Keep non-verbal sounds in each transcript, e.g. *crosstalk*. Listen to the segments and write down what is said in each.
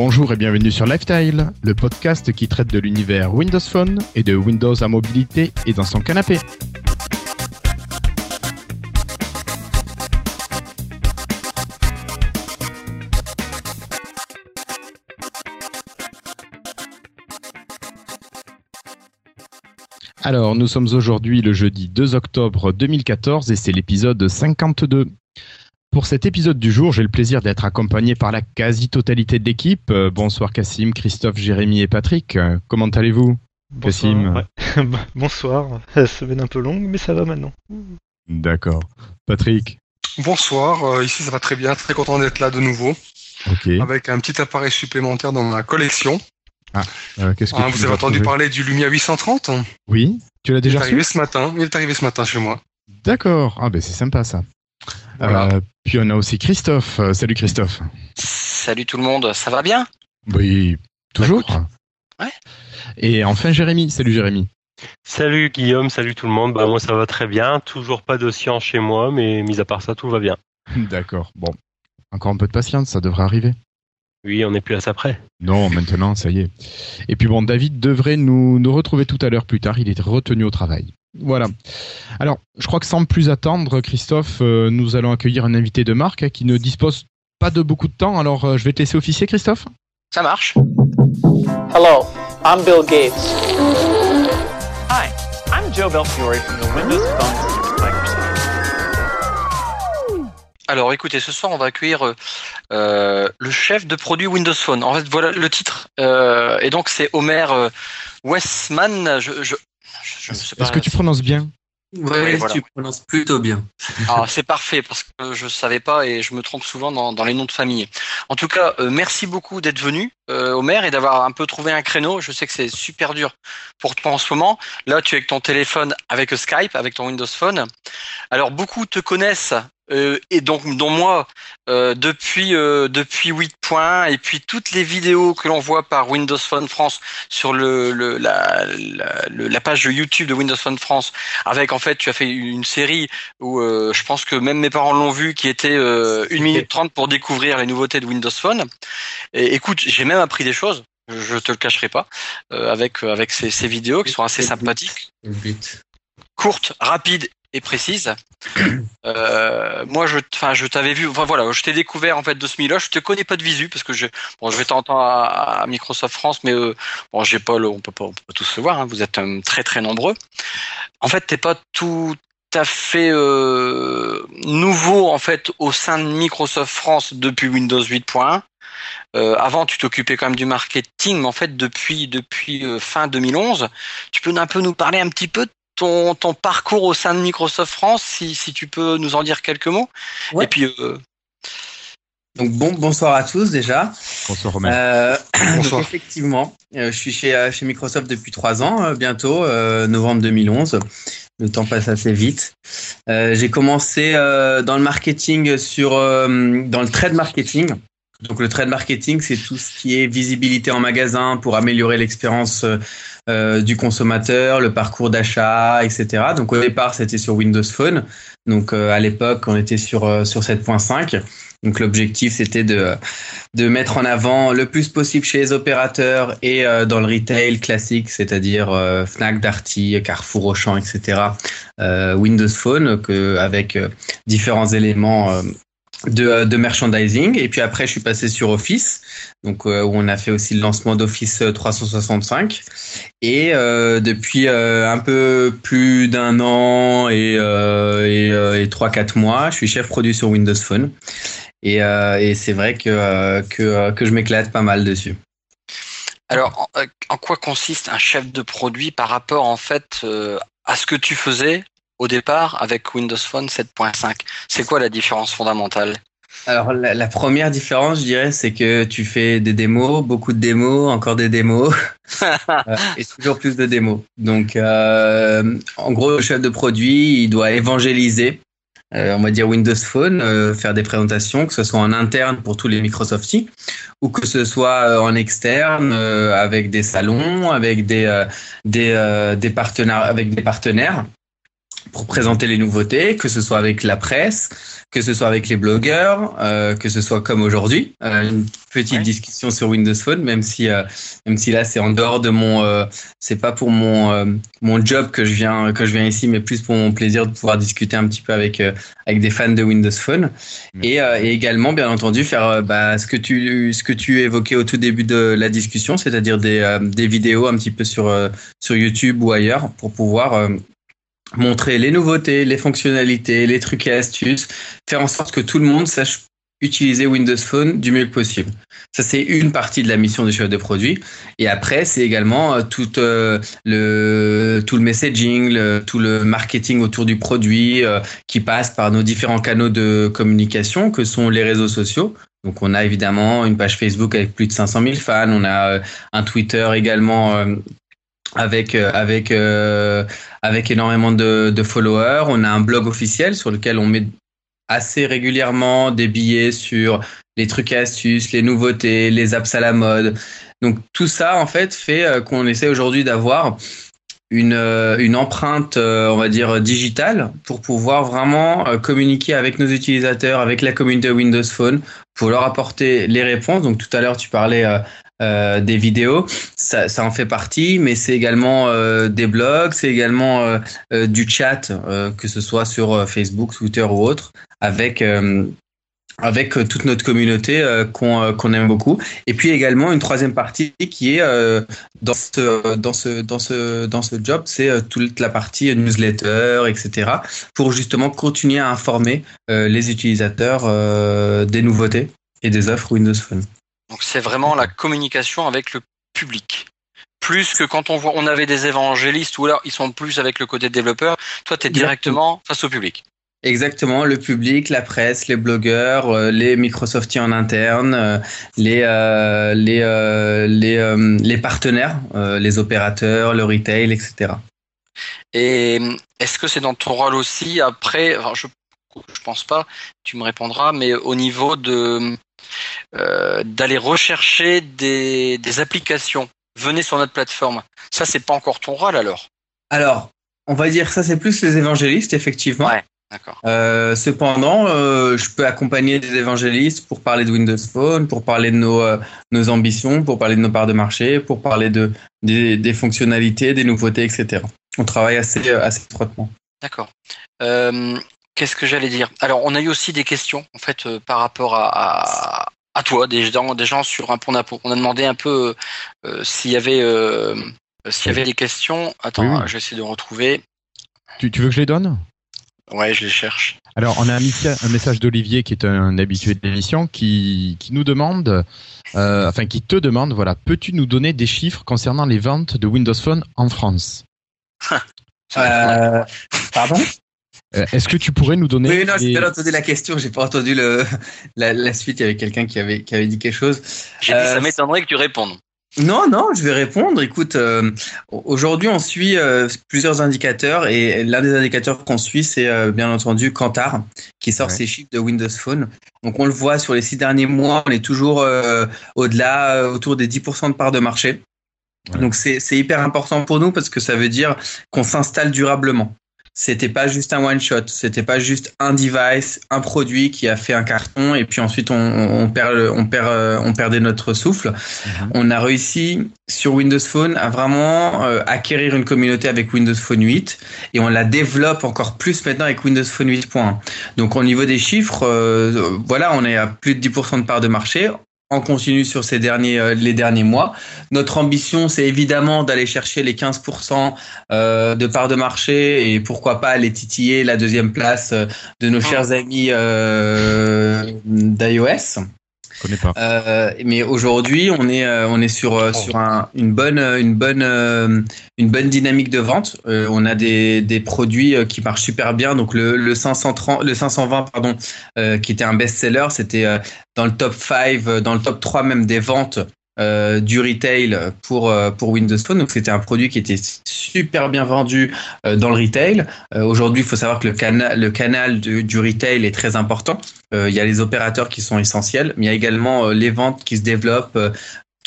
Bonjour et bienvenue sur Lifestyle, le podcast qui traite de l'univers Windows Phone et de Windows à mobilité et dans son canapé. Alors, nous sommes aujourd'hui le jeudi 2 octobre 2014 et c'est l'épisode 52. Pour cet épisode du jour, j'ai le plaisir d'être accompagné par la quasi-totalité de l'équipe. Euh, bonsoir Cassim, Christophe, Jérémy et Patrick. Euh, comment allez-vous Cassim Bonsoir. *laughs* Semaine un peu longue, mais ça va maintenant. D'accord. Patrick Bonsoir, euh, ici ça va très bien, très content d'être là de nouveau. Ok. Avec un petit appareil supplémentaire dans ma collection. Ah, qu'est-ce que Ah, vous avez entendu parler du Lumia 830 Oui, tu l'as Il déjà est arrivé ce matin. Il est arrivé ce matin chez moi. D'accord. Ah ben c'est sympa ça. Voilà. Euh, puis on a aussi Christophe. Euh, salut Christophe. Salut tout le monde, ça va bien? Oui, toujours. Ouais. Et enfin Jérémy. Salut Jérémy. Salut Guillaume, salut tout le monde. Bah moi ça va très bien. Toujours pas de science chez moi, mais mis à part ça, tout va bien. *laughs* D'accord. Bon, encore un peu de patience, ça devrait arriver. Oui, on n'est plus à ça près. Non, maintenant, ça y est. Et puis bon, David devrait nous, nous retrouver tout à l'heure plus tard. Il est retenu au travail. Voilà. Alors, je crois que sans plus attendre, Christophe, euh, nous allons accueillir un invité de marque hein, qui ne dispose pas de beaucoup de temps. Alors, euh, je vais te laisser officier, Christophe. Ça marche Hello, I'm Bill Gates. Hi, I'm Joe Belfiore from the Windows Phone Alors écoutez, ce soir on va accueillir euh, euh, le chef de produit Windows Phone. En fait, voilà le titre. Euh, et donc c'est Homer euh, Westman. Je, je, je, je sais pas. Est-ce que tu prononces bien? Ouais, voilà. tu prononces plutôt bien. Ah, c'est parfait parce que je savais pas et je me trompe souvent dans, dans les noms de famille. En tout cas, euh, merci beaucoup d'être venu, euh, Homer, et d'avoir un peu trouvé un créneau. Je sais que c'est super dur pour toi en ce moment. Là, tu es avec ton téléphone, avec Skype, avec ton Windows Phone. Alors, beaucoup te connaissent. Euh, et donc, dont moi, euh, depuis euh, depuis 8 points, et puis toutes les vidéos que l'on voit par Windows Phone France sur le, le la, la, la page de YouTube de Windows Phone France, avec en fait, tu as fait une série où euh, je pense que même mes parents l'ont vu, qui était euh, 1 minute 30 pour découvrir les nouveautés de Windows Phone. Et écoute, j'ai même appris des choses, je te le cacherai pas, avec, avec ces, ces vidéos qui sont assez sympathiques, courtes, rapides et précises. Euh, moi, je, enfin, je t'avais vu, enfin voilà, je t'ai découvert en fait de ce milieu-là. Je te connais pas de visu parce que je, bon, je vais t'entendre à, Microsoft France, mais euh, bon, j'ai pas, on peut pas, on peut pas tous se voir. hein, vous êtes euh, très très nombreux. En fait, t'es pas tout à fait nouveau en fait au sein de Microsoft France depuis Windows 8.1. Euh, avant, tu t'occupais quand même du marketing, mais en fait, depuis depuis euh, fin 2011, tu peux un peu nous parler un petit peu de ton, ton parcours au sein de Microsoft France, si, si tu peux nous en dire quelques mots. Ouais. Et puis, euh, Donc bon, bonsoir à tous déjà. Bonsoir Romain. Euh, *clears throat* donc Bonsoir. effectivement, euh, je suis chez, chez Microsoft depuis trois ans, euh, bientôt, euh, novembre 2011. Le temps passe assez vite. Euh, J'ai commencé euh, dans le marketing sur euh, dans le trade marketing. Donc le trade marketing, c'est tout ce qui est visibilité en magasin pour améliorer l'expérience euh, euh, du consommateur, le parcours d'achat, etc. Donc au départ, c'était sur Windows Phone. Donc euh, à l'époque, on était sur euh, sur 7.5. Donc l'objectif, c'était de de mettre en avant le plus possible chez les opérateurs et euh, dans le retail classique, c'est-à-dire euh, Fnac, Darty, Carrefour, Auchan, etc. euh, Windows Phone, que, avec euh, différents éléments euh, de, de merchandising. Et puis après, je suis passé sur Office, donc euh, où on a fait aussi le lancement d'Office 365. Et euh, depuis euh, un peu plus d'un an et, euh, et, euh, et 3-4 mois, je suis chef produit sur Windows Phone. Et, euh, et c'est vrai que, euh, que, euh, je m'éclate pas mal dessus. alors, en, euh, en quoi consiste un chef de produit par rapport en fait euh, à ce que tu faisais au départ avec Windows Phone 7.5 C'est quoi la différence fondamentale? Alors la, la première différence, je dirais, c'est que tu fais des démos, beaucoup de démos, encore des démos, *laughs* *laughs* euh, et toujours plus de démos. Donc, euh, en gros, le chef de produit, il doit évangéliser, euh, on va dire Windows Phone, faire des présentations, que ce soit en interne pour tous les Microsofties, ou que ce soit en externe avec des salons, avec des des, des partenaires, avec des partenaires. Pour présenter les nouveautés, que ce soit avec la presse, que ce soit avec les blogueurs, euh, que ce soit comme aujourd'hui, euh, une petite Ouais. discussion sur Windows Phone, même si euh, même si là c'est en dehors de mon, c'est pas pour mon mon job que je viens que je viens ici, mais plus pour mon plaisir de pouvoir discuter un petit peu avec avec des fans de Windows Phone. Et, euh, et également bien entendu faire bah, ce que tu ce que tu évoquais au tout début de la discussion, c'est-à-dire des des vidéos un petit peu sur sur YouTube ou ailleurs pour pouvoir montrer les nouveautés, les fonctionnalités, les trucs et astuces, faire en sorte que tout le monde sache utiliser Windows Phone du mieux possible. Ça, c'est une partie de la mission du chef de produit. Et après, c'est également euh, tout, euh, le, tout le messaging, tout le marketing autour du produit euh, qui passe par nos différents canaux de communication que sont les réseaux sociaux. Donc, on a évidemment une page Facebook avec plus de 500 000 fans. On a un Twitter également avec euh, avec euh, avec énormément de, de followers. On a un blog officiel sur lequel on met assez régulièrement des billets sur les trucs et astuces, les nouveautés, les apps à la mode. Donc tout ça en fait fait euh, qu'on essaie aujourd'hui d'avoir une, une empreinte, on va dire, digitale pour pouvoir vraiment communiquer avec nos utilisateurs, avec la communauté Windows Phone, pour leur apporter les réponses. Donc tout à l'heure, tu parlais euh, des vidéos, ça, en fait partie, mais c'est également euh, des blogs, c'est également euh, du chat, que ce soit sur Facebook, Twitter ou autre, avec avec toute notre communauté qu'on aime beaucoup. Et puis également une troisième partie qui est dans ce dans ce dans ce dans ce job, c'est toute la partie newsletter, etc. Pour justement continuer à informer les utilisateurs des nouveautés et des offres Windows Phone. Donc c'est vraiment la communication avec le public. Plus que quand on voit, on avait des évangélistes ou alors ils sont plus avec le côté développeur. Toi, tu es directement face au public. Exactement, le public, la presse, les blogueurs, euh, les Microsoftiens en interne, euh, les euh, les les, les partenaires, les opérateurs, le retail, etc. Et est-ce que c'est dans ton rôle aussi après enfin, je je pense pas, tu me répondras, mais au niveau de euh, d'aller rechercher des, des applications, venez sur notre plateforme. Ça, c'est pas encore ton rôle alors. Alors, on va dire ça, c'est plus les évangélistes, effectivement. Ouais. D'accord. Euh, cependant, euh, je peux accompagner des évangélistes pour parler de Windows Phone, pour parler de nos, nos ambitions, pour parler de nos parts de marché, pour parler de, des, des fonctionnalités, des nouveautés, etc. On travaille assez, assez étroitement. D'accord. Euh, Qu'est-ce que j'allais dire? Alors, on a eu aussi des questions en fait euh, par rapport à, à, à toi, des gens, des gens sur un on a, on a demandé un peu euh, s'il y avait euh, s'il y avait des questions. Attends, Oui, oui. je vais essayer de retrouver. Tu, tu veux que je les donne? Ouais, je les cherche. Alors, on a un, un message d'Olivier qui est un habitué de l'émission qui, qui nous demande, euh, enfin qui te demande, voilà, peux-tu nous donner des chiffres concernant les ventes de Windows Phone en France? Euh, pardon? Euh, Est-ce que tu pourrais nous donner Oui, non, j'ai bien entendu la question, j'ai pas entendu le, la, la suite. Il y avait quelqu'un qui avait, qui avait dit quelque chose. J'ai dit Euh, ça m'étonnerait que tu répondes. Non, non, je vais répondre. Écoute, euh, aujourd'hui, on suit euh, plusieurs indicateurs et l'un des indicateurs qu'on suit, c'est euh, bien entendu Kantar, qui sort Ouais. ses chiffres de Windows Phone. Donc, on le voit sur les six derniers mois, on est toujours euh, au-delà, euh, autour des 10% de part de marché. Ouais. Donc, c'est c'est hyper important pour nous parce que ça veut dire qu'on s'installe durablement. C'était pas juste un one shot, c'était pas juste un device, un produit qui a fait un carton et puis ensuite on, on, perd, le- on perd, euh, on perdait notre souffle Mhm. on a réussi sur Windows Phone à vraiment euh, acquérir une communauté avec Windows Phone 8 et on la développe encore plus maintenant avec Windows Phone 8.1. Donc au niveau des chiffres, euh, voilà, on est à plus de 10% de part de marché. En continu sur ces derniers, euh, les derniers mois. Notre ambition, c'est évidemment d'aller chercher les 15% euh, de part de marché et pourquoi pas aller titiller la deuxième place euh, de nos chers amis d'iOS. Euh, mais aujourd'hui, on est euh, on est sur euh, sur un, une bonne une bonne euh, une bonne dynamique de vente. Euh, on a des, des produits qui marchent super bien. Donc le, le 530 le 520 pardon euh, qui était un best-seller, c'était dans le top 5 euh, dans le top 3 même des ventes euh, du retail pour euh, pour Windows Phone. Donc c'était un produit qui était super bien vendu euh, dans le retail. Euh, Aujourd'hui, il faut savoir que le canal le canal du, du retail est très important. Euh, Il y a les opérateurs qui sont essentiels, mais il y a également euh, les ventes qui se développent,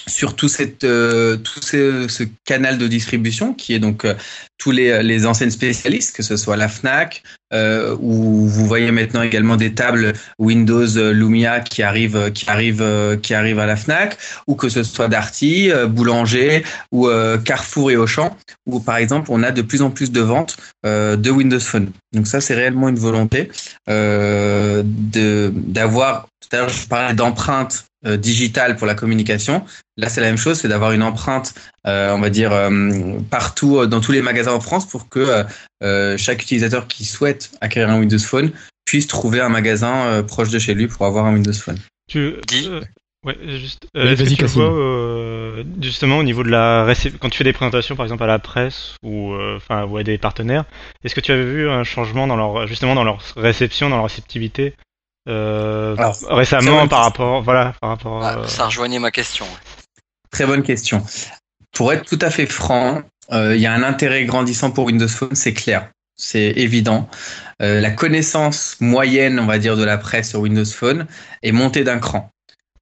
sur tout, cette, euh, tout ce, ce canal de distribution qui est donc euh, tous les, les enseignes spécialistes, que ce soit la FNAC, euh, où vous voyez maintenant également des tables Windows Lumia qui arrivent, qui arrivent, euh, qui arrivent à la FNAC, ou que ce soit Darty, euh, Boulanger, ou euh, Carrefour et Auchan, où par exemple on a de plus en plus de ventes euh, de Windows Phone. Donc ça c'est réellement une volonté euh, d'avoir. Tout à l'heure je parlais d'empreinte euh, pour la communication. Là, c'est la même chose, c'est d'avoir une empreinte, euh, on va dire, euh, partout euh, dans tous les magasins en France pour que euh, euh, chaque utilisateur qui souhaite acquérir un Windows Phone puisse trouver un magasin euh, proche de chez lui pour avoir un Windows Phone. Tu, Dis. euh, ouais, juste. Est-ce que tu vois euh, justement au niveau de la récep- quand tu fais des présentations par exemple à la presse ou enfin ou à des partenaires, est-ce que tu avais vu un changement dans leur justement dans leur réception, dans leur réceptivité euh, Alors, récemment par question. rapport voilà par rapport Ah, à- ça rejoignait ma question. Très bonne question. Pour être tout à fait franc, il y a un intérêt grandissant pour Windows Phone, c'est clair, c'est évident. Euh, la connaissance moyenne, on va dire, de la presse sur Windows Phone est montée d'un cran.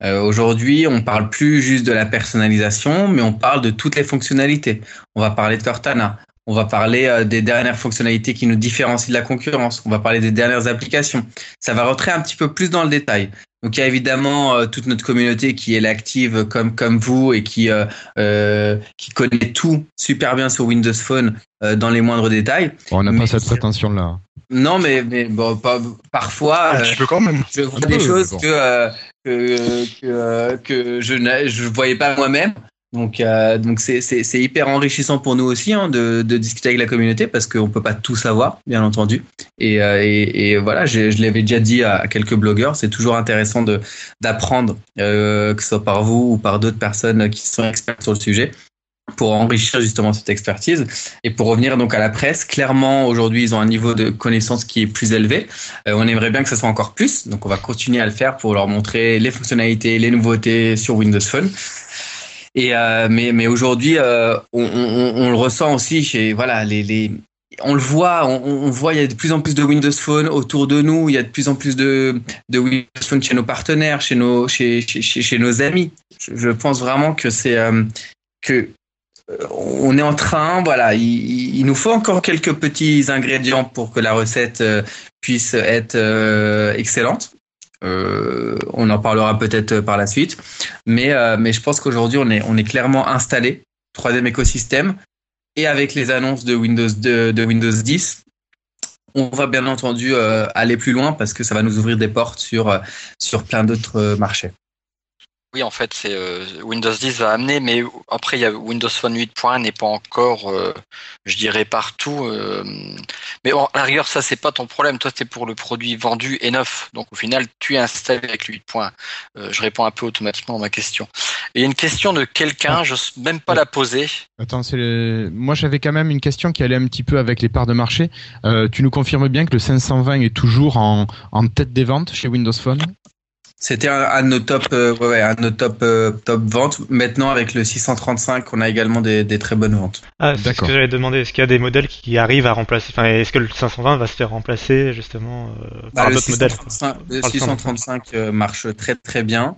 Euh, Aujourd'hui, on parle plus juste de la personnalisation, mais on parle de toutes les fonctionnalités. On va parler de Cortana. On va parler euh, des dernières fonctionnalités qui nous différencient de la concurrence. On va parler des dernières applications. Ça va rentrer un petit peu plus dans le détail. Donc il y a évidemment euh, toute notre communauté qui est active comme comme vous et qui euh, euh, qui connaît tout super bien sur Windows Phone euh, dans les moindres détails. On n'a pas cette c'est- prétention-là. Non, mais mais bon, pas- parfois quand même. je vois des peu, choses bon. que euh, que que, euh, que je ne je voyais pas moi-même. Donc euh, donc c'est c'est c'est hyper enrichissant pour nous aussi hein, de de discuter avec la communauté parce qu'on peut pas tout savoir, bien entendu. Et euh, et, et voilà, je, je l'avais déjà dit à quelques blogueurs, c'est toujours intéressant de d'apprendre, euh, que ce soit par vous ou par d'autres personnes qui sont experts sur le sujet pour enrichir justement cette expertise. Et pour revenir donc à la presse, clairement aujourd'hui ils ont un niveau de connaissance qui est plus élevé. Euh, on aimerait bien que ça soit encore plus, donc on va continuer à le faire pour leur montrer les fonctionnalités, les nouveautés sur Windows Phone. Euh, mais aujourd'hui euh, on, le ressent aussi chez voilà les, on le voit, on, voit, il y a de plus en plus de Windows Phone autour de nous, il y a de plus en plus de, Windows Phone chez nos partenaires, chez nos, chez, chez, nos amis. Je, pense vraiment que c'est euh, que on est en train, voilà, il, il nous faut encore quelques petits ingrédients pour que la recette puisse être excellente. Euh, on en parlera peut-être par la suite, mais euh, mais je pense qu'aujourd'hui on est on est clairement installé troisième écosystème et avec les annonces de Windows de, Windows 10 on va bien entendu euh, aller plus loin parce que ça va nous ouvrir des portes sur euh, sur plein d'autres euh, marchés. Oui, en fait, c'est euh, Windows 10 va amener, mais après, il y a Windows Phone 8.1 n'est pas encore, euh, je dirais, partout. euh, mais bon, à la rigueur, ça, c'est pas ton problème. Toi, c'est pour le produit vendu et neuf. Donc, au final, tu es installé avec le 8.1. Euh, je réponds un peu automatiquement à ma question. Et il y a une question de quelqu'un, je n'ose même pas la poser. Attends, c'est le- moi j'avais quand même une question qui allait un petit peu avec les parts de marché. Tu nous confirmes bien que le 520 est toujours en, en tête des ventes chez Windows Phone? C'était un, un de nos top, euh, ouais, un de nos top, euh, top ventes. Maintenant, avec le 635, on a également des, des très bonnes ventes. Ah, c'est ce D'accord. que j'allais demander. Est-ce qu'il y a des modèles qui arrivent à remplacer Enfin, est-ce que le 520 va se faire remplacer justement euh, Bah, par le d'autres modèles? 635, le Par le 635 euh, marche très très bien.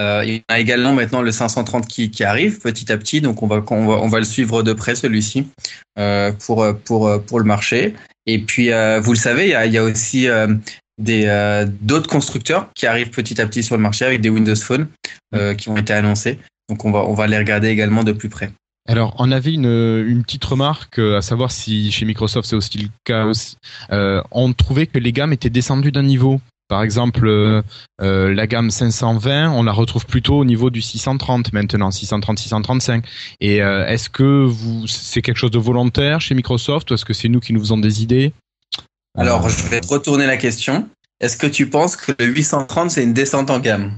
Euh, il y a également maintenant le 530 qui, qui arrive petit à petit, donc on va, on va, on va le suivre de près celui-ci euh, pour, pour, pour le marché. Et puis, euh, vous le savez, il y a, il y a aussi euh, euh, d'autres constructeurs qui arrivent petit à petit sur le marché avec des Windows Phone euh, qui ont été annoncés. Donc on va, on va les regarder également de plus près. Alors, on avait une, une petite remarque, euh, à savoir si chez Microsoft c'est aussi le cas. on trouvait que les gammes étaient descendues d'un niveau. Par exemple, la gamme 520, on la retrouve plutôt au niveau du 630 maintenant, 630, 635. Et est-ce que vous, c'est quelque chose de volontaire chez Microsoft ou est-ce que c'est nous qui nous faisons des idées? Alors, je vais te retourner la question. Est-ce que tu penses que le 830 c'est une descente en gamme?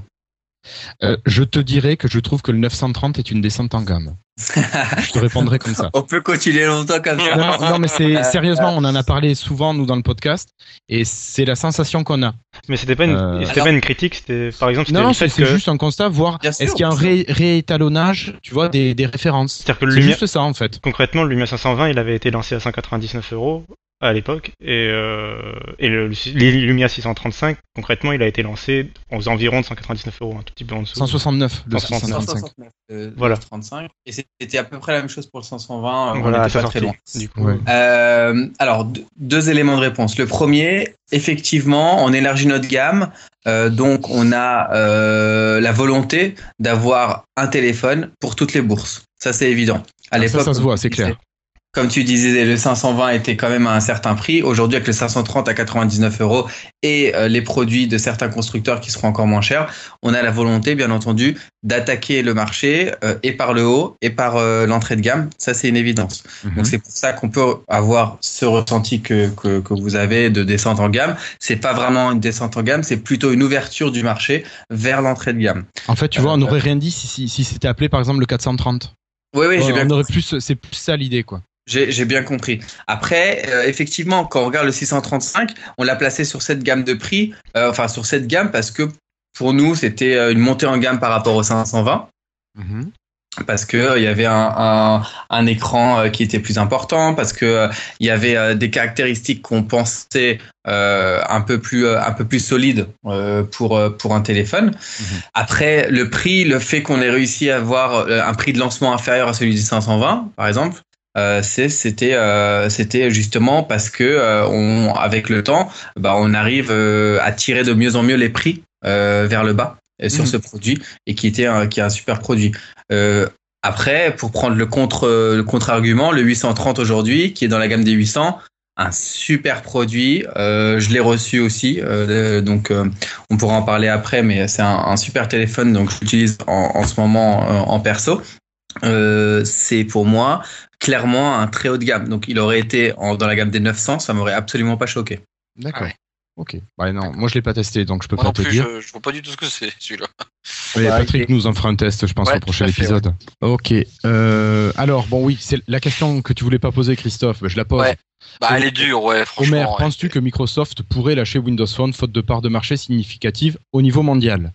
Euh, je te dirais que je trouve que le 930 est une descente en gamme. je te répondrai comme ça. *laughs* On peut continuer longtemps comme ça. Non, mais c'est *laughs* sérieusement, on en a parlé souvent nous dans le podcast, et c'est la sensation qu'on a. Mais c'était pas une, Euh, c'était pas une critique. C'était par exemple, c'était Non, c'est que, juste un constat, voir est-ce qu'il y a un ré- réétalonnage, tu vois, des, des références. c'est-à-dire que le C'est Lumia, juste ça en fait. concrètement, le Lumia 520, il avait été lancé à 199 euros. À l'époque et, euh, et le, le Lumia 635 concrètement il a été lancé aux environs de 199 euros un tout petit peu en dessous 169, le 169. 165. euh, Voilà. 35. Et c'était à peu près la même chose pour le 520. euh, voilà on à était sa pas très sortie loin. du coup Ouais. Euh, alors, deux- deux éléments de réponse. Le premier, effectivement, on élargit notre gamme. Euh, donc, on a euh, la volonté d'avoir un téléphone pour toutes les bourses. Ça, c'est évident. À Ah, ça, l'époque, ça se comme voit, c'est clair. Comme tu disais, le 520 était quand même à un certain prix. Aujourd'hui, avec le 530 à 99 euros et euh, les produits de certains constructeurs qui seront encore moins chers, on a la volonté, bien entendu, d'attaquer le marché euh, et par le haut et par euh, l'entrée de gamme. Ça, c'est une évidence. Mhm. Donc c'est pour ça qu'on peut avoir ce ressenti que, que, que vous avez de descente en gamme. C'est pas vraiment une descente en gamme, c'est plutôt une ouverture du marché vers l'entrée de gamme. En fait, tu vois, on n'aurait rien dit si, si, si c'était appelé par exemple le 430. Oui, oui, j'ai bien, on aurait plus, c'est plus ça l'idée, quoi. J'ai bien compris. Après, euh, effectivement, quand on regarde le 635, on l'a placé sur cette gamme de prix, euh, enfin sur cette gamme parce que pour nous, c'était euh, une montée en gamme par rapport au 520. Mhm. parce que euh, il y avait un, un, un écran euh, qui était plus important, parce que euh, il y avait des caractéristiques qu'on pensait un peu plus un peu plus solides pour pour un téléphone. Après le prix, le fait qu'on ait réussi à avoir un prix de lancement inférieur à celui du 520, par exemple. Euh, c'était euh, c'était justement parce que euh, on avec le temps bah on arrive euh, à tirer de mieux en mieux les prix euh, vers le bas euh, sur Mhm. ce produit et qui était un, qui est un super produit. Euh, après, pour prendre le contre le contre-argument, le 830 aujourd'hui, qui est dans la gamme des 800, un super produit. Euh, je l'ai reçu aussi, euh, donc euh, on pourra en parler après, mais c'est un, un super téléphone, donc je l'utilise en, en ce moment euh, en perso. Euh, c'est pour moi clairement un très haut de gamme. Donc il aurait été en- dans la gamme des 900, ça m'aurait absolument pas choqué. D'accord. Ah ouais. Ok. Bah non, moi je l'ai pas testé, donc je peux Moi pas non te plus, dire. je, je vois pas du tout ce que c'est *laughs* celui-là. Mais Bah, Patrick nous en fera un test, je pense, Ouais, au prochain fait, épisode. Ok. Euh, alors, bon, oui, c'est la question que tu voulais pas poser, Christophe. bah, Je la pose. Ouais, Bah, elle est dure, ouais, franchement. Omer, ouais. penses-tu que Microsoft pourrait lâcher Windows Phone faute de part de marché significative au niveau mondial?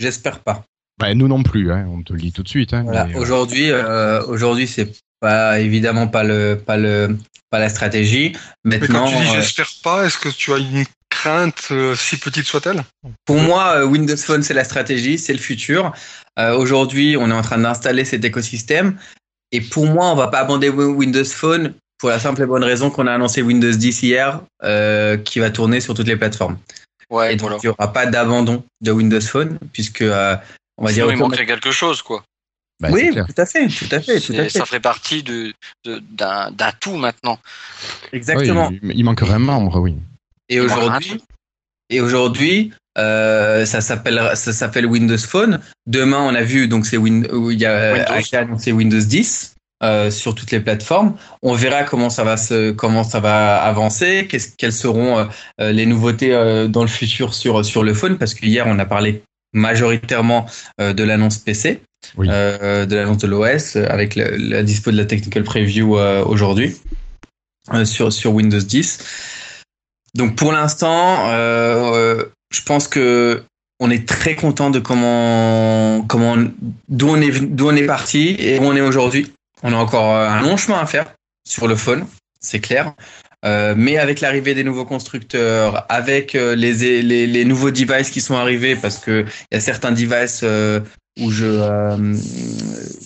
J'espère pas. Bah, Nous non plus, hein, on te le dit tout de suite. hein, Voilà. mais, euh, Aujourd'hui, euh, aujourd'hui, c'est pas évidemment pas le pas le pas la stratégie. Mais Maintenant, quand tu dis euh, j'espère pas, est-ce que tu as une crainte, euh, si petite soit-elle? Pour moi, euh, Windows Phone, c'est la stratégie, c'est le futur. Euh, Aujourd'hui, on est en train d'installer cet écosystème. Et pour moi, on va pas abandonner Windows Phone pour la simple et bonne raison qu'on a annoncé Windows 10 hier, euh, qui va tourner sur toutes les plateformes. Ouais, et donc, voilà. il n'y aura pas d'abandon de Windows Phone, puisque euh, on va Sinon, dire. il manquerait quelque chose, quoi. bah, oui, tout à fait, tout à fait, tout à fait. Ça ferait partie de d'un d'un tout maintenant. Exactement. Oui, il, il manquerait un membre, oui. Et aujourd'hui, et aujourd'hui, euh, ça s'appelle ça s'appelle Windows Phone. Demain, on a vu donc c'est Win, il y a annoncé Windows 10 euh, sur toutes les plateformes. On verra comment ça va se comment ça va avancer, quelles seront euh, euh, les nouveautés euh, dans le futur sur sur le phone parce qu'hier on a parlé majoritairement euh, de l'annonce PC, Oui. euh, de l'annonce de l'OS euh, avec le- la dispo de la technical preview aujourd'hui sur sur Windows 10. Donc pour l'instant, je pense que on est très content de comment comment d'où on est d'où on est parti et où on est aujourd'hui. On a encore un long chemin à faire sur le phone, c'est clair. Euh, mais avec l'arrivée des nouveaux constructeurs, avec euh, les, les, les nouveaux devices qui sont arrivés, parce que il y a certains devices euh, où je euh,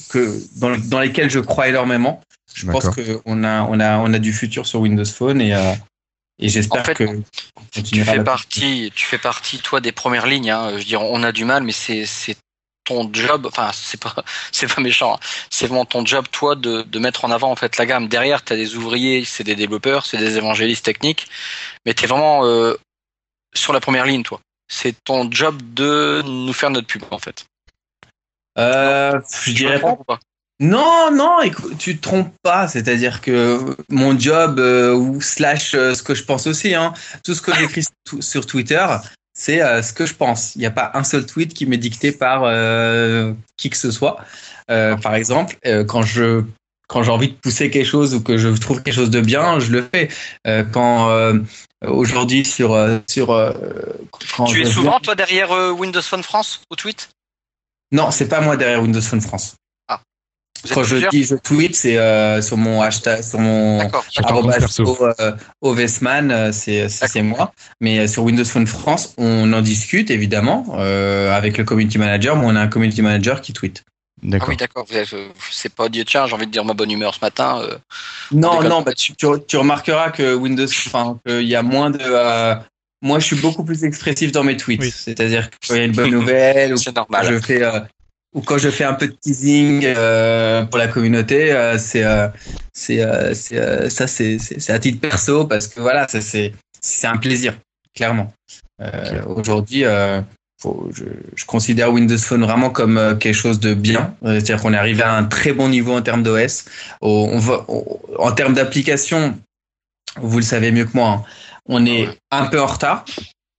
que dans, dans lesquels je crois énormément. Je pense qu'on a on a on a du futur sur Windows Phone et euh, et j'espère En fait, que Tu fais partie, tu fais partie toi des premières lignes. Hein. Je veux dire, on a du mal, mais c'est c'est ton job. Enfin, c'est pas *laughs* c'est pas méchant. hein. C'est vraiment ton job, toi, de, de mettre en avant en fait la gamme. Derrière, tu as des ouvriers, c'est des développeurs, c'est des évangélistes techniques, mais tu es vraiment euh, sur la première ligne, toi. C'est ton job de nous faire notre pub en fait. Euh, je Tu dirais pas. Non, non, écoute, tu te trompes pas. C'est-à-dire que mon job euh, ou slash euh, ce que je pense aussi, hein, tout ce que j'écris sur Twitter, c'est euh, ce que je pense. Il n'y a pas un seul tweet qui m'est dicté par euh, qui que ce soit. Euh, par exemple, quand je quand j'ai envie de pousser quelque chose ou que je trouve quelque chose de bien, je le fais. Quand aujourd'hui sur sur quand Tu es viens- souvent toi derrière Windows Phone France au tweet? Non, c'est pas moi derrière Windows Phone France. Quand je plusieurs dis je tweet, c'est euh, sur mon hashtag, sur mon euh, Ovesman, euh, c'est moi. Mais sur Windows Phone France, on en discute évidemment euh, avec le community manager. Moi, on a un community manager qui tweet. Ah D'accord. oui, d'accord. C'est pas dit, tiens, j'ai envie de dire ma bonne humeur ce matin. euh, Non, non, bah, tu, tu, tu remarqueras que Windows, enfin, qu'il y a moins de. euh, moi, je suis beaucoup plus expressif dans mes tweets. Oui. C'est-à-dire que quand il y a une bonne *laughs* nouvelle ou normal. je fais euh, ou quand je fais un peu de teasing euh, pour la communauté, euh, c'est euh, c'est euh, euh, ça c'est à titre perso parce que voilà, c'est c'est un plaisir clairement. Euh, Aujourd'hui, euh, je, je considère Windows Phone vraiment comme quelque chose de bien. C'est-à-dire qu'on est arrivé à un très bon niveau en termes d'OS. On va, en termes d'application, vous le savez mieux que moi, hein, on est un peu en retard,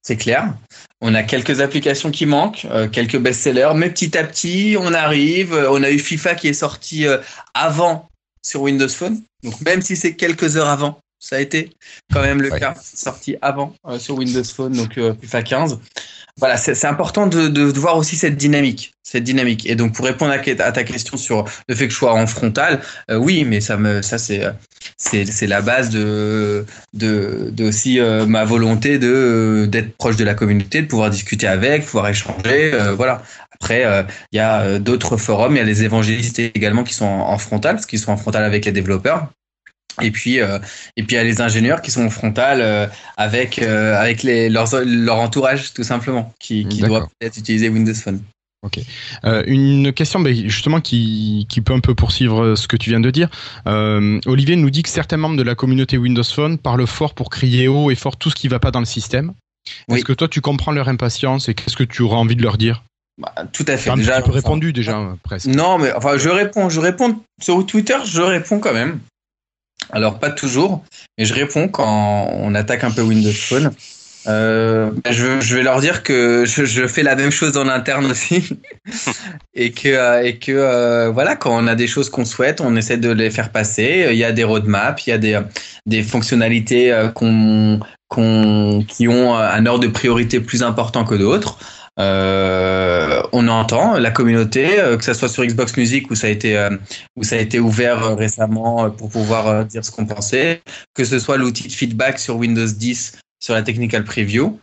c'est clair. On a quelques applications qui manquent, euh, quelques best-sellers, mais petit à petit, on arrive. Euh, On a eu FIFA qui est sorti euh, avant sur Windows Phone. Donc même si c'est quelques heures avant, ça a été quand même le Ouais. cas, sorti avant euh, sur Windows Phone, donc euh, FIFA 15. Voilà, c'est important de, de, de voir aussi cette dynamique, cette dynamique. Et donc pour répondre à, à ta question sur le fait que je sois en frontal, euh, oui, mais ça me, ça c'est, la base de, de, de aussi euh, ma volonté de d'être proche de la communauté, de pouvoir discuter avec, pouvoir échanger, voilà. Après, euh, il y a euh, d'autres forums, il y a les évangélistes également qui sont en, en frontal, parce qu'ils sont en frontal avec les développeurs. Et puis, euh, et puis il y a les ingénieurs qui sont en frontal euh, avec euh, avec les, leurs, leur entourage tout simplement, qui, qui doit peut-être utiliser Windows Phone. Euh, une question ben, justement qui, qui peut un peu poursuivre ce que tu viens de dire. Olivier nous dit que certains membres de la communauté Windows Phone parlent fort pour crier haut et fort tout ce qui va pas dans le système. Oui. Est-ce que toi tu comprends leur impatience et qu'est-ce que tu auras envie de leur dire? Bah, tout à fait. Un Déjà, enfin, répondu déjà presque. Non, mais enfin, je réponds, je réponds sur Twitter, je réponds quand même. Alors pas toujours, mais je réponds quand on attaque un peu Windows Phone. Euh, je, vais leur dire que je, fais la même chose en interne aussi *laughs* et que euh, euh, voilà quand on a des choses qu'on souhaite, on essaie de les faire passer. Il y a des roadmaps, il y a des fonctionnalités qui ont un ordre de priorité plus important que d'autres. Euh, on entend la communauté, euh, que ça soit sur Xbox Music où ça a été euh, où ça a été ouvert récemment pour pouvoir dire ce qu'on pensait, que ce soit l'outil de feedback sur Windows 10 sur la technical preview.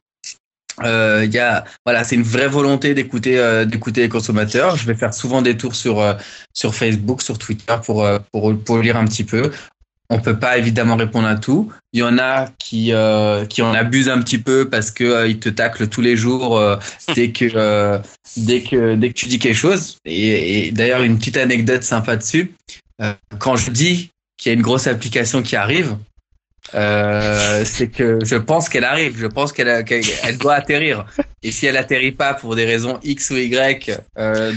Il y a voilà, c'est une vraie volonté d'écouter d'écouter les consommateurs. Je vais faire souvent des tours sur sur Facebook, sur Twitter pour pour pour lire un petit peu. On peut pas évidemment répondre à tout. Il y en a qui euh, qui en abusent un petit peu parce que euh, ils te taclent tous les jours euh, *laughs* dès que dès que dès que tu dis quelque chose. Et, et d'ailleurs une petite anecdote sympa dessus. Quand je dis qu'il y a une grosse application qui arrive, c'est que je pense qu'elle arrive. Je pense qu'elle elle doit atterrir. Et si elle atterrit pas pour des raisons X ou Y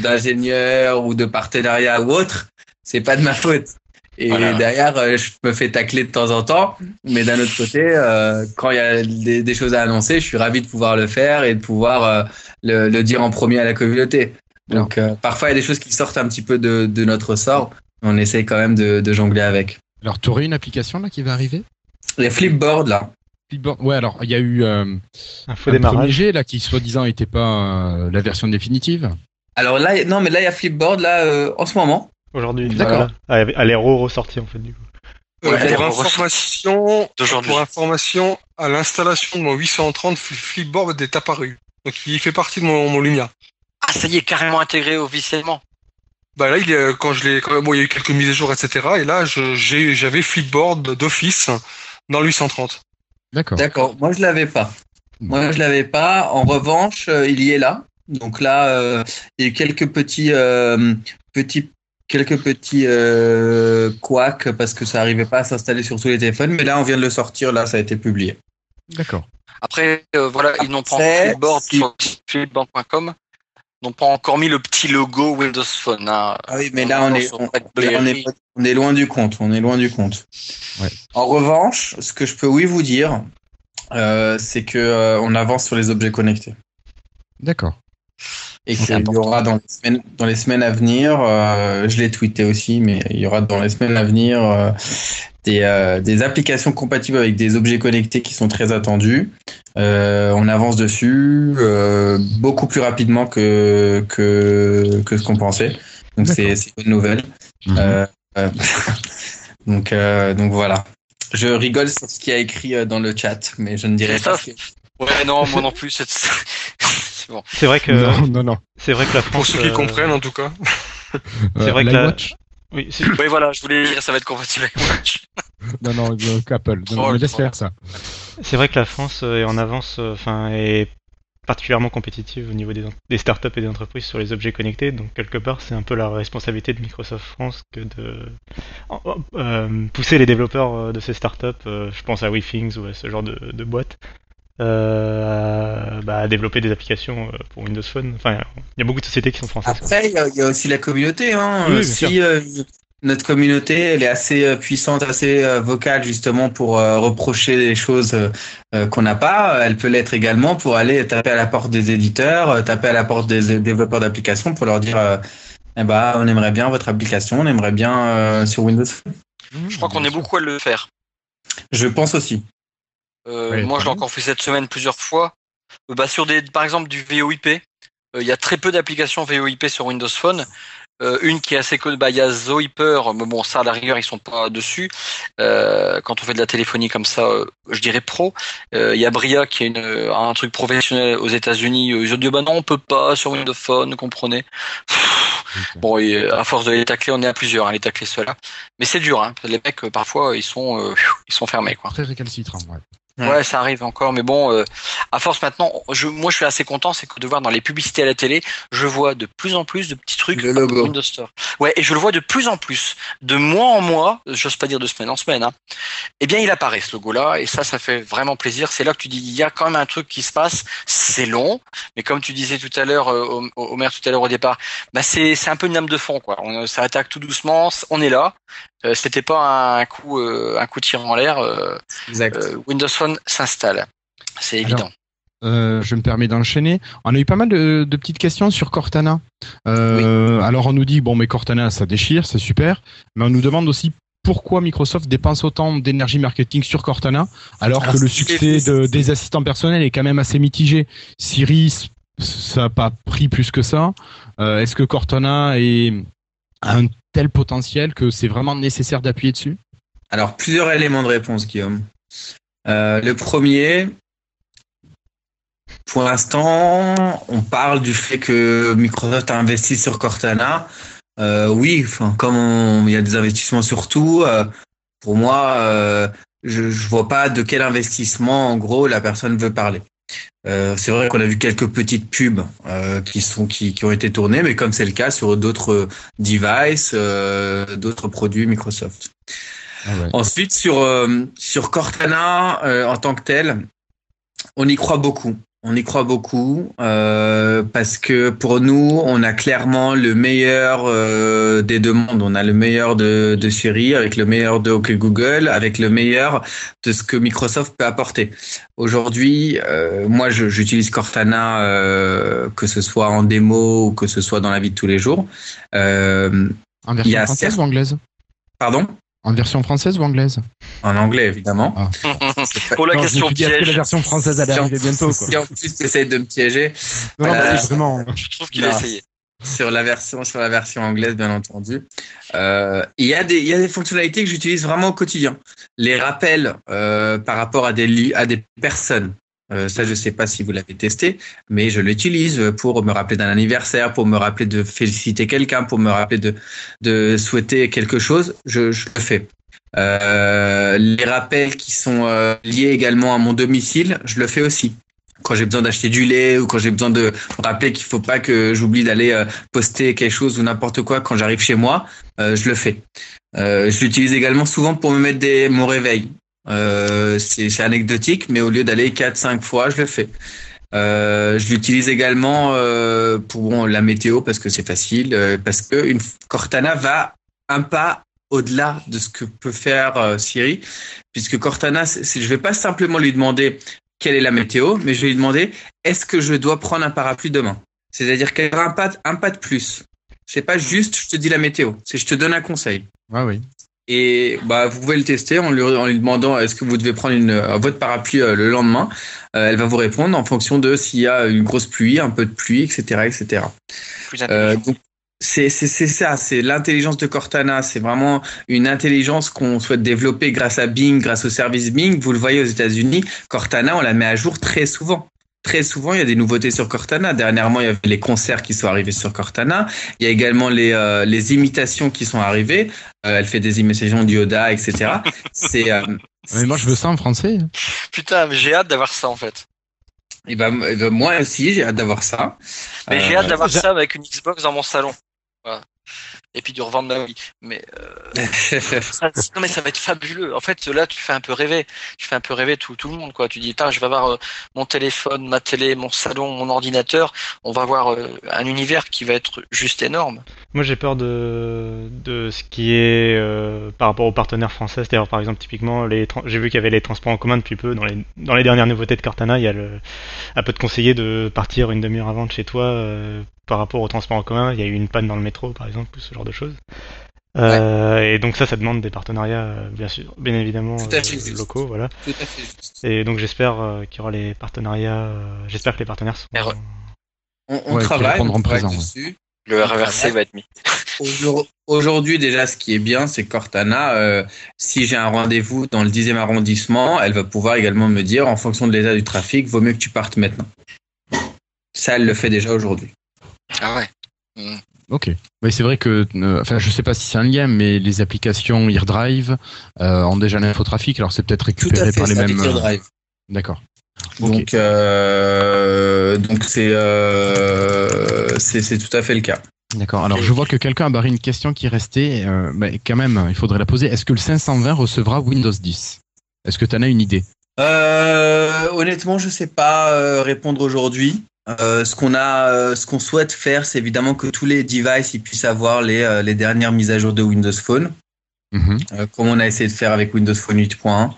d'ingénieur ou de partenariat ou autre, c'est pas de ma faute. Et Voilà. derrière, euh, je me fais tacler de temps en temps. Mais d'un autre côté, euh, quand il y a des, des choses à annoncer, je suis ravi de pouvoir le faire et de pouvoir euh, le, le dire en premier à la communauté. Donc euh, parfois, il y a des choses qui sortent un petit peu de, de notre sort. mais On essaye quand même de, de jongler avec. Alors tu aurais une application là qui va arriver? Les flipboards, là. Flipboard- Ouais, alors il y a eu euh, Un faux un premier démarrage. jet là qui soi-disant n'était pas euh, la version définitive. Alors là, non, mais là, il y a Flipboard, là, euh, en ce moment. Aujourd'hui. D'accord. Voilà. À, à l'héros ressorti en fait du coup. Euh, pour on information, d'aujourd'hui. pour information, à l'installation de mon 830, Fl- Flipboard est apparu. Donc il fait partie de mon, mon Lumia. Ah, ça y est, carrément intégré officiellement. Bah là, il est, quand je l'ai, quand bon, il y a eu quelques mises à jour, etc. Et là, je- j'ai, j'avais Flipboard d'office dans le 830. D'accord. D'accord. Moi, je l'avais pas. Moi, je l'avais pas. En revanche, euh, il y est là. Donc là, euh, il y a eu quelques petits, euh, petits, quelques petits euh, couacs parce que ça arrivait pas à s'installer sur tous les téléphones. Mais là, on vient de le sortir. Là, ça a été publié. D'accord. Après, euh, voilà, ils n'ont pas si- sur flipboard.com, n'ont pas encore mis le petit logo Windows Phone. hein. Ah oui, mais là, on est, on, est, on est loin du compte. On est loin du compte. Ouais. En revanche, ce que je peux oui vous dire, euh, c'est que euh, on avance sur les objets connectés. D'accord. Et C'est qu'il y important. aura dans les semaines, dans les semaines à venir, euh, je l'ai tweeté aussi, mais il y aura dans les semaines à venir euh, des, euh, des applications compatibles avec des objets connectés qui sont très attendus. Euh, on avance dessus euh, beaucoup plus rapidement que, que, que ce qu'on pensait. Donc c'est une bonne nouvelle. Euh, *laughs* donc, euh, donc voilà. Je rigole sur ce qu'il y a écrit dans le chat, mais je ne dirai pas. Ouais, non, moi non plus. *laughs* C'est c'est bon. C'est vrai que Non, non, non. c'est vrai que la Pour France. ceux qui euh, comprennent, en tout cas. *laughs* C'est Euh, vrai que la- l'iWatch Oui, c'est- Oui, voilà, je voulais dire, ça va être compatible avec Watch. *laughs* Non, non, euh, Apple. Non, Oh, laisse faire ça. C'est vrai que la France euh, est en avance, euh, enfin, est particulièrement compétitive au niveau des, des startups et des entreprises sur les objets connectés. Donc quelque part, c'est un peu la responsabilité de Microsoft France que de euh, pousser les développeurs euh, de ces startups. euh, je pense à WeThings ou à ce genre de, de boîtes. Euh, à, bah, à développer des applications euh, pour Windows Phone. Enfin, il y a beaucoup de sociétés qui sont françaises. Après, il y, a- il y a aussi la communauté. Hein. Oui, si euh, notre communauté, elle est assez puissante, assez vocale justement pour euh, reprocher des choses qu'on n'a pas, elle peut l'être également pour aller taper à la porte des éditeurs, taper à la porte des développeurs d'applications pour leur dire, euh, eh ben, on aimerait bien votre application, on aimerait bien euh, sur Windows. Je crois qu'on est beaucoup à le faire. Je pense aussi. Euh, moi, je l'ai encore fait cette semaine plusieurs fois. Euh, bah, sur des, par exemple, du VoIP, euh, il y a très peu d'applications VoIP sur Windows Phone. Euh, une qui est assez connue, bah, il y a Zoiper, mais bon, ça, à la rigueur, ils sont pas dessus. Euh, quand on fait de la téléphonie comme ça, euh, je dirais pro. Euh, Il y a Bria qui est une, un truc professionnel aux États-Unis. Ils ont dit, bah non, on peut pas sur Windows Phone, comprenez. Bon, et à force de les tacler, on est à plusieurs, hein, les tacler ceux-là. Mais c'est dur, hein. Les mecs, parfois, ils sont, euh, ils sont fermés, quoi. Très récalcitrant, ouais. Ouais. Ouais, ça arrive encore, mais bon, euh, à force maintenant, je, moi je suis assez content, c'est que de voir dans les publicités à la télé, je vois de plus en plus de petits trucs Le logo. Windows Store. Ouais, et je le vois de plus en plus, de mois en mois, j'ose pas dire de semaine en semaine, hein. Eh bien, il apparaît ce logo-là, et ça, ça fait vraiment plaisir. C'est là que tu dis, il y a quand même un truc qui se passe. C'est long, mais comme tu disais tout à l'heure, euh, maire tout à l'heure au départ, bah c'est c'est un peu une lame de fond, quoi. On, ça attaque tout doucement, on est là. Euh, C'était pas un coup, euh, un coup de tir en l'air. euh, Windows Phone s'installe. C'est évident. Euh, je me permets d'enchaîner. On a eu pas mal de, de petites questions sur Cortana. Euh, Alors on nous dit bon mais Cortana ça déchire, c'est super, mais on nous demande aussi pourquoi Microsoft dépense autant d'énergie marketing sur Cortana alors Alors, que le succès de- des assistants personnels est quand même assez mitigé. Siri ça n'a pas pris plus que ça. Euh, Est-ce que Cortana est un tel potentiel que c'est vraiment nécessaire d'appuyer dessus Alors, plusieurs éléments de réponse, Guillaume. Euh, le premier, pour l'instant, on parle du fait que Microsoft a investi sur Cortana. Euh, oui, comme il y a des investissements sur tout, euh, pour moi, je ne vois pas de quel investissement, en gros, la personne veut parler. Euh, c'est vrai qu'on a vu quelques petites pubs euh, qui sont qui, qui ont été tournées, mais comme c'est le cas sur d'autres devices, euh, d'autres produits Microsoft. Ensuite, sur, euh, sur Cortana euh, en tant que tel, on y croit beaucoup. On y croit beaucoup euh, parce que pour nous, on a clairement le meilleur euh, des deux mondes. On a le meilleur de, de Siri avec le meilleur de OK Google, avec le meilleur de ce que Microsoft peut apporter. Aujourd'hui, euh, moi, j'utilise Cortana, que ce soit en démo ou que ce soit dans la vie de tous les jours. En version française ou anglaise? Pardon? En version française ou anglaise? En anglais, évidemment. Ah. Pour la Non, question piège, la version française arriver bientôt quoi. En plus tu essayes de me piéger, Non, non, Euh, vraiment. je trouve qu'il a essayé. sur la version sur la version anglaise bien entendu. Euh, Il y a des il y a des fonctionnalités que j'utilise vraiment au quotidien. Les rappels euh, par rapport à des à des personnes. Euh, ça je sais pas si vous l'avez testé, mais je l'utilise pour me rappeler d'un anniversaire, pour me rappeler de féliciter quelqu'un, pour me rappeler de de souhaiter quelque chose. Je, je le fais. Euh, les rappels qui sont euh, liés également à mon domicile, je le fais aussi quand j'ai besoin d'acheter du lait ou quand j'ai besoin de rappeler qu'il faut pas que j'oublie d'aller euh, poster quelque chose ou n'importe quoi quand j'arrive chez moi, euh, je le fais. Je l'utilise également souvent pour me mettre des, mon réveil. C'est anecdotique, mais au lieu d'aller 4-5 fois, je le fais. Euh, je l'utilise également euh, pour la météo parce que c'est facile, euh, parce que une Cortana va un pas au-delà de ce que peut faire euh, Siri, puisque Cortana, je vais pas simplement lui demander quelle est la météo, mais je vais lui demander est-ce que je dois prendre un parapluie demain? C'est-à-dire qu'elle aura un pas, un pas de plus? C'est pas juste je te dis la météo, c'est je te donne un conseil. Ouais, oui. Et bah, vous pouvez le tester en lui, en lui demandant est-ce que vous devez prendre une, euh, votre parapluie euh, le lendemain? Euh, elle va vous répondre en fonction de s'il y a une grosse pluie, un peu de pluie, etc. etc. Plus Euh, donc, C'est c'est- c'est ça, c'est l'intelligence de Cortana. C'est vraiment une intelligence qu'on souhaite développer grâce à Bing, grâce au service Bing. Vous le voyez aux États-Unis, Cortana, on la met à jour très souvent. Très souvent, il y a des nouveautés sur Cortana. Dernièrement, il y avait les concerts qui sont arrivés sur Cortana. Il y a également les, euh, les imitations qui sont arrivées. Euh, elle fait des imitations d'Yoda, etc. *laughs* C'est euh, Mais moi, je veux ça en français. Putain, mais j'ai hâte d'avoir ça en fait. et ben, et ben, moi aussi, j'ai hâte d'avoir ça. Mais j'ai Euh, hâte d'avoir j'a- ça avec une Xbox dans mon salon. Voilà. Et puis de revendre ma Wii. Mais euh, *laughs* ça, non mais ça va être fabuleux. En fait, là, tu fais un peu rêver. Tu fais un peu rêver tout, tout le monde, quoi. Tu dis, je vais avoir euh, mon téléphone, ma télé, mon salon, mon ordinateur. On va avoir euh, un univers qui va être juste énorme. Moi, j'ai peur de, de ce qui est euh, par rapport aux partenaires français. C'est-à-dire, par exemple, typiquement, les j'ai vu qu'il y avait les transports en commun depuis peu. Dans les, dans les dernières nouveautés de Cortana, il y a le, un peu de conseiller de partir une demi-heure avant de chez toi euh, par rapport aux transports en commun. Il y a eu une panne dans le métro, par exemple, ou ce genre de choses. Euh, Et donc ça, ça demande des partenariats, euh, bien sûr, bien évidemment, Tout à fait euh, juste. locaux, voilà. Tout à fait juste. Et donc j'espère euh, qu'il y aura les partenariats. euh, j'espère que les partenaires sont. R- On, on Ouais, travaille, on travaille présent, ouais. dessus. Le RRC va être mis. *laughs* Aujourd- Aujourd'hui, déjà, ce qui est bien, c'est que Cortana, euh, si j'ai un rendez-vous dans le 10e arrondissement, elle va pouvoir également me dire, en fonction de l'état du trafic, vaut mieux que tu partes maintenant. Ça, elle le fait déjà aujourd'hui. Ah ouais. Ok. Mais c'est vrai que, euh, enfin, je sais pas si c'est un lien, mais les applications AirDrive euh, ont déjà l'infotrafic, alors c'est peut-être Tout récupéré à fait, par les mêmes. AirDrive. D'accord. Donc, euh, donc c'est euh, c'est c'est tout à fait le cas. D'accord. Alors, je vois que quelqu'un a barré une question qui restait, euh, mais quand même, il faudrait la poser. Est-ce que le 520 recevra Windows 10 Est-ce que tu en as une idée? Euh, honnêtement, je sais pas euh, répondre aujourd'hui. Euh, ce qu'on a, euh, ce qu'on souhaite faire, c'est évidemment que tous les devices ils puissent avoir les, euh, les dernières mises à jour de Windows Phone, Mhm. euh, comme on a essayé de faire avec Windows Phone 8.1.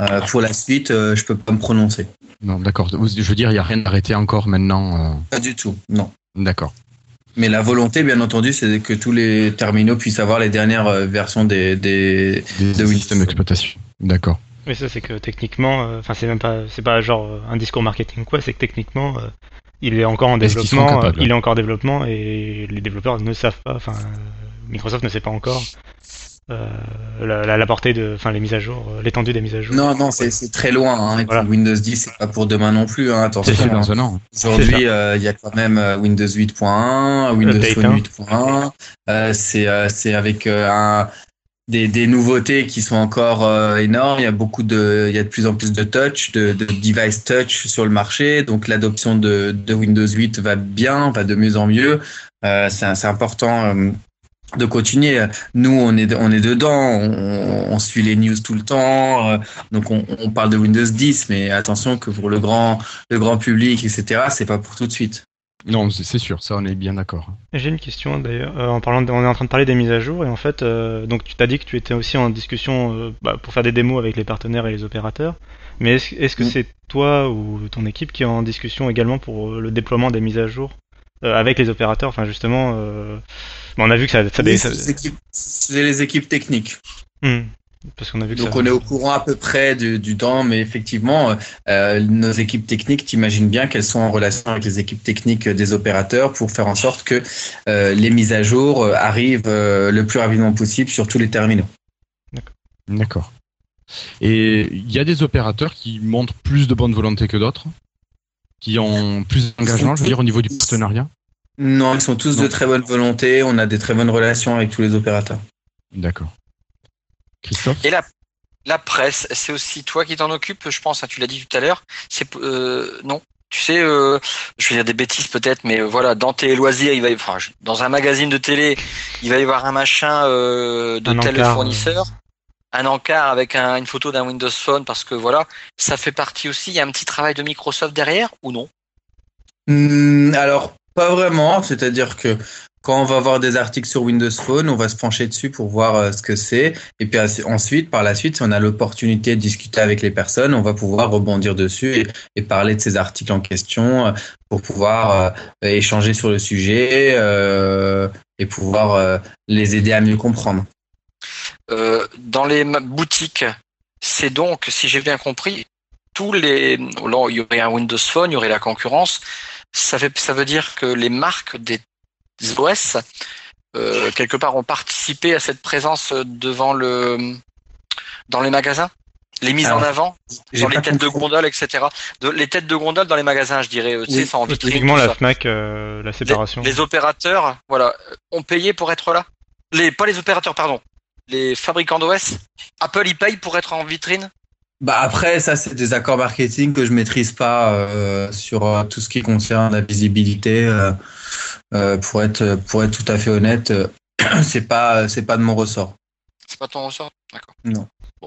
Euh, pour la suite, euh, je peux pas me prononcer. Non, d'accord. Je veux dire, il n'y a rien d'arrêté encore maintenant. Pas du tout, non. D'accord. Mais la volonté, bien entendu, c'est que tous les terminaux puissent avoir les dernières versions des, des... Des De Windows. systèmes d'exploitation. D'accord. Mais ça, c'est que techniquement, euh, enfin, c'est même pas, c'est pas genre un discours marketing quoi, c'est que techniquement, euh, il est encore en développement, capables il est encore en développement et les développeurs ne savent pas, enfin, Microsoft ne sait pas encore euh, la, la, la portée de, enfin, les mises à jour, euh, l'étendue des mises à jour. Non, non, c'est très loin. Hein. Et puis Voilà. Windows 10, c'est pas pour demain non plus. Hein. Attention. C'est hein. dans un an. Aujourd'hui, euh, il y a quand même Windows 8.1, Windows Update, Phone hein. 8.1. Euh, c'est c'est avec euh, un, des, des nouveautés qui sont encore euh, énormes. Il y a beaucoup de, il y a de plus en plus de touch, de, de device touch sur le marché. Donc l'adoption de, de Windows 8 va bien, va de mieux en mieux. Euh, c'est important. euh, de continuer. Nous, on est, on est dedans, on, on suit les news tout le temps, euh, donc on, on parle de Windows 10, mais attention que pour le grand, le grand public, etc., c'est pas pour tout de suite. Non, c'est sûr, ça on est bien d'accord. J'ai une question d'ailleurs. Euh, en parlant, de- on est en train de parler des mises à jour et en fait, euh, donc tu t'as dit que tu étais aussi en discussion euh, bah, pour faire des démos avec les partenaires et les opérateurs. Mais est-ce que Mm. c'est toi ou ton équipe qui est en discussion également pour le déploiement des mises à jour euh, avec les opérateurs? Enfin justement, euh, on a vu que ça, ça, Oui, ça- c'est les les équipes techniques. Hmm. Parce qu'on a vu que Donc ça. on est au courant à peu près du, du temps, mais effectivement, euh, nos équipes techniques, t'imagines bien qu'elles sont en relation avec les équipes techniques des opérateurs pour faire en sorte que euh, les mises à jour euh, arrivent euh, le plus rapidement possible sur tous les terminaux. D'accord. Et il y a des opérateurs qui montrent plus de bonne volonté que d'autres, qui ont plus d'engagement, je veux dire, au niveau du partenariat? Non, ils sont tous Non. de très bonne volonté. On a des très bonnes relations avec tous les opérateurs. D'accord. Christophe Et la, la presse, c'est aussi toi qui t'en occupes, je pense. hein, tu l'as dit tout à l'heure. C'est euh, non. Tu sais, euh, je vais dire des bêtises peut-être, mais euh, voilà, dans tes loisirs, il va, y- enfin, dans un magazine de télé, il va y avoir un machin euh, de Un tel encart, fournisseur, un encart avec un- une photo d'un Windows Phone, parce que voilà, ça fait partie aussi. Il y a un petit travail de Microsoft derrière ou non? Hmm, alors, pas vraiment. C'est-à-dire que quand on va voir des articles sur Windows Phone, on va se pencher dessus pour voir euh, ce que c'est. Et puis ensuite, par la suite, si on a l'opportunité de discuter avec les personnes, on va pouvoir rebondir dessus et, parler de ces articles en question euh, pour pouvoir euh, échanger sur le sujet et pouvoir les aider à mieux comprendre. Dans les boutiques, c'est donc, si j'ai bien compris, tous les, il y aurait un Windows Phone, il y aurait la concurrence. Ça ça veut dire que les marques des OS, euh, quelque part, ont participé à cette présence devant le, dans les magasins? Les mises Alors, en avant dans les têtes de gondole, etc. De- les têtes de gondole dans les magasins, je dirais, euh, tu sais, Oui, sans en vitrine. Typiquement la ça. FNAC, euh, la séparation. Les, les opérateurs, voilà, ont payé pour être là. Les, pas les opérateurs, pardon. Les fabricants d'OS. Apple y paye pour être en vitrine? Bah après, ça c'est des accords marketing que je maîtrise pas euh, sur euh, tout ce qui concerne la visibilité. Euh, euh, pour être pour être tout à fait honnête, euh, *clears throat* c'est pas c'est pas de mon ressort. C'est pas ton ressort? D'accord.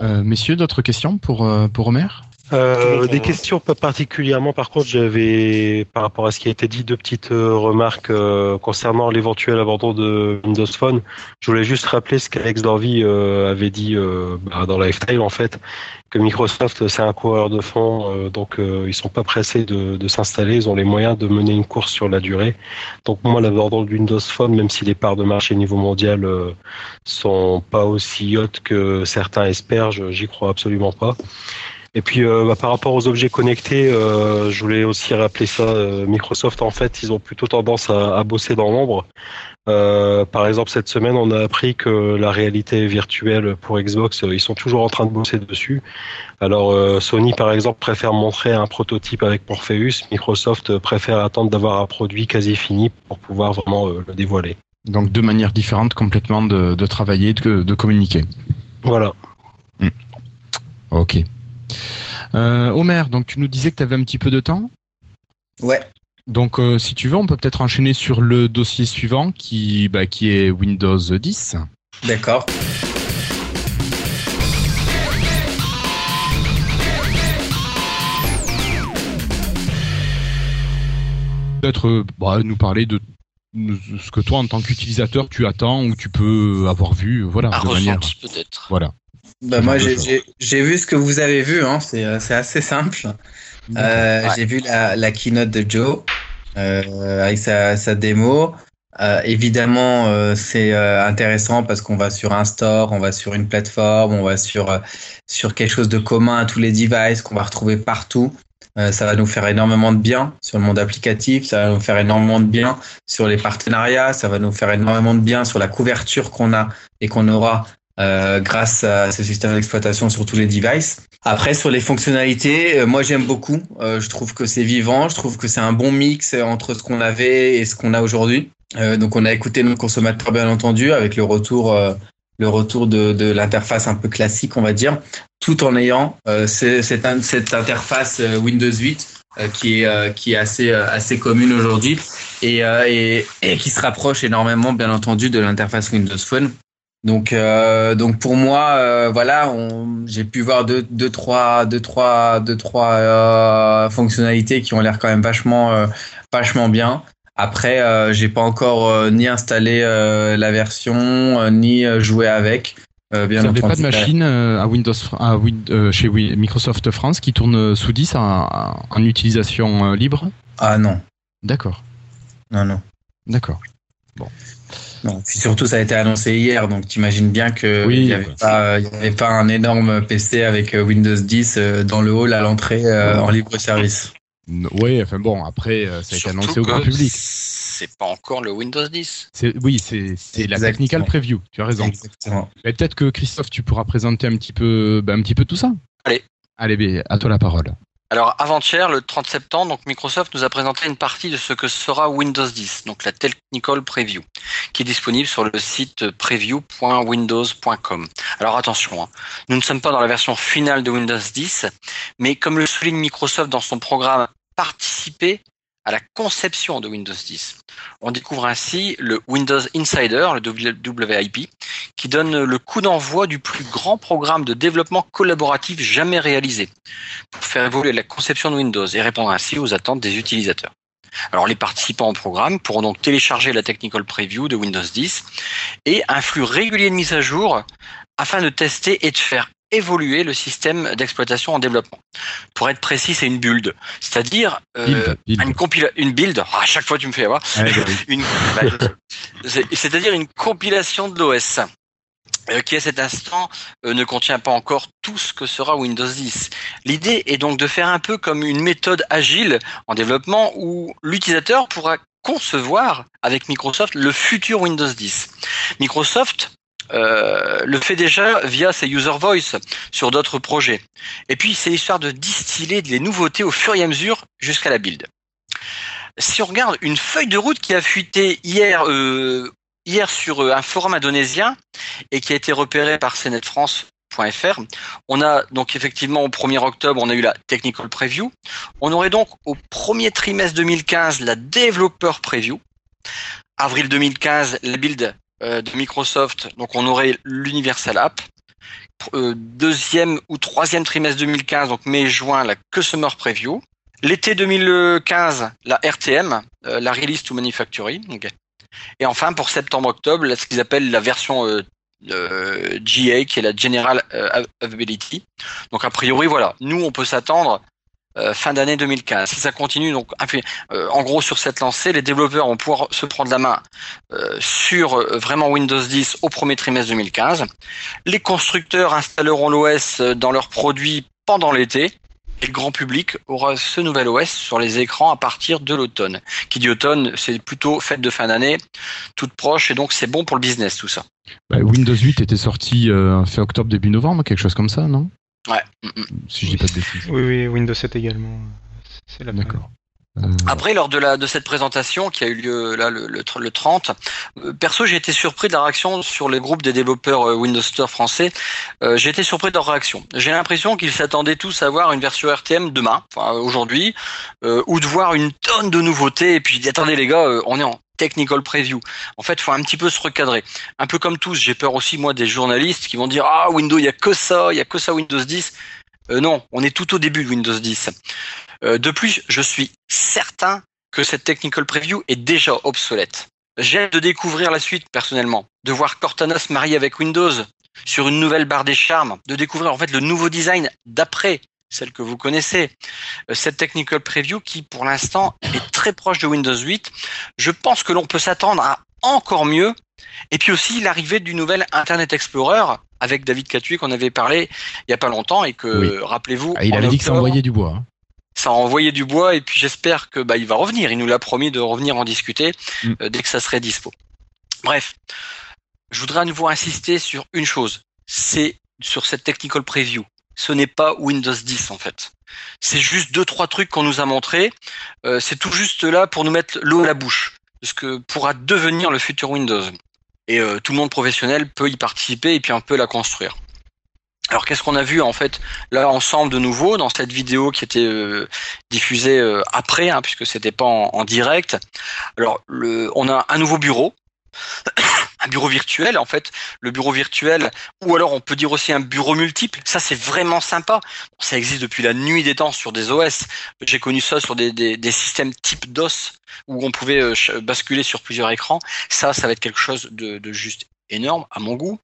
Euh, messieurs, d'autres questions pour, euh, pour Homer Euh, des questions pas particulièrement. Par contre, j'avais, par rapport à ce qui a été dit, deux petites euh, remarques euh, concernant l'éventuel abandon de Windows Phone. Je voulais juste rappeler ce qu'Alex Dorvy euh, avait dit euh, bah, dans la F-Time, en fait, que Microsoft, c'est un coureur de fond, euh, donc euh, ils sont pas pressés de, de s'installer, ils ont les moyens de mener une course sur la durée. Donc moi, l'abandon de Windows Phone, même si les parts de marché au niveau mondial euh, sont pas aussi hautes que certains espèrent, je- j'y crois absolument pas. Et puis euh, bah, par rapport aux objets connectés, euh, je voulais aussi rappeler ça. euh, Microsoft, en fait, ils ont plutôt tendance à, à bosser dans l'ombre. Par exemple, cette semaine, on a appris que la réalité virtuelle pour Xbox, ils sont toujours en train de bosser dessus. Alors Sony, par exemple, préfère montrer un prototype avec Morpheus. Microsoft préfère attendre d'avoir un produit quasi fini pour pouvoir vraiment le dévoiler. Donc deux manières différentes complètement de, de travailler, de, de communiquer. Voilà. Ok. Euh, Homer, donc tu nous disais que tu avais un petit peu de temps. Ouais. Donc euh, si tu veux, on peut peut-être enchaîner sur le dossier suivant qui, bah, qui est Windows 10. D'accord. Peut-être euh, bah, nous parler de ce que toi en tant qu'utilisateur tu attends ou tu peux avoir vu, voilà, Un de manière. ressenti peut-être. Voilà. Bah moi j'ai choses. j'ai- j'ai vu ce que vous avez vu, hein, c'est euh, c'est assez simple. Euh, Ouais. J'ai vu la, la keynote de Joe euh, avec sa, sa démo. Euh, évidemment, euh, c'est euh, intéressant parce qu'on va sur un store, on va sur une plateforme, on va sur euh, sur quelque chose de commun à tous les devices qu'on va retrouver partout. Euh, ça va nous faire énormément de bien sur le monde applicatif, ça va nous faire énormément de bien sur les partenariats, ça va nous faire énormément de bien sur la couverture qu'on a et qu'on aura euh, grâce à ce système d'exploitation sur tous les devices. Après, sur les fonctionnalités, euh, moi j'aime beaucoup. Euh, je trouve que c'est vivant, je trouve que c'est un bon mix entre ce qu'on avait et ce qu'on a aujourd'hui. Euh, donc on a écouté nos consommateurs bien entendu avec le retour, euh, le retour de, de l'interface un peu classique, on va dire, tout en ayant euh, cette, cette interface Windows 8 euh, qui est qui est assez assez commune aujourd'hui et, et et qui se rapproche énormément bien entendu de l'interface Windows Phone. Donc, euh, donc pour moi, euh, voilà, j'ai pu voir deux, deux, trois, deux, trois, deux, trois euh, fonctionnalités qui ont l'air quand même vachement, vachement bien. Après, j'ai pas encore ni installé la version, ni joué avec. Bien Vous n'avez pas de machine euh, à Windows Fr- à Win- chez Microsoft France qui tourne sous 10 en, utilisation libre? Ah non, D'accord, non, non. d'accord. Non, puis surtout, ça a été annoncé hier, donc t'imagines bien que Oui, il n'y avait, ouais. pas- il y avait pas un énorme PC avec euh, Windows 10 euh, dans le hall à l'entrée euh, en libre service. Oui, enfin bon, après, ça a été annoncé au grand public. C'est pas encore le Windows 10. C'est- Oui, c'est la technical preview, tu as raison. Exactement. Mais peut-être que Christophe, tu pourras présenter un petit peu, un petit peu tout ça. Allez. Allez, ben, à toi la parole. Alors avant-hier, le 30 septembre, donc Microsoft nous a présenté une partie de ce que sera Windows 10, donc la Technical Preview, qui est disponible sur le site preview.windows.com. Alors attention, hein, nous ne sommes pas dans la version finale de Windows 10, mais comme le souligne Microsoft dans son programme Participer à la conception de Windows 10. On découvre ainsi le Windows Insider, le WIP, qui donne le coup d'envoi du plus grand programme de développement collaboratif jamais réalisé pour faire évoluer la conception de Windows et répondre ainsi aux attentes des utilisateurs. Alors les participants au programme pourront donc télécharger la Technical Preview de Windows 10 et un flux régulier de mise à jour afin de tester et de faire évoluer le système d'exploitation en développement. Pour être précis, c'est une build, c'est-à-dire euh, une compila- une build. Ah, à chaque fois, tu me fais avoir bah oui. *laughs* bah, c'est- c'est-à-dire une compilation de l'OS. euh, qui à cet instant euh, ne contient pas encore tout ce que sera Windows 10. L'idée est donc de faire un peu comme une méthode agile en développement où l'utilisateur pourra concevoir avec Microsoft le futur Windows 10. Microsoft euh, le fait déjà via ses user voice sur d'autres projets. Et puis c'est l'histoire de distiller les nouveautés au fur et à mesure jusqu'à la build. Si on regarde une feuille de route qui a fuité hier euh, hier sur euh, un forum indonésien et qui a été repéré par cnetfrance.fr, on a donc effectivement au 1er octobre, on a eu la technical preview. On aurait donc au premier trimestre 2015 la developer preview. Avril 2015, la build de Microsoft. Donc on aurait l'Universal App. Euh, deuxième ou troisième trimestre 2015, donc mai-juin, la Customer Preview. L'été 2015, la RTM, euh, la Release to Manufacturing. Et enfin, pour septembre-octobre, ce qu'ils appellent la version GA, qui est la General Availability. Donc a priori, voilà, nous on peut s'attendre euh, fin d'année 2015. Si ça continue, donc euh, en gros sur cette lancée, les développeurs vont pouvoir se prendre la main euh, sur vraiment Windows 10 au premier trimestre 2015. Les constructeurs installeront l'OS dans leurs produits pendant l'été. Et le grand public aura ce nouvel OS sur les écrans à partir de l'automne. Qui dit automne, c'est plutôt fête de fin d'année, toute proche, et donc c'est bon pour le business tout ça. Bah, Windows 8 était sorti fin octobre, début novembre, quelque chose comme ça, non? Ouais. Si je dis pas de bêtises. Oui, oui, Windows 7 également. C'est la D'accord. Euh, Après, lors de, la, de cette présentation qui a eu lieu là le, le, le 30, euh, perso, j'ai été surpris de la réaction sur les groupes des développeurs euh, Windows Store français. j'ai été surpris de leur réaction. J'ai l'impression qu'ils s'attendaient tous à voir une version RTM demain, enfin aujourd'hui, ou de voir une tonne de nouveautés. Et puis, attendez les gars, on est en technical preview. En fait, il faut un petit peu se recadrer. Un peu comme tous, j'ai peur aussi moi des journalistes qui vont dire ah Windows, il y a que ça, il y a que ça Windows 10. Euh, non, on est tout au début de Windows 10. Euh, de plus, je suis certain que cette technical preview est déjà obsolète. J'ai de découvrir la suite personnellement, de voir Cortana se marier avec Windows sur une nouvelle barre des charmes, de découvrir en fait le nouveau design d'après celle que vous connaissez. Euh, cette technical preview qui, pour l'instant, est très proche de Windows 8. Je pense que l'on peut s'attendre à encore mieux. Et puis aussi l'arrivée du nouvel Internet Explorer avec David Catuy qu'on avait parlé il y a pas longtemps et que, rappelez-vous, ah, il avait dit que ça envoyait du bois. Hein. Ça a envoyé du bois et puis j'espère que bah, il va revenir. Il nous l'a promis de revenir en discuter mm. euh, dès que ça serait dispo. Bref, je voudrais à nouveau insister sur une chose. C'est sur cette technical preview ce n'est pas Windows 10 en fait. C'est juste deux trois trucs qu'on nous a montrés. Euh, c'est tout juste là pour nous mettre l'eau à la bouche, ce que pourra devenir le futur Windows. Et euh, tout le monde professionnel peut y participer et puis on peut la construire. Alors qu'est-ce qu'on a vu en fait là ensemble de nouveau dans cette vidéo qui était euh, diffusée après, hein, puisque c'était pas en, en, direct. Alors on a un nouveau bureau *coughs* un bureau virtuel en fait, le bureau virtuel, ou alors on peut dire aussi un bureau multiple. Ça c'est vraiment sympa. Ça existe depuis la nuit des temps sur des OS. J'ai connu ça sur des, systèmes type DOS où on pouvait euh, basculer sur plusieurs écrans. Ça, ça va être quelque chose de juste énorme à mon goût.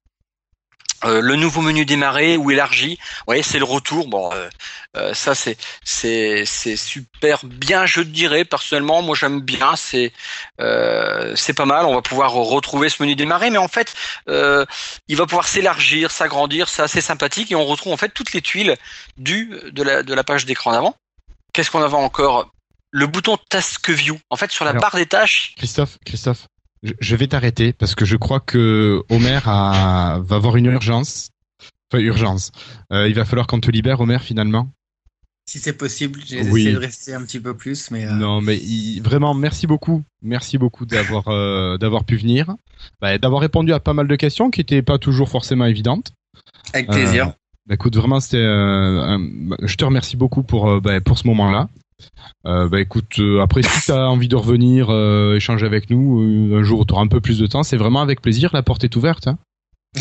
Euh, le nouveau menu démarrer ou élargi, ouais, c'est le retour. Bon, euh, euh, ça c'est c'est c'est super bien, je dirais personnellement. Moi j'aime bien, c'est c'est pas mal. On va pouvoir retrouver ce menu démarrer, mais en fait il va pouvoir s'élargir, s'agrandir, c'est assez sympathique et on retrouve en fait toutes les tuiles du de la de la page d'écran d'avant. Qu'est-ce qu'on avait encore? Le bouton Task View. En fait sur la barre des tâches. Christophe, Christophe, je vais t'arrêter parce que je crois que Homer a, va avoir une urgence. Enfin, urgence. Euh, il va falloir qu'on te libère, Homer, finalement. Si c'est possible, j'ai essayé de rester un petit peu plus, mais. Euh... Non, mais vraiment, merci beaucoup, merci beaucoup d'avoir euh, d'avoir pu venir, bah, d'avoir répondu à pas mal de questions qui n'étaient pas toujours forcément évidentes. Avec plaisir. Bah, écoute, vraiment, c'était. je te remercie beaucoup pour bah, pour ce moment-là. Euh, bah écoute, euh, après si tu as *laughs* envie de revenir euh, échanger avec nous un jour où tu auras un peu plus de temps, c'est vraiment avec plaisir, la porte est ouverte. Hein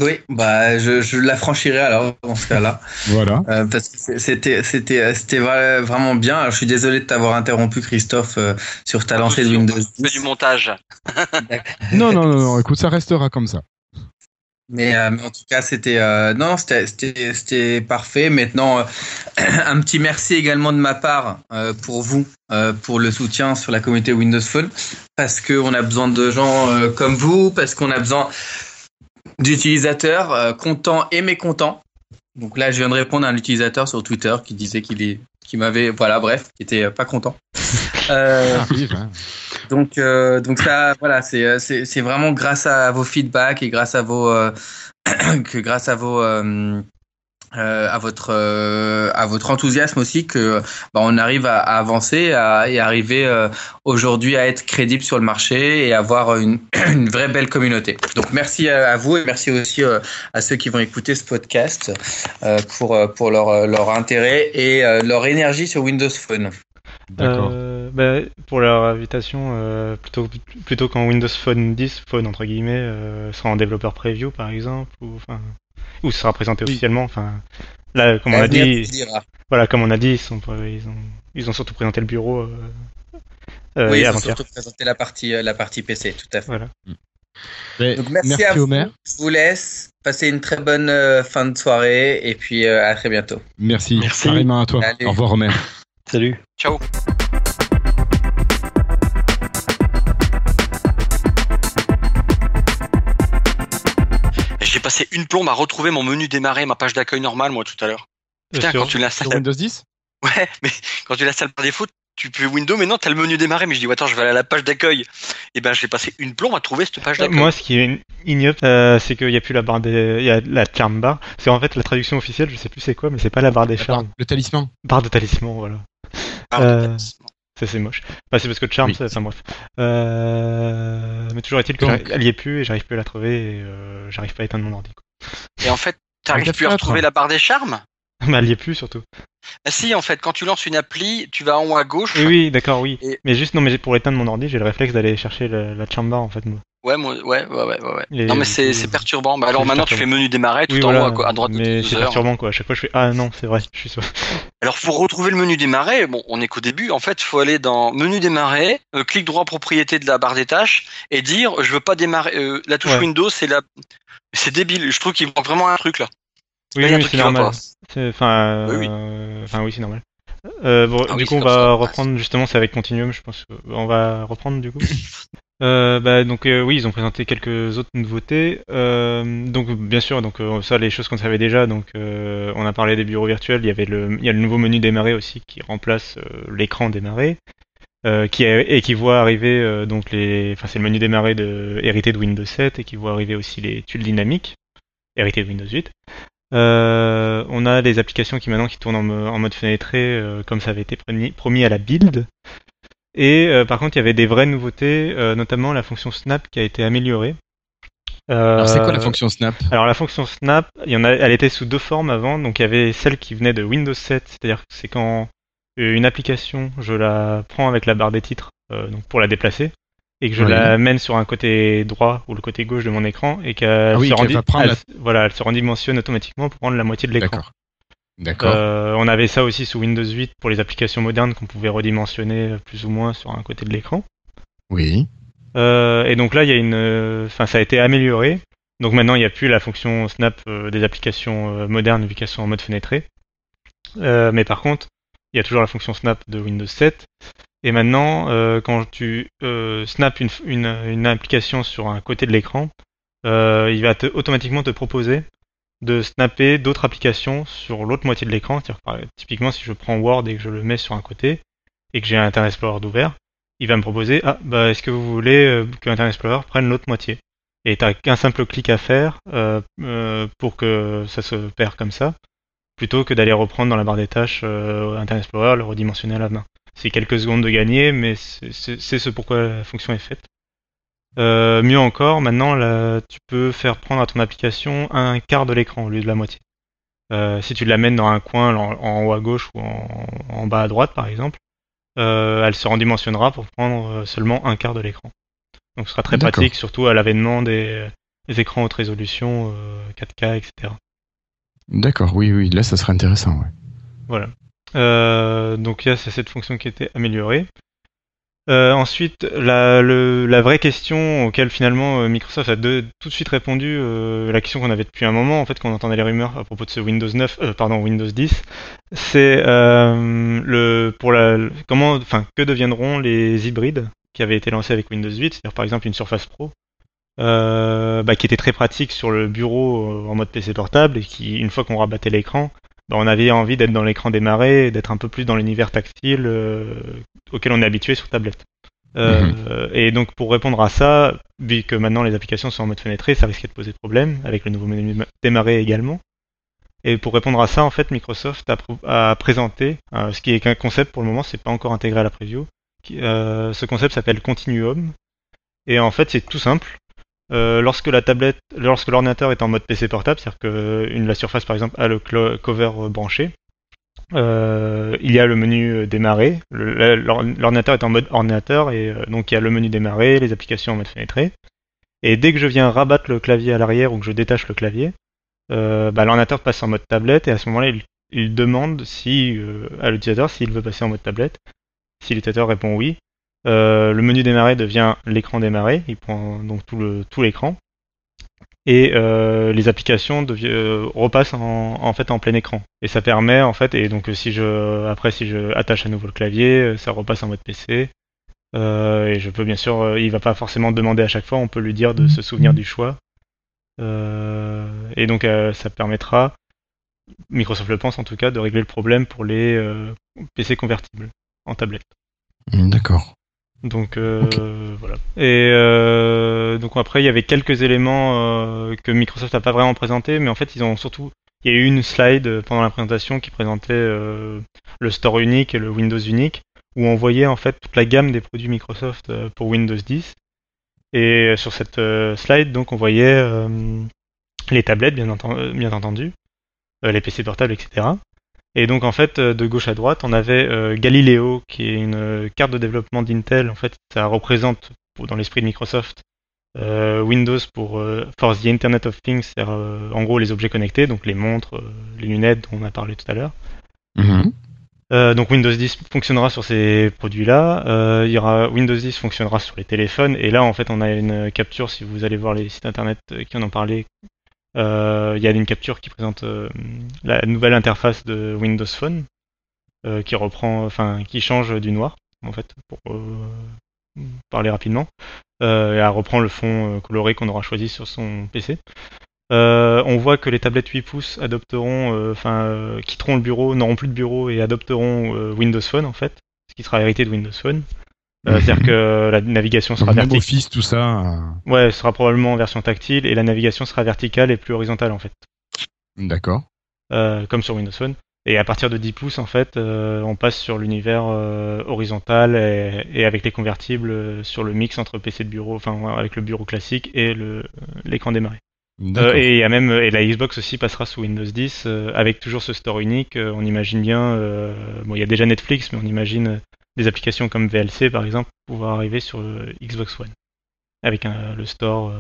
oui, bah je, je la franchirai alors dans ce cas-là. voilà. parce que c'était c'était c'était vraiment bien. Alors, je suis désolé de t'avoir interrompu Christophe sur ta lancée de Windows 10. du montage. *laughs* non, non non non, écoute, ça restera comme ça. Mais, euh, en tout cas, c'était euh, non, c'était parfait. Maintenant, euh, *clears throat* un petit merci également de ma part euh, pour vous, pour le soutien sur la communauté Windows Phone, parce que on a besoin de gens comme vous, parce qu'on a besoin d'utilisateurs contents et mécontents. Donc là, je viens de répondre à un utilisateur sur Twitter qui disait qu'il est qui m'avait, voilà, bref, qui était pas content. *laughs* Euh, arrive, hein. donc, euh, donc ça, voilà, c'est, euh, c'est, c'est vraiment grâce à vos feedbacks et grâce à vos, euh, *clears throat* que grâce à vos, euh, à votre, euh, à votre enthousiasme aussi que bah, on arrive à, à avancer à, et arriver euh, aujourd'hui à être crédible sur le marché et avoir une, *clears throat* une vraie belle communauté. Donc merci à, à vous et merci aussi euh, à ceux qui vont écouter ce podcast euh, pour, euh, pour leur, leur intérêt et euh, leur énergie sur Windows Phone. D'accord. Euh, bah, pour leur invitation, euh, plutôt, plutôt quand Windows Phone 10, Phone entre guillemets, euh, sera en développeur preview par exemple, ou, enfin, ou sera présenté Oui. officiellement. Enfin, là, comme on a dit, voilà, comme on a dit, ils, sont, ils, ont, ils ont surtout présenté le bureau euh, euh, oui, et il faut avant-hier. surtout présenter la partie, euh, la partie PC, tout à fait. Voilà. Mais Donc merci, merci à vous. Omer. Je vous laisse. Passez une très bonne euh, fin de soirée et puis euh, à très bientôt. Merci. Merci. Pareillement à toi. Allez. Au revoir, Omer. Salut. Ciao. J'ai passé une plombe à retrouver mon menu démarrer, ma page d'accueil normale, moi, tout à l'heure. Putain, Sur- quand tu l'installes. Windows 10 Ouais, *laughs* mais quand tu l'installes par défaut, tu peux Windows, mais non, t'as le menu démarrer. Mais je dis, attends, je vais aller à la page d'accueil. Et ben, j'ai passé une plombe à trouver cette page d'accueil. Moi, ce qui est ignoble, euh, c'est qu'il n'y a plus la barre des, il y a la charm bar. C'est en fait la traduction officielle, je sais plus c'est quoi, mais c'est pas la barre des charmes. Le talisman. Barre de talisman, voilà. De euh, talisman. Ça c'est moche. Bah, c'est parce que charm, Oui. ça, enfin bref. Euh... Mais toujours est-il que Donc- j'arrive- elle y est plus et j'arrive plus à la trouver et euh, j'arrive pas à éteindre mon ordi. Quoi. Et en fait, t'arrives plus à retrouver la barre des charmes? *laughs* Mais elle y est plus surtout. Ah si, en fait, quand tu lances une appli, tu vas en haut à gauche. Oui, oui, d'accord, oui. Et- Mais juste non, mais pour éteindre mon ordi, j'ai le réflexe d'aller chercher la, la charm bar en fait. Moi. Ouais, moi, ouais, ouais, ouais, ouais. non, mais c'est perturbant. Bah, alors maintenant, tu fais menu démarrer tout Oui, en voilà. haut à, droite de mais c'est perturbant quoi. À chaque fois, je fais ah non, c'est vrai, je suis sûr. *laughs* Alors pour retrouver le menu démarrer, bon, on est qu'au début. En fait, il faut aller dans menu démarrer, euh, clic droit propriété de la barre des tâches et dire je veux pas démarrer. euh, la touche Ouais. Windows, c'est la. C'est débile. Je trouve qu'il manque vraiment un truc là. Oui, oui, c'est normal. Oui, oui. enfin oui, c'est normal. Euh, bon, Ah du oui, coup, on va reprendre justement, c'est avec Continuum, je pense. On va reprendre du coup. *laughs* Euh, bah, donc euh, oui, ils ont présenté quelques autres nouveautés. Donc bien sûr, donc ça, les choses qu'on savait déjà. Donc on a parlé des bureaux virtuels. Il y avait le, il y a le nouveau menu démarrer aussi qui remplace l'écran démarrer, qui et qui voit arriver donc les, enfin c'est le menu démarrer de hérité de Windows 7 et qui voit arriver aussi les tuiles dynamiques hérité de Windows 8. Euh, on a des applications qui maintenant qui tournent en, mo- en mode fenêtré euh, comme ça avait été promis, promis à la build. Et euh, par contre, il y avait des vraies nouveautés, notamment la fonction Snap qui a été améliorée. Alors, c'est quoi la fonction Snap? alors la fonction Snap, il y en a, elle était sous deux formes avant. Donc il y avait celle qui venait de Windows 7, c'est-à-dire que c'est quand une application, je la prends avec la barre des titres donc pour la déplacer et que je Oui. la mène sur un côté droit ou le côté gauche de mon écran et qu'elle Ah oui, se, qu'elle rendi- va prendre elle- la- voilà, elle se rendimensionne automatiquement pour prendre la moitié de l'écran. D'accord. Euh, on avait ça aussi sous Windows 8 pour les applications modernes qu'on pouvait redimensionner plus ou moins sur un côté de l'écran. Oui. Euh, et donc là, il y a une, enfin, ça a été amélioré. Donc maintenant, il n'y a plus la fonction snap euh, des applications modernes vu qu'elles sont en mode fenêtré. Euh, mais par contre, il y a toujours la fonction snap de Windows 7. Et maintenant, euh, quand tu euh, snap une, une, une application sur un côté de l'écran, euh, il va te, automatiquement te proposer de snapper d'autres applications sur l'autre moitié de l'écran. Typiquement, si je prends Word et que je le mets sur un côté et que j'ai Internet Explorer d'ouvert, il va me proposer ah bah est-ce que vous voulez euh, que Internet Explorer prenne l'autre moitié? Et t'as qu'un simple clic à faire euh, euh, pour que ça se perd comme ça plutôt que d'aller reprendre dans la barre des tâches Internet Explorer le redimensionner à la main c'est quelques secondes de gagner mais c'est- ce pourquoi la fonction est faite Euh, mieux encore maintenant là, tu peux faire prendre à ton application un quart de l'écran au lieu de la moitié Euh, si tu l'amènes dans un coin en, en haut à gauche ou en, en bas à droite par exemple euh, elle se redimensionnera pour prendre seulement un quart de l'écran. Donc ce sera très pratique, surtout à l'avènement des, des écrans haute résolution, euh, 4K, etc. D'accord, oui, oui, là ça serait intéressant. Ouais. Voilà. Euh, donc c'est cette fonction qui été améliorée. Euh, ensuite, la, vraie question auquel finalement euh, Microsoft a tout de suite répondu, euh, la question qu'on avait depuis un moment, en fait, qu'on entendait les rumeurs à propos de ce Windows 9, euh, pardon, Windows 10, c'est le pour la comment, enfin, que deviendront les hybrides qui avaient été lancés avec Windows 8, c'est-à-dire par exemple une Surface Pro, bah, qui était très pratique sur le bureau en mode PC portable et qui, une fois qu'on rabattait l'écran, on avait envie d'être dans l'écran démarré, d'être un peu plus dans l'univers tactile euh, auquel on est habitué sur tablette. Euh, Et donc pour répondre à ça, vu que maintenant les applications sont en mode fenêtré, ça risquait de poser problème avec le nouveau menu démarrer également. Et pour répondre à ça, en fait, Microsoft a, pr- a présenté euh, ce qui est qu'un concept pour le moment, c'est pas encore intégré à la preview. Qui- euh, ce concept s'appelle Continuum. Et en fait, c'est tout simple. Euh, lorsque l'ordinateur est en mode PC portable, c'est-à-dire que une, la surface par exemple a le cover euh, branché, euh, il y a le menu euh, démarrer. L'ordinateur est en mode ordinateur et euh, donc il y a le menu démarrer, les applications en mode fenêtré. Et dès que je viens rabattre le clavier à l'arrière ou que je détache le clavier, euh, bah, l'ordinateur passe en mode tablette et à ce moment-là, il, demande euh, à l'utilisateur s'il veut passer en mode tablette. Si l'utilisateur répond oui, euh, le menu démarrer devient l'écran démarrer. Il prend donc tout l'écran et euh, les applications euh, repassent en, fait en plein écran. Et ça permet en fait et donc si je après si je attache à nouveau le clavier, euh, ça repasse en mode PC. Euh, et je peux bien sûr, euh, il va pas forcément demander à chaque fois, on peut lui dire de se souvenir du choix. Euh, et donc euh, ça permettra, Microsoft le pense en tout cas, de régler le problème pour les euh, PC convertibles en tablette. D'accord. Donc euh, voilà. Et euh, donc après il y avait quelques éléments euh, que Microsoft n'a pas vraiment présenté, mais en fait ils ont surtout il y a eu une slide pendant la présentation qui présentait euh, le store unique et le Windows unique, où on voyait en fait toute la gamme des produits Microsoft euh, pour Windows 10. Et euh, sur cette slide donc on voyait euh, les tablettes bien, enten- bien entendu, euh, les PC portables etc. Et donc en fait, euh, de gauche à droite, on avait euh, Galileo, qui est une euh, carte de développement d'Intel. En fait, ça représente, dans l'esprit de Microsoft, euh, Windows pour euh, for the Internet of Things, c'est-à-dire euh, en gros les objets connectés, donc les montres, les lunettes dont on a parlé tout à l'heure. Mhm. Donc Windows 10 fonctionnera sur ces produits-là. Il y aura Windows 10 fonctionnera sur les téléphones. Et là, en fait, on a une capture. Si vous allez voir les sites internet qui en ont parlé, il y a une capture qui présente euh, la nouvelle interface de Windows Phone, euh, qui reprend, enfin, qui change du noir, en fait, pour euh, parler rapidement. Euh, et elle reprend le fond euh, coloré qu'on aura choisi sur son PC. Euh, on voit que les tablettes 8 pouces adopteront, euh, enfin, euh, quitteront le bureau, n'auront plus de bureau et adopteront euh, Windows Phone en fait, ce qui sera hérité de Windows Phone. Euh. C'est-à-dire que la navigation sera verticale. Office, tout ça. euh, Ouais, sera probablement en version tactile et la navigation sera verticale et plus horizontale en fait, D'accord. euh, comme sur Windows Phone. Et à partir de 10 pouces en fait, euh, on passe sur l'univers euh, horizontal et, et avec les convertibles sur le mix entre PC de bureau, enfin avec le bureau classique et l'écran démarré. Euh, et il y a même et la Xbox aussi passera sous Windows 10 euh, avec toujours ce store unique. euh, on imagine bien, euh, bon, il y a déjà Netflix, mais on imagine euh, des applications comme VLC par exemple pouvoir arriver sur euh, Xbox One avec un- le store euh,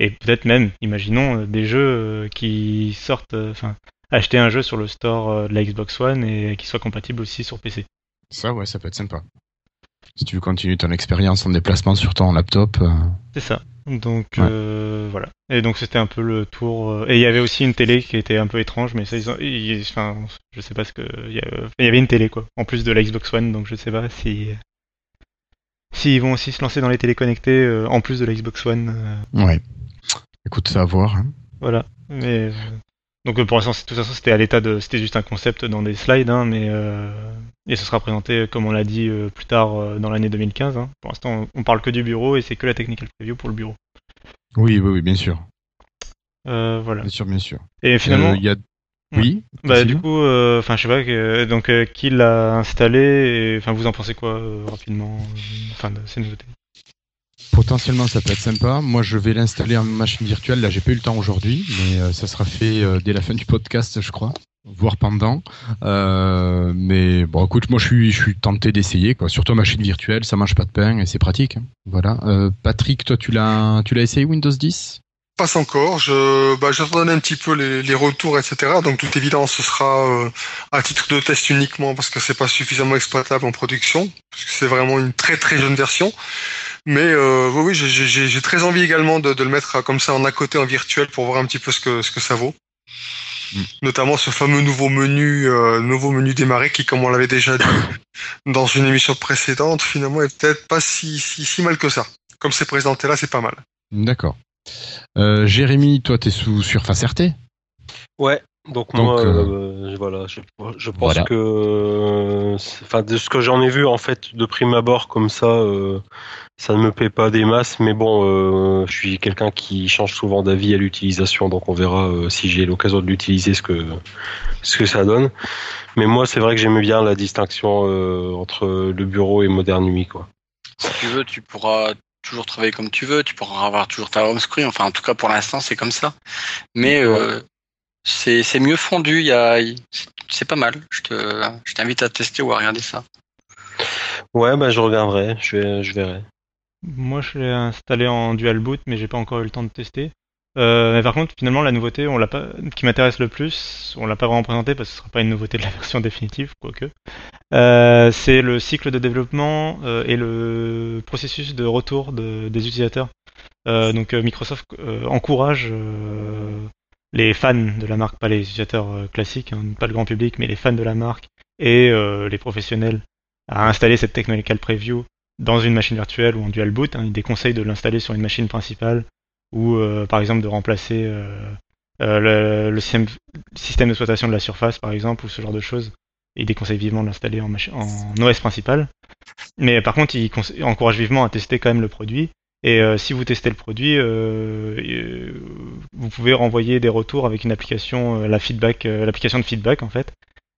et peut-être même, imaginons, euh, des jeux euh, qui sortent, euh, enfin, acheter un jeu sur le store euh, de la Xbox One et qui soit compatible aussi sur PC. Ça, ouais, ça peut être sympa. Si tu veux continuer ton expérience en déplacement sur ton laptop. euh, C'est ça. Donc Ouais. euh, voilà. Et donc c'était un peu le tour. euh, Et il y avait aussi une télé qui était un peu étrange, mais ça, ils ont... ils- Enfin, je sais pas ce que. Il y, a- il y avait une télé quoi, en plus de la Xbox One, donc je sais pas si. S'ils vont aussi se lancer dans les télés connectées euh, en plus de la Xbox One. euh, Ouais. Écoute, ça à voir. hein. Voilà. Mais donc euh, pour l'instant, de toute façon, c'était à l'état de, c'était juste un concept dans des slides, hein, mais euh, et ce sera présenté comme on l'a dit euh, plus tard euh, dans l'année 2015. hein. Pour l'instant, on, parle que du bureau et c'est que la technical preview pour le bureau. Oui, oui, oui, bien sûr. Euh, voilà. Bien sûr, bien sûr. Et finalement, il y a... Oui. bah du coup, euh, enfin je sais pas, donc euh, qui l'a installé et enfin vous en pensez quoi euh, rapidement, enfin de ces nouveautés? Potentiellement, ça peut être sympa. Moi, je vais l'installer en machine virtuelle. Là, j'ai pas eu le temps aujourd'hui, mais euh, ça sera fait euh, dès la fin du podcast, je crois, voire pendant. Euh, mais bon, écoute, moi, je suis, je suis tenté d'essayer, quoi. Surtout machine virtuelle, ça mange pas de pain et c'est pratique. hein. Voilà. Patrick, toi, tu l'as essayé Windows 10 Passe encore. Je, bah, j'attendais un petit peu les, les retours, etc. Donc, toute évidence, ce sera euh, à titre de test uniquement parce que c'est pas suffisamment exploitable en production, parce que c'est vraiment une très très jeune version. Mais euh, oui, oui, j'ai- très envie également de, de le mettre euh, comme ça en à côté en virtuel pour voir un petit peu ce que ce que ça vaut. Mm. Notamment ce fameux nouveau menu, euh, nouveau menu démarré qui, comme on l'avait déjà dit dans une émission précédente, finalement est peut-être pas si, si si mal que ça. Comme c'est présenté là, c'est pas mal. D'accord. Euh, Jérémy, toi, t'es sous Surface RT Ouais, Donc, Donc, moi, euh, euh, voilà, je, je pense voilà. que, c'est- enfin, de ce que j'en ai vu en fait de prime abord comme ça, euh, ça ne me plaît pas des masses. Mais bon, euh, je suis quelqu'un qui change souvent d'avis à l'utilisation, donc on verra euh, si j'ai l'occasion de l'utiliser ce que ce que ça donne. Mais moi, c'est vrai que j'aime bien la distinction euh, entre le bureau et Modern Nuit, quoi. Si tu veux, tu pourras toujours travailler comme tu veux, tu pourras avoir toujours ta home screen. Enfin, en tout cas, pour l'instant, c'est comme ça. Mais euh, c'est c'est mieux fondu. Il y a, c'est pas mal. Je te, je t'invite à tester ou à regarder ça. Ouais, bah je regarderai, je vais, je verrai. Moi, je l'ai installé en dual boot, mais j'ai pas encore eu le temps de tester. Euh, mais par contre, finalement, la nouveauté, on pas, qui m'intéresse le plus, on l'a pas vraiment présenté parce que ce sera pas une nouveauté de la *laughs* version définitive, quoique. Euh, c'est le cycle de développement euh, et le processus de retour de- des utilisateurs. Euh, donc euh, Microsoft euh, encourage les fans de la marque, pas les utilisateurs classiques, hein, pas le grand public, mais les fans de la marque et les professionnels à installer cette technical preview dans une machine virtuelle ou en dual boot. Hein, il déconseille de l'installer sur une machine principale ou euh, par exemple de remplacer euh, euh, le, le système, système d'exploitation de la surface par exemple ou ce genre de choses. Il déconseille vivement de l'installer en, en OS principal. Mais par contre, il, encourage vivement à tester quand même le produit. Et euh, si vous testez le produit, vous pouvez renvoyer des retours avec une application, la feedback, l'application de feedback en fait.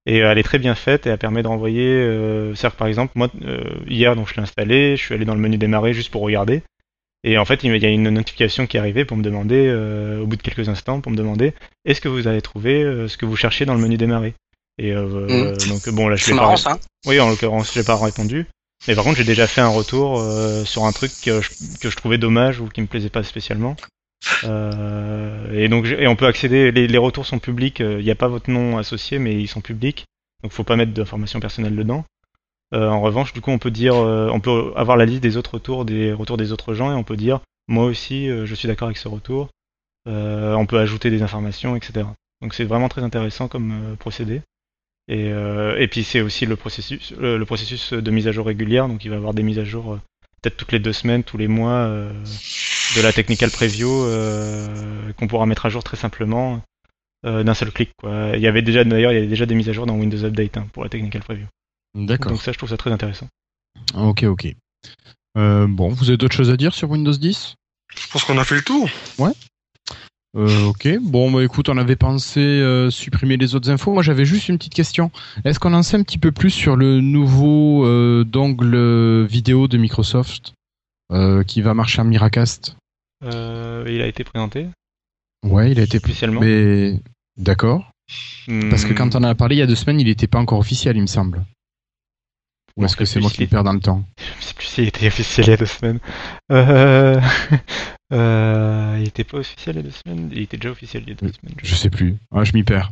Et elle est très bien faite et elle permet de renvoyer. Euh, c'est-à-dire par exemple, moi euh, hier donc je l'ai installé, je suis allé dans le menu démarrer juste pour regarder. Et en fait, il y a une notification qui est arrivée pour me demander, euh, au bout de quelques instants, pour me demander est-ce que vous avez trouvé euh, ce que vous cherchez dans le menu démarrer? Et euh, euh, donc bon là je l'ai pas ça. oui, en l'occurrence, j'ai pas répondu. Mais par contre, j'ai déjà fait un retour euh, sur un truc que je, que je trouvais dommage ou qui me plaisait pas spécialement. Euh, et donc, j'ai- et on peut accéder. Les, les retours sont publics. Il n'y a pas votre nom associé, mais ils sont publics. Donc, faut pas mettre d'informations personnelles dedans. Euh, en revanche, du coup, on peut dire, euh, on peut avoir la liste des autres retours, des retours des autres gens, et on peut dire, moi aussi, euh, je suis d'accord avec ce retour. On peut ajouter des informations, etc. Donc, c'est vraiment très intéressant comme procédé. Et, et puis c'est aussi le processus, le, processus de mise à jour régulière, donc il va y avoir des mises à jour peut-être toutes les deux semaines, tous les mois de la technical preview qu'on pourra mettre à jour très simplement d'un seul clic. Quoi. Il y avait déjà d'ailleurs il y avait déjà des mises à jour dans Windows Update hein, pour la technical preview. D'accord. Donc ça je trouve ça très intéressant. Ok, ok. Euh, bon, vous avez d'autres choses à dire sur Windows 10 Je pense qu'on a fait le tour. Euh, ok, bon bah écoute, on avait pensé euh, supprimer les autres infos. Moi j'avais juste une petite question. Est-ce qu'on en sait un petit peu plus sur le nouveau euh, dongle vidéo de Microsoft euh, qui va marcher en Miracast? Euh, il a été présenté Ouais, il a été officiellement. Mais d'accord. Parce que Hmm, quand on en a parlé il y a deux semaines, il n'était pas encore officiel, il me semble. Ou est-ce que c'est moi qui perds dans le temps Je sais plus s'il était officiel il y a deux semaines. Euh... *laughs* euh, il était pas officiel il y a deux semaines Il était déjà officiel il y a deux Oui, semaines. Je sais plus. Ah, je m'y perds.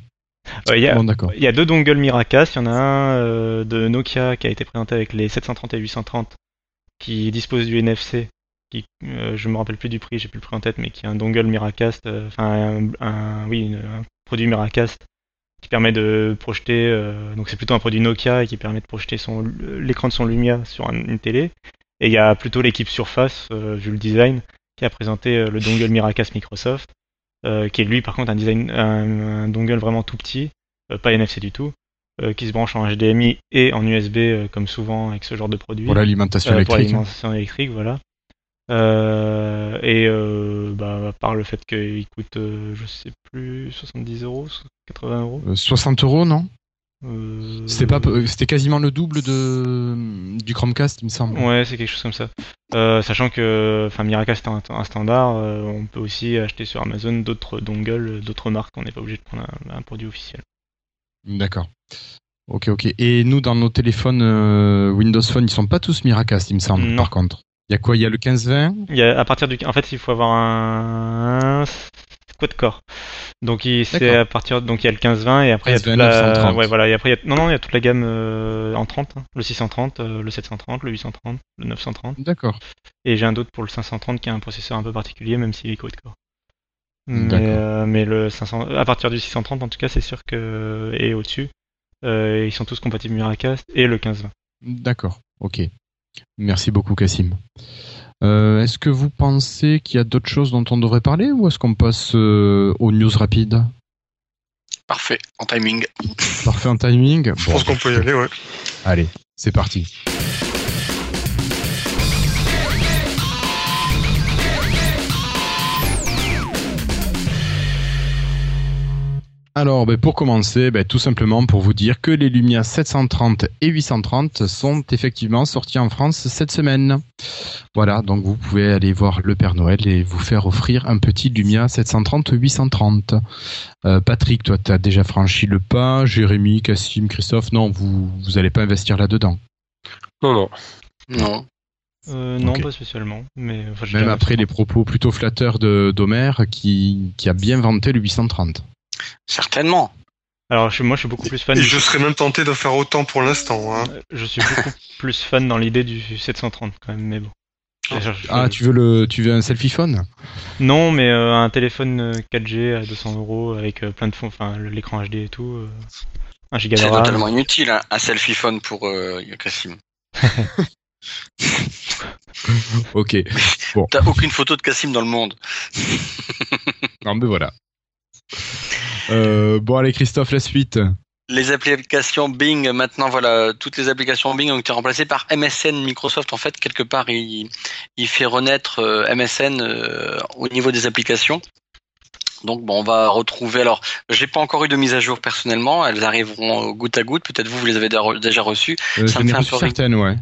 Euh, il y a- Bon, d'accord. Il y a deux dongles Miracast. Il y en a un euh, de Nokia qui a été présenté avec les 730 et 830 qui dispose du NFC. Qui, euh, je me rappelle plus du prix, j'ai plus le prix en tête, mais qui est un dongle Miracast, euh, enfin un, un- oui, un produit Miracast qui permet de projeter. euh, donc c'est plutôt un produit Nokia et qui permet de projeter son l'écran de son Lumia sur un- une télé. Et il y a plutôt l'équipe Surface, euh, vu le design, qui a présenté euh, le dongle Miracast Microsoft, euh, qui est lui par contre un design, un, un dongle vraiment tout petit, euh, pas NFC du tout, euh, qui se branche en HDMI et en USB euh, comme souvent avec ce genre de produit. Pour l'alimentation Euh, pour électrique. hein. l'alimentation électrique, voilà. Euh, et euh, bah, à part le fait qu'il coûte, euh, je sais plus, 70 euros, 80 euros. Euh, 60 euros, non? Euh, C'était pas, c'était quasiment le double de du Chromecast, il me semble. Ouais, c'est quelque chose comme ça. Euh, sachant que, enfin, Miracast est un, un standard, euh, on peut aussi acheter sur Amazon d'autres dongles, d'autres marques. On n'est pas obligé de prendre un, un produit officiel. D'accord. Ok, ok. Et nous, dans nos téléphones euh, Windows Phone, ils sont pas tous Miracast, il me semble. Non. Par contre, il y a quoi? Il y a le 1520. Il y a, à partir du, en fait, il faut avoir un, un quad core. Donc il- c'est à partir, donc il y a le 15-20 et après il y a 15-20, toute la, 930. ouais voilà, et après il y a, non non il y a toute la gamme euh, en 30, hein. le 630, euh, le 730, le 830, le 930 D'accord. et j'ai un d'autre pour le 530 qui a un processeur un peu particulier même s'il est quad core. Mais, euh, mais le 500, à partir du 630 en tout cas c'est sûr que et au-dessus euh, ils sont tous compatibles Miracast et le 15-20. D'accord. Ok. Merci beaucoup, Cassim. Euh, est-ce que vous pensez qu'il y a d'autres choses dont on devrait parler ou est-ce qu'on passe euh, aux news rapides? Parfait, en timing. Parfait en timing. Je pense qu'on peut y aller, ouais. Allez, c'est parti. Alors, ben, pour commencer, ben, tout simplement pour vous dire que les Lumia 730 et 830 sont effectivement sortis en France cette semaine. Voilà, donc vous pouvez aller voir le Père Noël et vous faire offrir un petit Lumia 730-830. Euh, Patrick, toi, tu as déjà franchi le pas. Jérémy, Cassim, Christophe, non, vous vous allez pas investir là-dedans. Non, non. Non. Euh, non, pas spécialement. Mais enfin, Même après les propos plutôt flatteurs de d'Homer qui, qui a bien vanté le 830. Certainement. Alors, je- moi, je suis beaucoup plus fan. Et du- je serais même tenté de faire autant pour l'instant. Hein. Euh, Je suis beaucoup *laughs* plus fan dans l'idée du 730 quand même, mais bon. Je- Ah, tu veux le, tu veux un selfie phone? Non, mais euh, un téléphone euh, 4G à 200 euros avec euh, plein de fonds, enfin l'écran HD et tout. euh, un giga C'est totalement inutile, hein, un selfie phone pour euh, Cassim. *laughs* Ok. T'as aucune photo de Cassim dans le monde. Non, mais voilà. Euh, bon, allez, Christophe, la suite. Les applications Bing, maintenant, voilà, toutes les applications Bing ont été remplacées par MSN. Microsoft, en fait, quelque part, il, il fait renaître euh, MSN euh, au niveau des applications. Donc, bon, on va retrouver. Alors, j'ai pas encore eu de mise à jour personnellement. Elles arriveront goutte à goutte. Peut-être vous, vous les avez déjà re- déjà reçues. Euh, Ça me ai fait un peu certaines, ouais.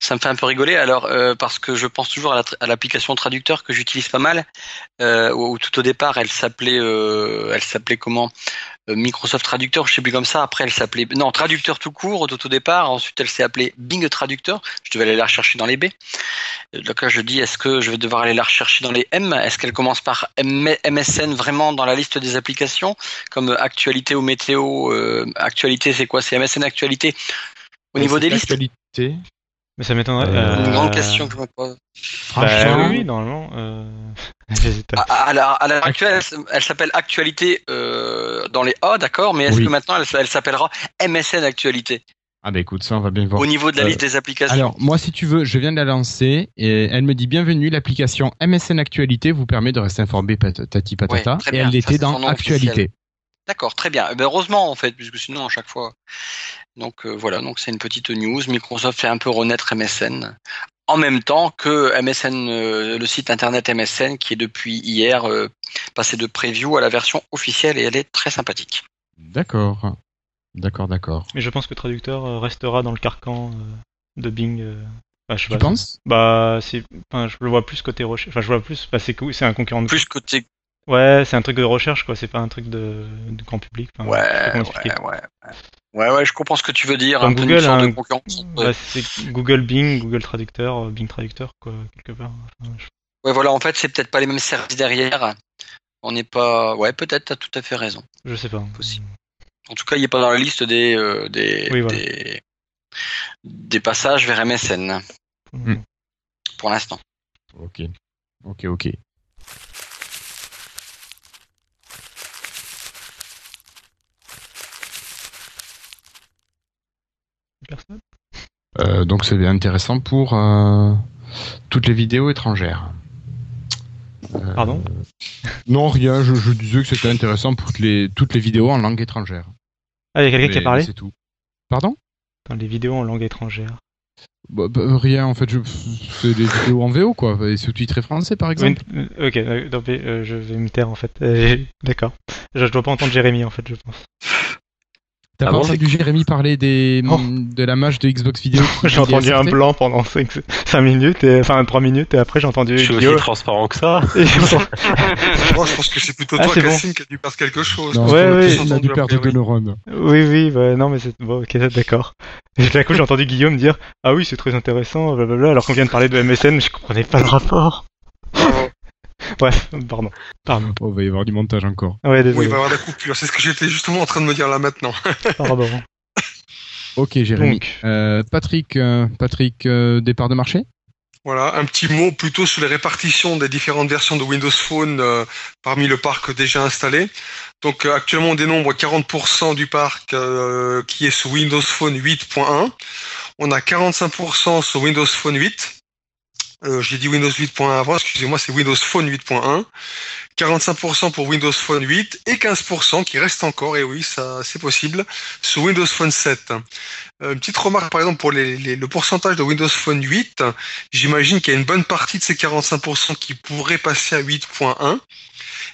Ça me fait un peu rigoler. Alors, euh, parce que je pense toujours à la l'application traducteur que j'utilise pas mal. Euh, où, où tout au départ, elle s'appelait, euh, elle s'appelait comment? Microsoft Traducteur, je sais plus comme ça. Après, elle s'appelait non Traducteur tout court tout au départ. Ensuite, elle s'est appelée Bing Traducteur. Je devais aller la rechercher dans les B. Donc là, je dis, est-ce que je vais devoir aller la rechercher dans les M? Est-ce qu'elle commence par M- MSN vraiment dans la liste des applications? Comme Actualité ou Météo Actualité, c'est quoi? C'est MSN Actualité. Au niveau des listes, Actualité. Mais ça m'étonnerait. Euh, une euh, grande question que je me pose. Bah, Franchement, oui, oui, normalement. Euh... *laughs* À, à l'heure à l'heure actuelle, elle s'appelle Actualité euh, dans les A, d'accord, mais est-ce Oui. que maintenant elle, elle s'appellera MSN Actualité? Ah, bah écoute, ça, on va bien voir. au niveau de la Euh, liste des applications Alors, moi, si tu veux, je viens de la lancer et elle me dit bienvenue, l'application MSN Actualité vous permet de rester informé pat- tati patata. Ouais, et bien, elle était dans Actualité. officiel. D'accord, très bien. Eh ben, heureusement en fait, puisque sinon à chaque fois. Donc euh, voilà, donc c'est une petite news. Microsoft fait un peu renaître MSN. En même temps que MSN, euh, le site internet MSN, qui est depuis hier euh, passé de preview à la version officielle et elle est très sympathique. D'accord. D'accord, d'accord. Mais je pense que traducteur restera dans le carcan euh, de Bing. euh, enfin, je Tu pas. penses? Bah, c'est. Enfin, je le vois plus côté recherche. Enfin, je vois plus. Bah, c'est c'est un concurrent. De... Plus côté. Ouais, c'est un truc de recherche, quoi. C'est pas un truc de, de grand public. Enfin, Ouais, ouais, ouais, ouais. Ouais, ouais, je comprends ce que tu veux dire. Un peu Google, sorte hein. de concurrence. Bah, c'est Google Bing, Google Traducteur, euh, Bing Traducteur, quoi, quelque part. Enfin, je- Ouais, voilà, en fait, c'est peut-être pas les mêmes services derrière. On n'est pas. Ouais, peut-être, t'as tout à fait raison. Je sais pas. Possible. En tout cas, il n'est pas dans la liste des, euh, des, Oui, voilà. des, des passages vers MSN Hmm. pour l'instant. Ok. Ok, ok. Personne Euh, donc c'est intéressant pour euh, toutes les vidéos étrangères. Euh, Pardon? Non, rien, je, je disais que c'était intéressant pour toutes les, toutes les vidéos en langue étrangère. Ah, il y a quelqu'un qui a parlé? C'est tout. Pardon? Dans les vidéos en langue étrangère. Bah, bah, Rien, en fait, je- c'est des vidéos en VO, quoi, et sous-titré français, par exemple. Oui, ok, non, mais, je vais me taire en fait. *laughs* D'accord. Je, je dois pas entendre Jérémy en fait, je pense. T'as Ah pas bon, entendu Jérémy parler des, Oh. de la mage de Xbox Vidéo *laughs* J'ai entendu un blanc pendant 5, minutes, et, enfin 3 minutes, et après j'ai entendu Je suis aussi Guillaume. transparent que ça. *laughs* *laughs* Moi, je pense que c'est plutôt Ah, toi, c'est bon. Qui a dû perdre quelque chose. Non, Ouais, ouais, on a dû perdre deux oui. neurones. oui, oui, bah, non, mais c'est bon, ok, d'accord. Et tout à coup, j'ai entendu Guillaume dire Ah oui, c'est très intéressant, blablabla, alors qu'on vient de parler de MSN, mais je comprenais pas le rapport. *laughs* Bref, pardon. Pardon. Oh, il va y avoir du montage encore. Ouais, Oui, désolé. il va y avoir des coupures. C'est ce que j'étais justement en train de me dire là maintenant. *laughs* Pardon. Ok, Jérémy. Donc. Euh, Patrick, euh, Patrick euh, départ de marché? Voilà, un petit mot plutôt sur les répartitions des différentes versions de Windows Phone euh, parmi le parc déjà installé. Donc euh, actuellement on dénombre 40% du parc euh, qui est sous Windows Phone 8.1. On a 45% sur Windows Phone 8. Euh, J'ai dit Windows 8.1 avant, excusez-moi, c'est Windows Phone 8.1. 45% pour Windows Phone 8 et 15% qui reste encore, et oui, ça c'est possible, sur Windows Phone 7. Euh, une petite remarque par exemple pour le pourcentage de Windows Phone 8, j'imagine qu'il y a une bonne partie de ces 45% qui pourraient passer à 8.1.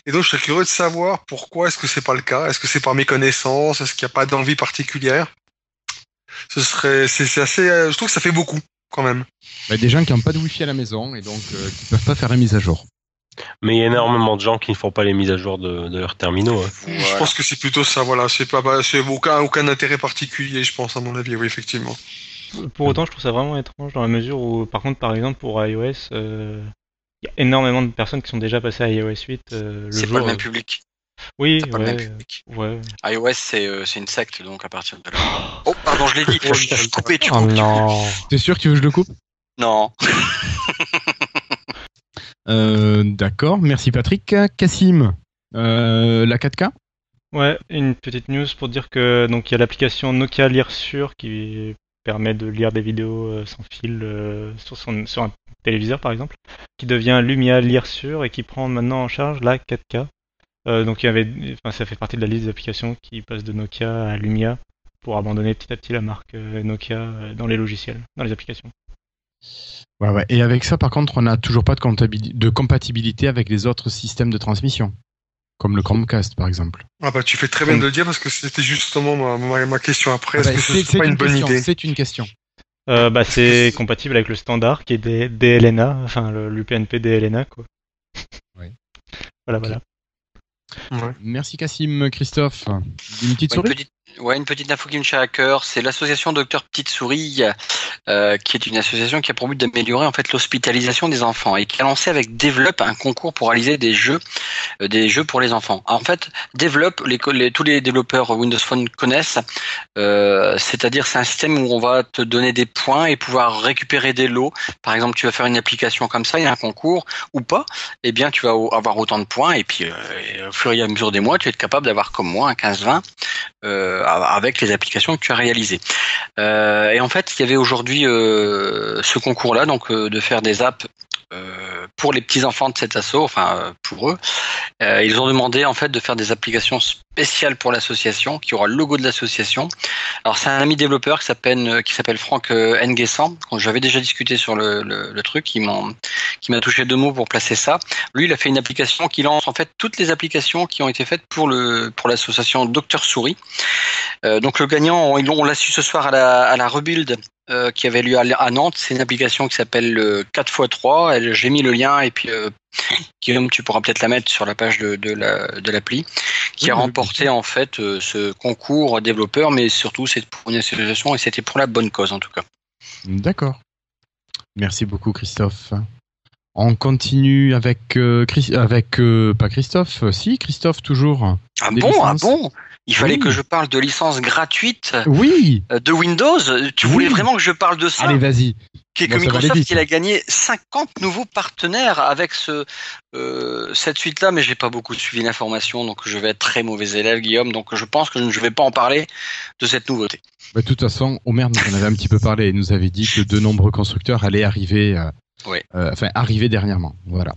Et donc je serais curieux de savoir pourquoi est-ce que c'est pas le cas? Est-ce que c'est par méconnaissance? Est-ce qu'il n'y a pas d'envie particulière? Ce serait, c'est assez, euh, je trouve que ça fait beaucoup quand même. Bah, des gens qui n'ont pas de wifi à la maison et donc euh, qui peuvent pas faire la mise à jour. Mais il y a énormément de gens qui ne font pas les mises à jour de, de leurs terminaux. hein. Je pense que c'est plutôt ça, voilà. C'est pas, pas- c'est aucun, aucun intérêt particulier, je pense, à mon avis, oui, effectivement. Pour autant, je trouve ça vraiment étrange dans la mesure où, par contre, par exemple, pour iOS, euh, il y a énormément de personnes qui sont déjà passées à iOS 8 euh, C'est pas le même euh, public. Oui, C'est pas le même ouais, public. ouais. iOS, c'est euh, c'est une secte, donc à partir de là. Oh, pardon, je l'ai dit. *laughs* Coupé, tu Oh coupes. non. T'es sûr que tu veux que je le coupe? Non. *laughs* Euh, D'accord, merci Patrick. Cassim, euh, la 4K Ouais, une petite news pour dire que donc il y a l'application Nokia Lire Sur qui permet de lire des vidéos sans fil euh, sur, son, sur un téléviseur par exemple, qui devient Lumia Lire Sur et qui prend maintenant en charge la 4K. Euh, donc il y avait, enfin, ça fait partie de la liste d'applications qui passe de Nokia à Lumia pour abandonner petit à petit la marque euh, Nokia euh, dans les logiciels, dans les applications. Ouais, ouais. Et avec ça, par contre, on n'a toujours pas de, de compatibilité avec les autres systèmes de transmission, comme le Chromecast, par exemple. Ah bah tu fais très bien de le dire parce que c'était justement ma, ma, ma question après. Est-ce Ah bah, que c'est pas une bonne question, idée C'est une question. Euh, bah, c'est compatible avec le standard qui est des DLNA, enfin le- l'UPnP DLNA quoi. Oui. Voilà, voilà. Merci Cassim, Christophe. Une petite Ouais, une souris? petite, ouais, une petite info qui me tient à cœur, c'est l'association Docteur Petite Souris, euh, qui est une association qui a pour but d'améliorer en fait l'hospitalisation des enfants et qui a lancé avec Develop un concours pour réaliser des jeux, euh, des jeux pour les enfants. En fait, Develop, tous les développeurs Windows Phone connaissent, euh, c'est-à-dire c'est un système où on va te donner des points et pouvoir récupérer des lots. Par exemple, tu vas faire une application comme ça, il y a un concours ou pas, eh bien tu vas avoir autant de points et puis au fur et à mesure des mois, tu vas être capable d'avoir comme moi un 15-20 euh, avec les applications que tu as réalisées. Euh, et en fait, il y avait aujourd'hui euh, ce concours-là, donc euh, de faire des apps euh, pour les petits enfants de cet assaut, enfin euh, pour eux. Euh, ils ont demandé en fait de faire des applications spéciales pour l'association, qui aura le logo de l'association. Alors c'est un ami développeur qui s'appelle euh, qui s'appelle Franck euh, Nguessan. dont J'avais déjà discuté sur le, le, le truc, qui m'a touché deux mots pour placer ça. Lui, il a fait une application qui lance en fait toutes les applications qui ont été faites pour le pour l'association Docteur Souris. Euh, donc le gagnant, on, on l'a su ce soir à la, à la Rebuild euh, qui avait lieu à, à Nantes. C'est une application qui s'appelle le 4x3. Elle- J'ai mis le lien et puis euh, Guillaume, tu pourras peut-être la mettre sur la page de, de la de l'appli, qui a remporté en fait euh, ce concours développeur, mais surtout c'est pour une association et c'était pour la bonne cause en tout cas. D'accord. Merci beaucoup, Christophe. On continue avec, euh, Chris- avec euh, pas Christophe, euh, si Christophe toujours. Ah bon, ah bon? Il fallait Oui. que je parle de licences gratuites Oui. euh, de Windows. Tu voulais Oui. vraiment que je parle de ça Allez, vas-y. qui est que Microsoft il a gagné 50 nouveaux partenaires avec ce euh, cette suite là mais j'ai pas beaucoup suivi l'information donc je vais être très mauvais élève Guillaume donc je pense que je ne vais pas en parler de cette nouveauté. Bah, de toute façon, Omer nous en avait un petit peu parlé. Il nous avait dit que de nombreux constructeurs allaient arriver, euh, Ouais. euh, enfin arriver dernièrement. Voilà.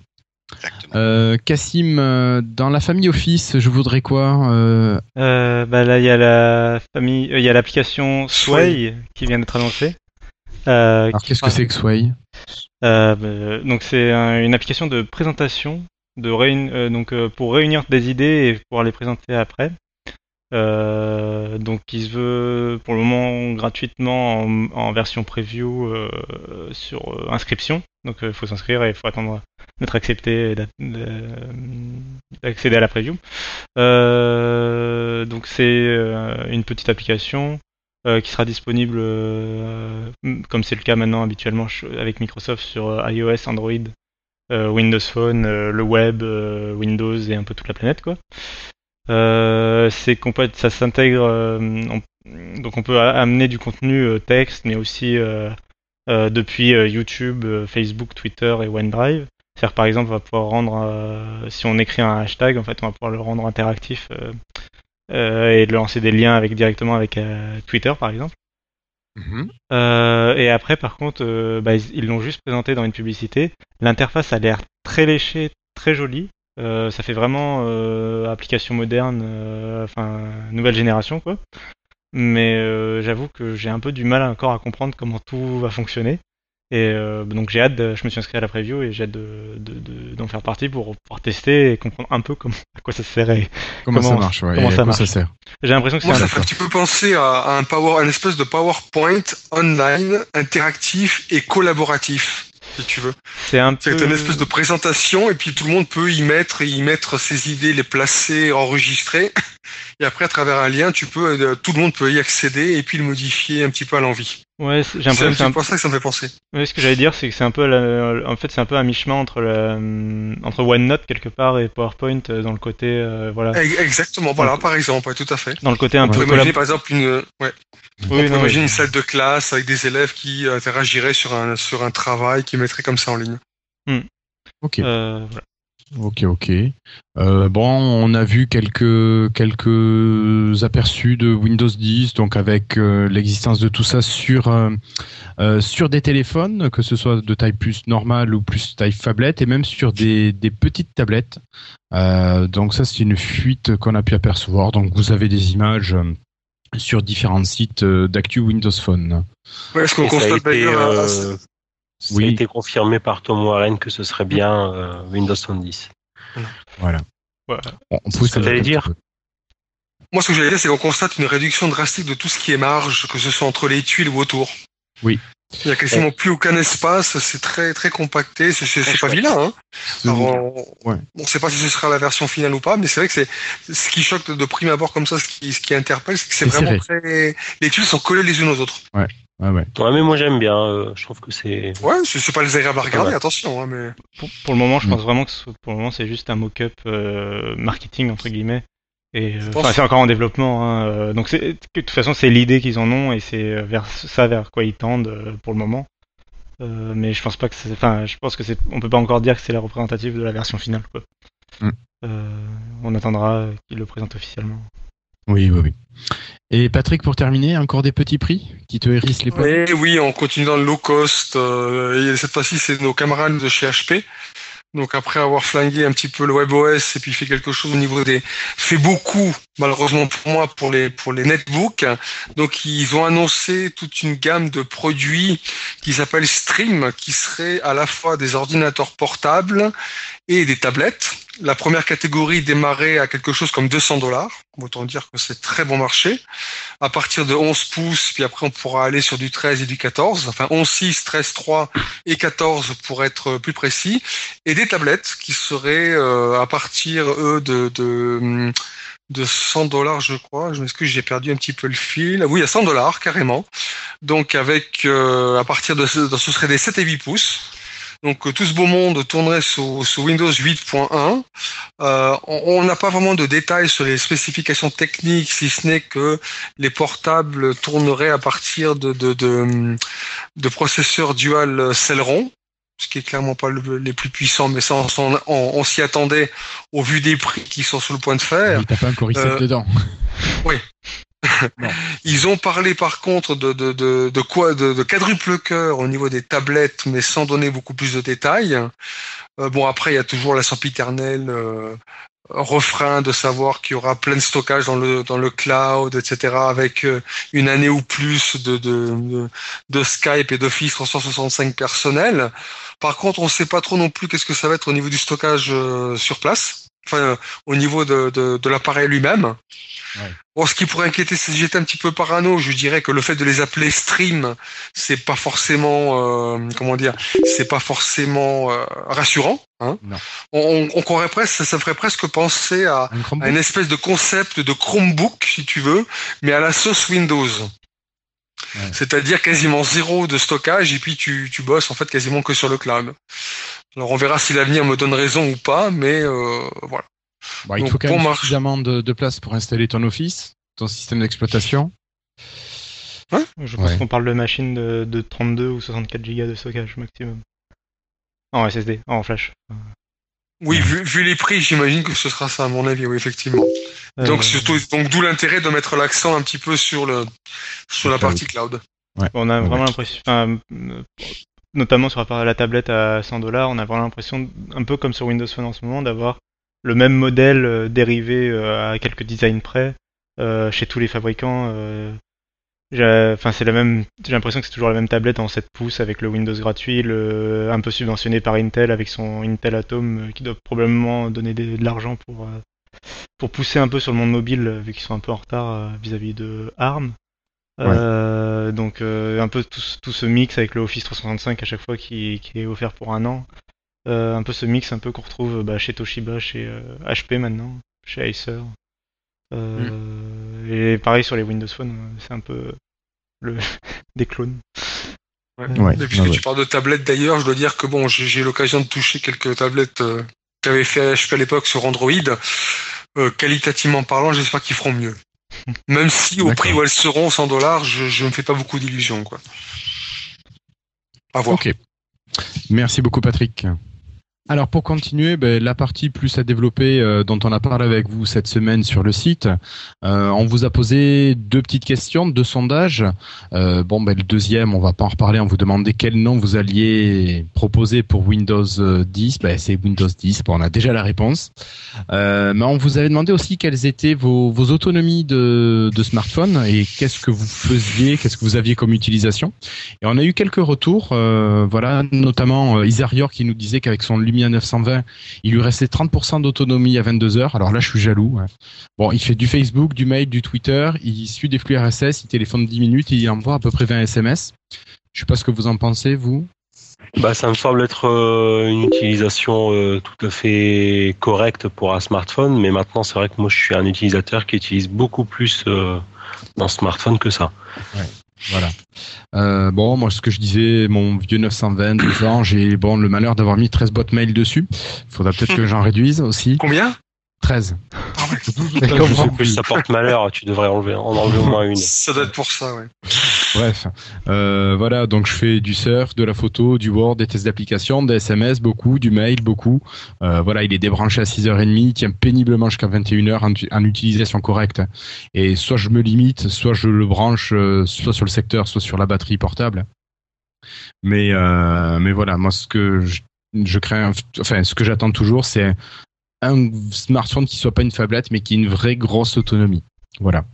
Exactement. Euh, Cassim, euh, dans la famille Office, je voudrais quoi euh, Euh, bah là, il y a la famille, euh, il y a l'application Sway qui vient d'être annoncée. Euh, Alors, qui qu'est-ce que c'est que Sway? Euh, bah, donc c'est un- une application de présentation, de réun- euh, donc euh, pour réunir des idées et pouvoir les présenter après. Euh, donc il se veut pour le moment gratuitement en, en version preview euh, sur euh, inscription. Donc il faut s'inscrire et il faut attendre d'être accepté de- d'accéder à la preview. Euh, donc c'est euh, une petite application euh, qui sera disponible euh, comme c'est le cas maintenant habituellement avec Microsoft sur euh, iOS, Android, euh, Windows Phone, euh, le web, euh, Windows et un peu toute la planète quoi. Euh, c'est ça s'intègre euh, on- donc on peut amener du contenu euh, texte mais aussi euh, euh, depuis euh, YouTube, euh, Facebook, Twitter et OneDrive. C'est-à-dire par exemple on va pouvoir rendre euh, si on écrit un hashtag en fait on va pouvoir le rendre interactif euh, euh, et de lancer des liens avec directement avec Twitter par exemple. Mhm. Euh, et après, par contre, euh, bah, ils ils l'ont juste présenté dans une publicité. L'interface a l'air très léchée, très jolie. Euh, ça fait vraiment euh, application moderne, euh, enfin nouvelle génération quoi. Mais euh, j'avoue que j'ai un peu du mal encore à comprendre comment tout va fonctionner. Et euh, donc j'ai hâte, de- je me suis inscrit à la preview et j'ai hâte de, de- de- d'en faire partie pour pouvoir tester et comprendre un peu comment, à quoi ça sert. et- Comment, Comment- ça marche ouais, comment et ça ça marche sert J'ai l'impression que c'est Moi, un ça fait un petit peu penser à, à un power, espèce de PowerPoint online, interactif et collaboratif, si tu veux. c'est un C'est peu une espèce de présentation et puis tout le monde peut y mettre, y mettre ses idées, les placer, enregistrer. Et après, à travers un lien, tu peux, euh, tout le monde peut y accéder et puis le modifier un petit peu à l'envie. Ouais, c'est- j'ai l'impression que c'est un peu ça que ça me fait penser. Oui, ce que j'allais dire, c'est que c'est un peu, la- en fait, c'est un peu un mi-chemin entre la, entre OneNote quelque part et PowerPoint euh, dans le côté, euh, voilà, Ex- Exactement, voilà, par exemple, ouais, tout à fait. dans le côté un On peu imaginer par exemple une, ouais, Oui, on peut non, mais- imaginer une salle de classe avec des élèves qui euh, interagiraient sur un, sur un travail, qui mettraient comme ça en ligne. Ok. euh, voilà. Ok, ok. Euh, bon, on a vu quelques quelques aperçus de Windows 10, donc avec euh, l'existence de tout ça sur euh, sur des téléphones, que ce soit de taille plus normale ou plus taille tablette, et même sur des, des petites tablettes. Euh, donc ça, c'est une fuite qu'on a pu apercevoir. Donc vous avez des images sur différents sites d'actu Windows Phone. Ouais, ce qu'on constate d'ailleurs, euh, ça Oui. a été confirmé par Tom Warren que ce serait bien euh, Windows 10. Voilà. Ouais. On, pousse ce que dire. Moi, ce que j'allais dire, c'est qu'on constate une réduction drastique de tout ce qui est marge, que ce soit entre les tuiles ou autour. Oui. Il n'y a quasiment plus aucun espace, c'est très très compacté, c'est pas chouette. vilain. Hein. Alors, on Ouais. ne sait pas si ce sera la version finale ou pas, mais c'est vrai que c'est ce qui choque de, prime abord comme ça, ce qui, ce qui interpelle, c'est que c'est C'est vraiment très. Les tuiles sont collées les unes aux autres. Ouais, ouais. Ouais, mais moi j'aime bien. euh, je trouve que c'est. Ouais, c'est c'est pas les agréable à regarder, Ouais. attention, hein, mais. Pour, pour le moment, je Mm. pense vraiment que ce- pour le moment, c'est juste un mock-up euh, marketing entre guillemets. Et euh, c'est encore en développement. Hein, euh, donc, c'est- de toute façon, c'est l'idée qu'ils en ont et c'est vers ça vers quoi ils tendent euh, pour le moment. Euh, mais je pense pas que c'est. Enfin, je pense que c'est. On peut pas encore dire que c'est la représentative de la version finale. Quoi. Mm. Euh, on attendra qu'ils le présentent officiellement. Oui, oui, oui. Et Patrick, pour terminer, encore des petits prix qui te hérissent les poils Et oui, on continue dans le low cost. euh, et cette fois-ci, c'est nos camarades de chez HP. Donc après avoir flingué un petit peu le WebOS et puis fait quelque chose au niveau des, fait beaucoup malheureusement pour moi pour les pour les netbooks. Donc ils ont annoncé toute une gamme de produits qui s'appellent Stream, qui seraient à la fois des ordinateurs portables et des tablettes. La première catégorie démarrait à quelque chose comme 200 dollars. Autant dire que c'est très bon marché. À partir de 11 pouces, puis après on pourra aller sur du 13 et du 14. Enfin 11, 6, 13, 3 et 14 pour être plus précis. Et des tablettes qui seraient euh, à partir, de... de de 100 dollars, je crois. Je m'excuse, j'ai perdu un petit peu le fil. Oui, à 100 dollars carrément. Donc avec euh, à partir de ce serait des 7 et 8 pouces. Donc euh, tout ce beau monde tournerait sous, sous Windows 8.1. Euh, on n'a pas vraiment de détails sur les spécifications techniques, si ce n'est que les portables tourneraient à partir de, de, de, de processeurs dual Celeron, ce qui est clairement pas le- les plus puissants, mais ça on, s'en- on- on s'y attendait au vu des prix qui sont sur le point de faire. Il t'a pas un i7 Euh, dedans. *laughs* Ils ont parlé par contre de, de, de, quoi de, quadruple cœur au niveau des tablettes, mais sans donner beaucoup plus de détails. Euh, bon après il y a toujours la sempiternelle euh, refrain de savoir qu'il y aura plein de stockage dans le dans le cloud, etc. Avec euh, une année ou plus de de, de, Skype et d'Office 365 personnel. Par contre on ne sait pas trop non plus qu'est-ce que ça va être au niveau du stockage euh, sur place. Enfin, euh, au niveau de, de, de l'appareil lui-même. Bon, ce qui pourrait inquiéter, si j'étais un petit peu parano, je dirais que le fait de les appeler stream, c'est pas forcément, euh, comment dire, c'est pas forcément euh, rassurant. Hein Non. on, on croirait presque, ça ferait presque penser à, Un à Chromebook une espèce de concept de Chromebook, si tu veux, mais à la sauce Windows. Ouais. C'est-à-dire quasiment zéro de stockage et puis tu, tu bosses en fait quasiment que sur le cloud. Alors on verra si l'avenir me donne raison ou pas, mais euh, voilà. Bon, il donc, faut quand bon même marche. suffisamment de, de place pour installer ton Office, ton système d'exploitation. Je pense Ouais. qu'on parle de machines de, de 32 ou 64 gigas de stockage maximum. En SSD, en flash. Oui, vu, vu les prix, j'imagine que ce sera ça à mon avis, oui, effectivement. Euh, Donc surtout, donc d'où l'intérêt de mettre l'accent un petit peu sur le sur Le la cloud. partie cloud. Ouais. On a Ouais, vraiment ouais. l'impression, enfin, euh, notamment sur la tablette à 100 dollars, on a vraiment l'impression, un peu comme sur Windows Phone en ce moment, d'avoir le même modèle euh, dérivé euh, à quelques designs près euh, chez tous les fabricants. j'ai- Enfin, c'est la même. J'ai l'impression que c'est toujours la même tablette en 7 pouces avec le Windows gratuit, le un peu subventionné par Intel avec son Intel Atom qui doit probablement donner de l'argent pour pour pousser un peu sur le monde mobile vu qu'ils sont un peu en retard vis-à-vis de ARM. Euh, donc euh, un peu tout, ce- tout ce mix avec le Office 365 à chaque fois qui, qui est offert pour un an. Euh, un peu ce mix un peu qu'on retrouve bah, chez Toshiba, chez euh, HP maintenant, chez Acer. Euh, Et pareil sur les Windows Phone, c'est un peu le *laughs* des clones. Ouais. Ouais, Et puisque ouais, tu parles de tablettes d'ailleurs, je dois dire que bon, j'ai j'ai eu l'occasion de toucher quelques tablettes euh, qu'avait fait HP à l'époque sur Android. Euh, qualitativement parlant, j'espère qu'ils feront mieux. Même si au prix où elles seront, 100 dollars, je, je me fais pas beaucoup d'illusions, quoi. À voir. Ok. Merci beaucoup, Patrick. Alors pour continuer, ben, la partie plus à développer euh, dont on a parlé avec vous cette semaine sur le site, euh, on vous a posé deux petites questions, deux sondages. Euh, bon, ben, le deuxième, on va pas en reparler, on vous demandait quel nom vous alliez proposer pour Windows euh, 10. Ben, c'est Windows 10, bon, on a déjà la réponse. Euh, mais on vous avait demandé aussi quelles étaient vos, vos autonomies de, de smartphone et qu'est-ce que vous faisiez, qu'est-ce que vous aviez comme utilisation. Et on a eu quelques retours, euh, voilà, notamment euh, Isarior qui nous disait qu'avec son Lumia 920, il lui restait 30% d'autonomie à 22 heures. Alors là, je suis jaloux. Bon, il fait du Facebook, du mail, du Twitter, il suit des flux RSS, il téléphone 10 minutes, il envoie à peu près 20 SMS. Je sais pas ce que vous en pensez, vous. Bah, ça me semble être euh, une utilisation euh, tout à fait correcte pour un smartphone, mais maintenant c'est vrai que moi je suis un utilisateur qui utilise beaucoup plus euh, mon smartphone que ça. Voilà. Euh, bon, moi, ce que je disais, mon vieux 920, 12 ans, j'ai bon le malheur d'avoir mis 13 boîtes mail dessus. Faudra peut-être que j'en réduise aussi. Combien? 13. *laughs* Je sais plus, ça porte malheur, tu devrais enlever, en enlever au moins une. Ça doit être pour ça, ouais. Bref, euh, voilà, donc je fais du surf, de la photo, du Word, des tests d'application, des SMS, beaucoup, du mail, beaucoup. Euh, voilà, il est débranché à 6h30, il tient péniblement jusqu'à 21h en, en utilisation correcte. Et soit je me limite, soit je le branche, euh, soit sur le secteur, soit sur la batterie portable. Mais, mais voilà, moi ce que je, enfin ce que j'attends toujours, c'est un smartphone qui soit pas une tablette, mais qui ait une vraie grosse autonomie. Voilà.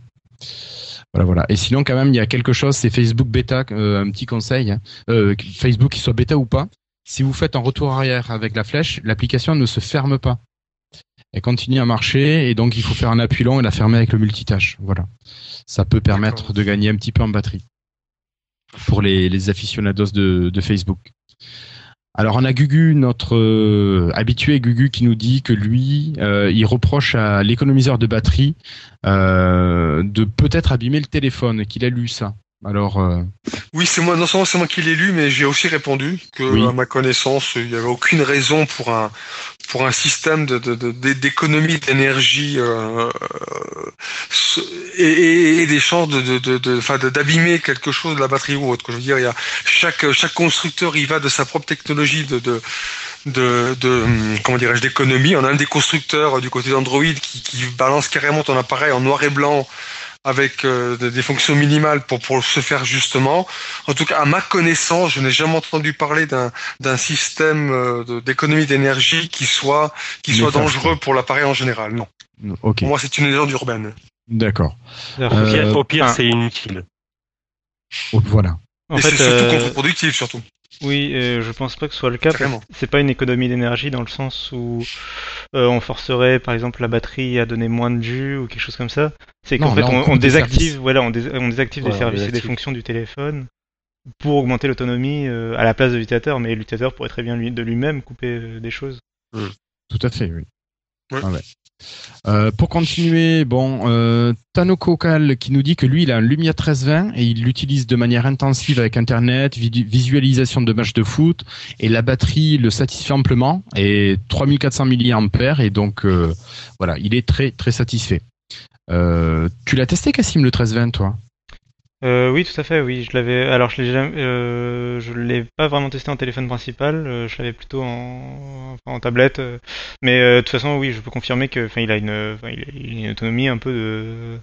Voilà, voilà. Et sinon, quand même, il y a quelque chose, c'est Facebook bêta, euh, un petit conseil. hein. Euh, Facebook, qu'il soit bêta ou pas, si vous faites un retour arrière avec la flèche, l'application ne se ferme pas. Elle continue à marcher et donc il faut faire un appui long et la fermer avec le multitâche. Voilà. Ça peut permettre de gagner un petit peu en batterie pour les, les aficionados de, de Facebook. Alors on a Gugu, notre euh, habitué Gugu, qui nous dit que lui, euh, il reproche à l'économiseur de batterie euh, de peut-être abîmer le téléphone, qu'il a lu ça. Alors, euh, Oui, c'est moi, non seulement c'est moi qui l'ai lu, mais j'ai aussi répondu que, Oui. à ma connaissance, il n'y avait aucune raison pour un pour un système de de- de- de- d'économie d'énergie euh, euh, et, et, des chances de de de, de- enfin, de- d'abîmer quelque chose de la batterie ou autre. Je veux dire, il y a chaque chaque constructeur il va de sa propre technologie de de de, de comment dirais-je d'économie. On a un des constructeurs du côté d'Android qui, qui balance carrément ton appareil en noir et blanc avec euh, des- des fonctions minimales pour, pour se faire justement. En tout cas, à ma connaissance, je n'ai jamais entendu parler d'un d'un système euh, d'économie d'énergie qui soit qui soit dangereux pour l'appareil en général. Non. Pour moi, c'est une légende urbaine. d'accord. Au Euh, pire, au pire, enfin, c'est inutile. Oh, Voilà. En Et c'est surtout euh, contre-productif, surtout. Oui, euh, je pense pas que ce soit le cas. C'est pas une économie d'énergie dans le sens où euh, on forcerait par exemple la batterie à donner moins de jus ou quelque chose comme ça. C'est qu'en fait on désactive, voilà, on, dés- on désactive des Voilà, services et des fonctions du téléphone pour augmenter l'autonomie euh, à la place de l'utilisateur, mais l'utilisateur pourrait très bien lui, de lui-même couper euh, des choses. Tout à fait, oui. Ah. Euh, pour continuer, bon, euh, Tano Kokal qui nous dit que lui, il a un Lumia 1320 et il l'utilise de manière intensive avec Internet, visualisation de matchs de foot et la batterie le satisfait amplement et 3400 mAh et donc euh, voilà, il est très très satisfait. Euh, tu l'as testé, Cassim, le 1320, toi? Euh, oui, tout à fait, oui, je l'avais. Alors je l'ai jamais, euh, je l'ai pas vraiment testé en téléphone principal, euh, je l'avais plutôt en, enfin, en tablette. euh, mais euh, de toute façon, oui, je peux confirmer que, enfin, il a une, enfin, il a une autonomie un peu de,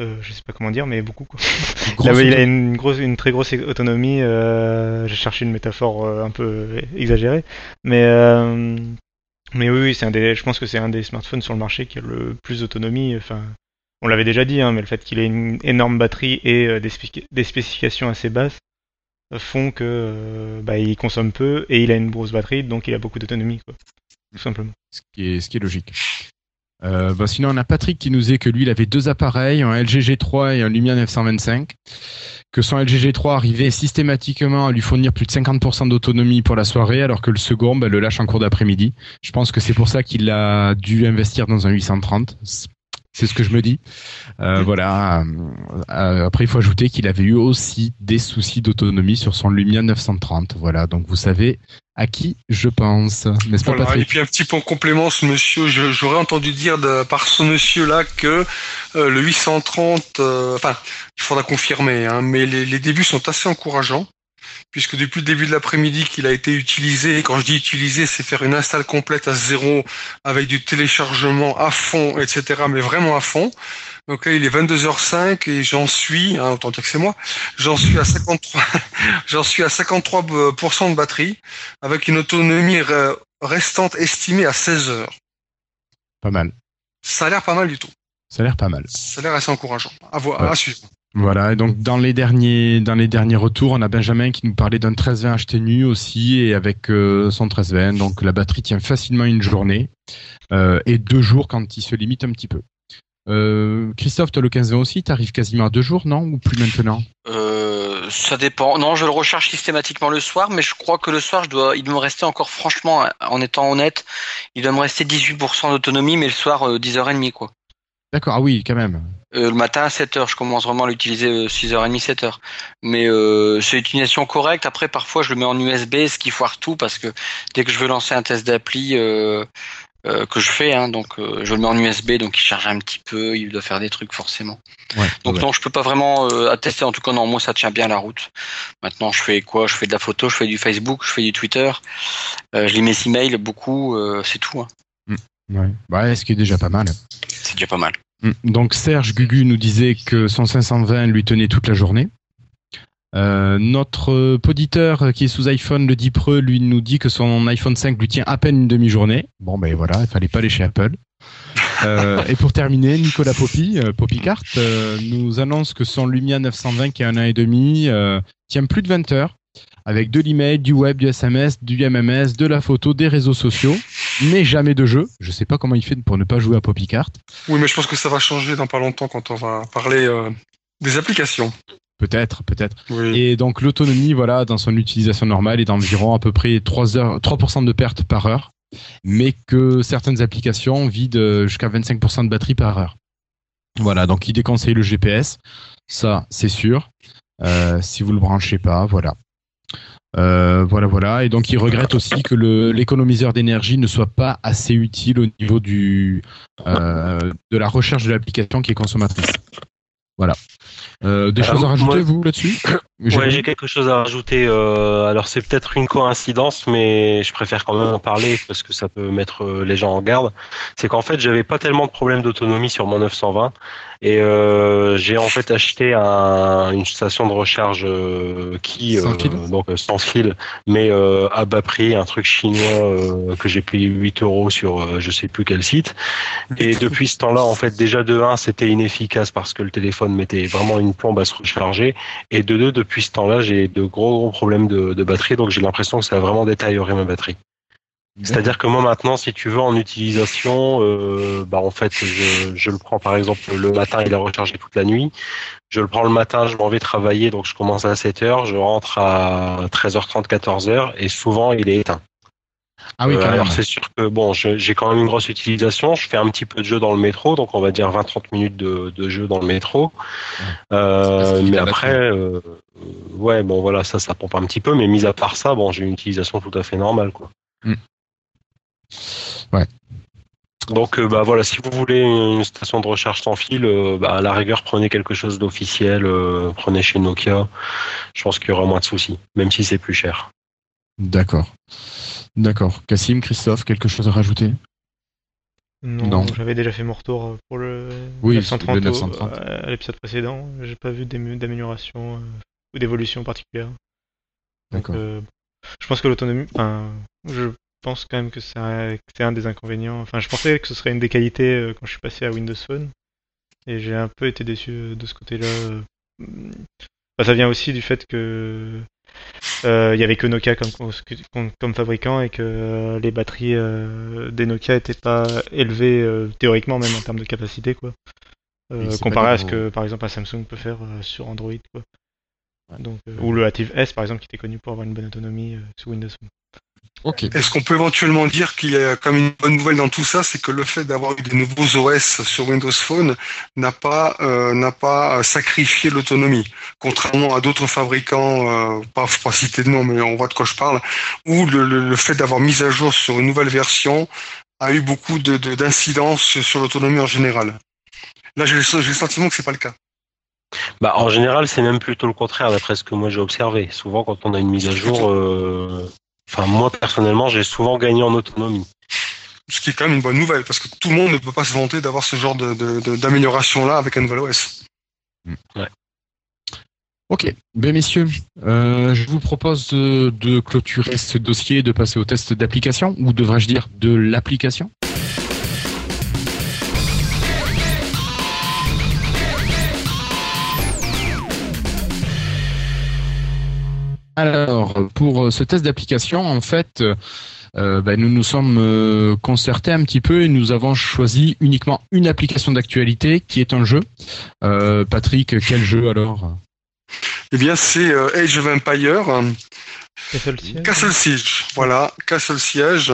Euh, je sais pas comment dire, mais beaucoup. Quoi. *laughs* Il, a une, grosse, une très grosse autonomie. Euh, J'ai cherché une métaphore euh, un peu exagérée, mais euh, mais oui, oui, c'est un des. Je pense que c'est un des smartphones sur le marché qui a le plus d'autonomie. Enfin, on l'avait déjà dit, hein, mais le fait qu'il ait une énorme batterie et euh, des, spécifi- des spécifications assez basses euh, font que euh, bah, il consomme peu et il a une grosse batterie, donc il a beaucoup d'autonomie. Tout simplement. ce qui est, logique. Bah, sinon, on a Patrick qui nous dit que lui, il avait deux appareils, un LG G3 et un Lumia 925. Que son LG G3 arrivait systématiquement à lui fournir plus de 50% d'autonomie pour la soirée, alors que le second bah, le lâche en cours d'après-midi. Je pense que c'est pour ça qu'il a dû investir dans un 830. C'est ce que je me dis. Euh, voilà. Euh, après, il faut ajouter qu'il avait eu aussi des soucis d'autonomie sur son Lumia 930. Voilà. Donc, vous savez à qui je pense, n'est-ce pas, Voilà. Et puis un petit peu en complément, ce monsieur, j'aurais entendu dire de, par ce monsieur-là que euh, le 830, euh, enfin, il faudra confirmer, hein, mais les, les débuts sont assez encourageants, puisque depuis le début de l'après-midi qu'il a été utilisé, et quand je dis utilisé, c'est faire une install complète à zéro, avec du téléchargement à fond, etc., mais vraiment à fond. Donc là, il est 22h05 et j'en suis, hein, autant dire que c'est moi, j'en suis à 53, *laughs* j'en suis à 53% de batterie avec une autonomie re- restante estimée à 16 heures. Pas mal. Ça a l'air pas mal du tout. Ça a l'air pas mal. Ça a l'air assez encourageant. À, voir, Ouais. à suivre. Voilà, et donc dans les derniers dans les derniers retours, on a Benjamin qui nous parlait d'un 1320 acheté nu aussi et avec euh, son 1320, donc la batterie tient facilement une journée euh, et deux jours quand il se limite un petit peu. Euh, Christophe, toi le 1520 aussi, t'arrives quasiment à deux jours, non Ou plus maintenant? Euh, ça dépend. Non, je le recharge systématiquement le soir, mais je crois que le soir, je dois, il doit me rester encore, franchement, en étant honnête, il doit me rester 18% d'autonomie, mais le soir, euh, 10h30, quoi. D'accord, ah oui, quand même. Euh, le matin à 7h, je commence vraiment à l'utiliser euh, 6h30, 7h. Mais euh, c'est une utilisation correcte. Après, parfois, je le mets en USB, ce qui foire tout, parce que dès que je veux lancer un test d'appli euh, euh, que je fais, hein, donc euh, je le mets en USB, donc il charge un petit peu, il doit faire des trucs forcément. Ouais, Donc ouais. non, je peux pas vraiment euh, attester. En tout cas, non, moi ça tient bien la route. Maintenant, je fais quoi? Je fais de la photo, je fais du Facebook, je fais du Twitter, euh, je lis mes emails beaucoup, euh, c'est tout. hein. Ouais. Ouais, ce qui est déjà pas mal. C'est déjà pas mal. Mm. Donc Serge Gugu nous disait que son 520 lui tenait toute la journée. Euh, notre poditeur qui est sous iPhone, le Dipreux, lui nous dit que son iPhone 5 lui tient à peine une demi-journée. Bon ben voilà, il fallait pas aller chez Apple. Euh, et pour terminer, Nicolas Poppy, euh, Poppycart, euh, nous annonce que son Lumia 920 qui a un an et demi tient plus de 20 heures avec de l'email, du web, du SMS, du MMS, de la photo, des réseaux sociaux, mais jamais de jeu. Je sais pas comment il fait pour ne pas jouer à Poppycart. Oui, mais je pense que ça va changer dans pas longtemps quand on va parler euh, des applications. Peut-être, peut-être. Oui. Et donc l'autonomie, voilà, dans son utilisation normale est d'environ à peu près 3 heures, 3% de perte par heure, mais que certaines applications vident jusqu'à 25% de batterie par heure. Voilà, donc il déconseille le GPS, ça c'est sûr. Euh, si vous le branchez pas, voilà. Euh, voilà, voilà. Et donc il regrette aussi que l'économiseur d'énergie ne soit pas assez utile au niveau du euh, de la recherche de l'application qui est consommatrice. Voilà. Euh, des Alors, choses à rajouter moi- vous là-dessus? *coughs* J'ai quelque chose à rajouter. alors c'est peut-être une coïncidence, mais je préfère quand même en parler parce que ça peut mettre les gens en garde. C'est qu'en fait, j'avais pas tellement de problèmes d'autonomie sur mon 920 et euh, j'ai en fait acheté un- une station de recharge euh, qui Sans euh, fil donc euh, sans fil, mais euh, à bas prix, un truc chinois euh, que j'ai payé 8 euros sur euh, je sais plus quel site. Et *laughs* depuis ce temps-là, en fait, déjà de 1, c'était inefficace parce que le téléphone mettait vraiment une plombe à se recharger. Et de 2, depuis ce temps-là, j'ai de gros, gros problèmes de, de batterie. Donc j'ai l'impression que ça a vraiment détérioré ma batterie. C'est-à-dire que moi maintenant, si tu veux, en utilisation, euh, bah en fait, je, je le prends par exemple le matin, il est rechargé toute la nuit. Je le prends le matin, je m'en vais travailler, donc je commence à 7 heures, je rentre à 13h30, 14h, et souvent il est éteint. Ah oui, Euh, quand même. alors c'est sûr que bon, j'ai quand même une grosse utilisation. Je fais un petit peu de jeu dans le métro, donc on va dire 20-30 minutes de, de jeu dans le métro. Euh, mais après, euh, euh, ouais, bon voilà, ça, ça pompe un petit peu. Mais mis à part ça, bon, j'ai une utilisation tout à fait normale, quoi. Mm. Ouais. Donc euh, bah voilà, si vous voulez une station de recharge sans fil, euh, bah, à la rigueur prenez quelque chose d'officiel, euh, prenez chez Nokia. Je pense qu'il y aura moins de soucis, même si c'est plus cher. D'accord. D'accord. Cassim, Christophe, quelque chose à rajouter? Non, Non. j'avais déjà fait mon retour pour le Oui, 930, le au- 930. à l'épisode précédent. J'ai pas vu d'amé- d'amélioration euh, ou d'évolution particulière. D'accord. euh, je pense que l'autonomie, enfin, je pense quand même que c'est un, des inconvénients. Enfin, je pensais que ce serait une des qualités euh, quand je suis passé à Windows Phone, et j'ai un peu été déçu euh, de ce côté-là. euh. Enfin, ça vient aussi du fait que euh, il y avait que Nokia comme, comme, comme fabricant et que euh, les batteries euh, des Nokia étaient pas élevées euh, théoriquement même en termes de capacité quoi. Euh, comparé à ce gros- que par exemple un Samsung peut faire euh, sur Android quoi. Donc, euh, ou le Active S par exemple qui était connu pour avoir une bonne autonomie euh, sous Windows Est-ce qu'on peut éventuellement dire qu'il y a comme une bonne nouvelle dans tout ça, c'est que le fait d'avoir eu des nouveaux OS sur Windows Phone n'a pas euh, n'a pas euh, sacrifié l'autonomie, contrairement à d'autres fabricants, euh, pas pas citer de nom, mais on voit de quoi je parle, où le, le, le fait d'avoir mis à jour sur une nouvelle version a eu beaucoup de de- d'incidence sur l'autonomie en général. Là, j'ai le, j'ai le sentiment que c'est pas le cas. Bah, en général, c'est même plutôt le contraire, d'après ce que moi j'ai observé. Souvent, quand on a une mise à jour, euh, enfin, moi personnellement, j'ai souvent gagné en autonomie. Ce qui est quand même une bonne nouvelle, parce que tout le monde ne peut pas se vanter d'avoir ce genre de, de, de- d'amélioration-là avec un nouvel OS. Ok. Ben messieurs, euh, je vous propose de, de clôturer ce dossier et de passer au test d'application, ou devrais-je dire de l'application? Alors, pour euh, ce test d'application, en fait, euh, ben, nous nous sommes euh, concertés un petit peu et nous avons choisi uniquement une application d'actualité qui est un jeu. Euh, Patrick, quel jeu alors? Eh bien, c'est euh, Age of Empire. Castle Siege Castle Siege, voilà, Castle Siege.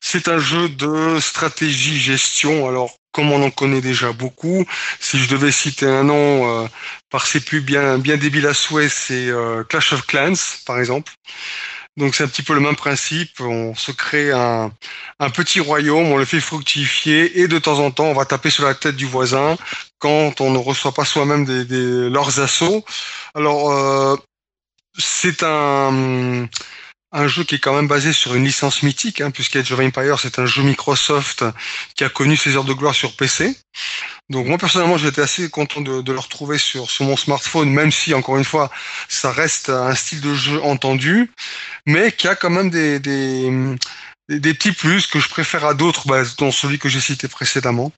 C'est un jeu de stratégie gestion. Alors, comme on en connaît déjà beaucoup, si je devais citer un nom euh, par ses pubs bien bien débiles à souhait, c'est euh, Clash of Clans, par exemple. Donc c'est un petit peu le même principe. On se crée un, un petit royaume, on le fait fructifier et de temps en temps on va taper sur la tête du voisin quand on ne reçoit pas soi-même des, des- leurs assauts. Alors euh, c'est un un jeu qui est quand même basé sur une licence mythique, hein, puisque Age of Empires c'est un jeu Microsoft qui a connu ses heures de gloire sur PC. Donc moi personnellement j'étais assez content de, le retrouver sur, sur mon smartphone, même si encore une fois ça reste un style de jeu entendu, mais qui a quand même des, des, petits plus que je préfère à d'autres, bah, dont celui que j'ai cité précédemment.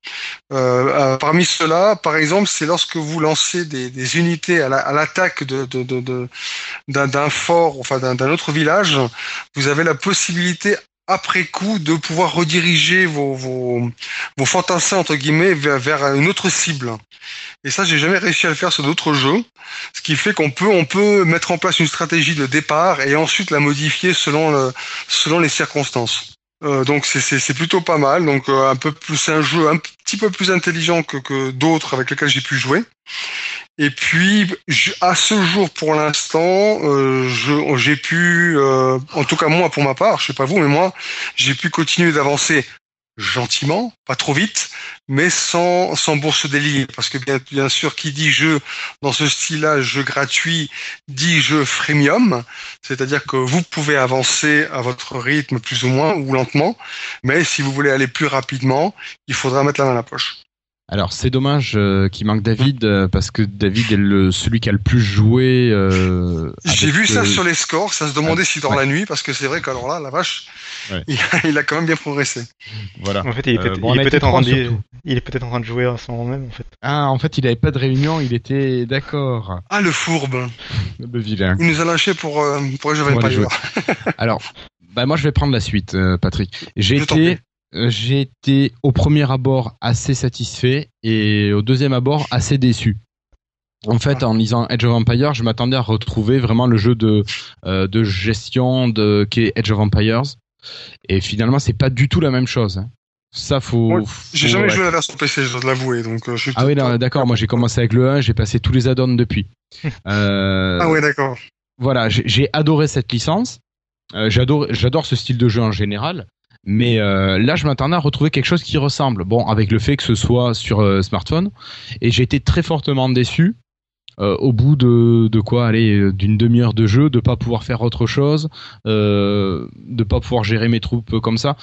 Euh, euh, parmi ceux-là, par exemple, c'est lorsque vous lancez des, unités à la- à l'attaque d'un, fort, enfin d'un autre village, vous avez la possibilité après coup de pouvoir rediriger vos, vos, vos fantassins entre guillemets vers, une autre cible. Et ça, j'ai jamais réussi à le faire sur d'autres jeux. Ce qui fait qu'on peut, on peut mettre en place une stratégie de départ et ensuite la modifier selon, selon les circonstances. Euh, donc c'est, plutôt pas mal. Donc euh, un peu plus, c'est un jeu un petit peu plus intelligent que, que d'autres avec lesquels j'ai pu jouer. Et puis à ce jour, pour l'instant, euh, j'ai pu, euh, en tout cas moi pour ma part, je sais pas vous, mais moi, j'ai pu continuer d'avancer gentiment, pas trop vite, mais sans, sans bourse délire. Parce que bien, bien sûr, qui dit jeu dans ce style-là, jeu gratuit, dit jeu freemium. C'est-à-dire que vous pouvez avancer à votre rythme plus ou moins, ou lentement. Mais si vous voulez aller plus rapidement, il faudra mettre la main à la poche. Alors c'est dommage euh, qu'il manque David euh, parce que David est le, celui qui a le plus joué. euh, J'ai vu ça euh, sur les scores, ça se demandait dort ouais. la nuit, parce que c'est vrai qu'alors là, la vache, Ouais. *laughs* il, a, il a quand même bien progressé. Voilà. En fait, il est Euh, bon, il est peut-être en, train de- en train jouer à ce moment même en fait. Ah en fait il avait pas de réunion, il était d'accord. Ah, le fourbe. *laughs* Le vilain. Il nous a lâché pour, euh, pour Jeux Pour aller Empire. *laughs* Alors bah moi je vais prendre la suite, euh, Patrick. J'ai Je été euh, j'ai été au premier abord assez satisfait et au deuxième abord assez déçu. En fait, en lisant Edge of Empires, je m'attendais à retrouver vraiment le jeu de, euh, de gestion de qui est Edge of Empires. Et finalement, c'est pas du tout la même chose. hein. Ça, faut. Ouais, J'ai jamais ouais. joué à la version PC, je dois l'avouer, donc euh, je suis Ah oui, d'accord. Moi, j'ai commencé avec le 1, j'ai passé tous les add-ons depuis. *laughs* Euh, Ah ouais, d'accord. voilà, j'ai adoré cette licence. Euh, J'adore, j'adore ce style de jeu en général. Mais euh, là, je m'attendais à retrouver quelque chose qui ressemble. Bon, avec le fait que ce soit sur euh, smartphone, et j'ai été très fortement déçu euh, au bout de, de quoi aller euh, d'une demi-heure de jeu, de pas pouvoir faire autre chose, euh, de pas pouvoir gérer mes troupes comme ça.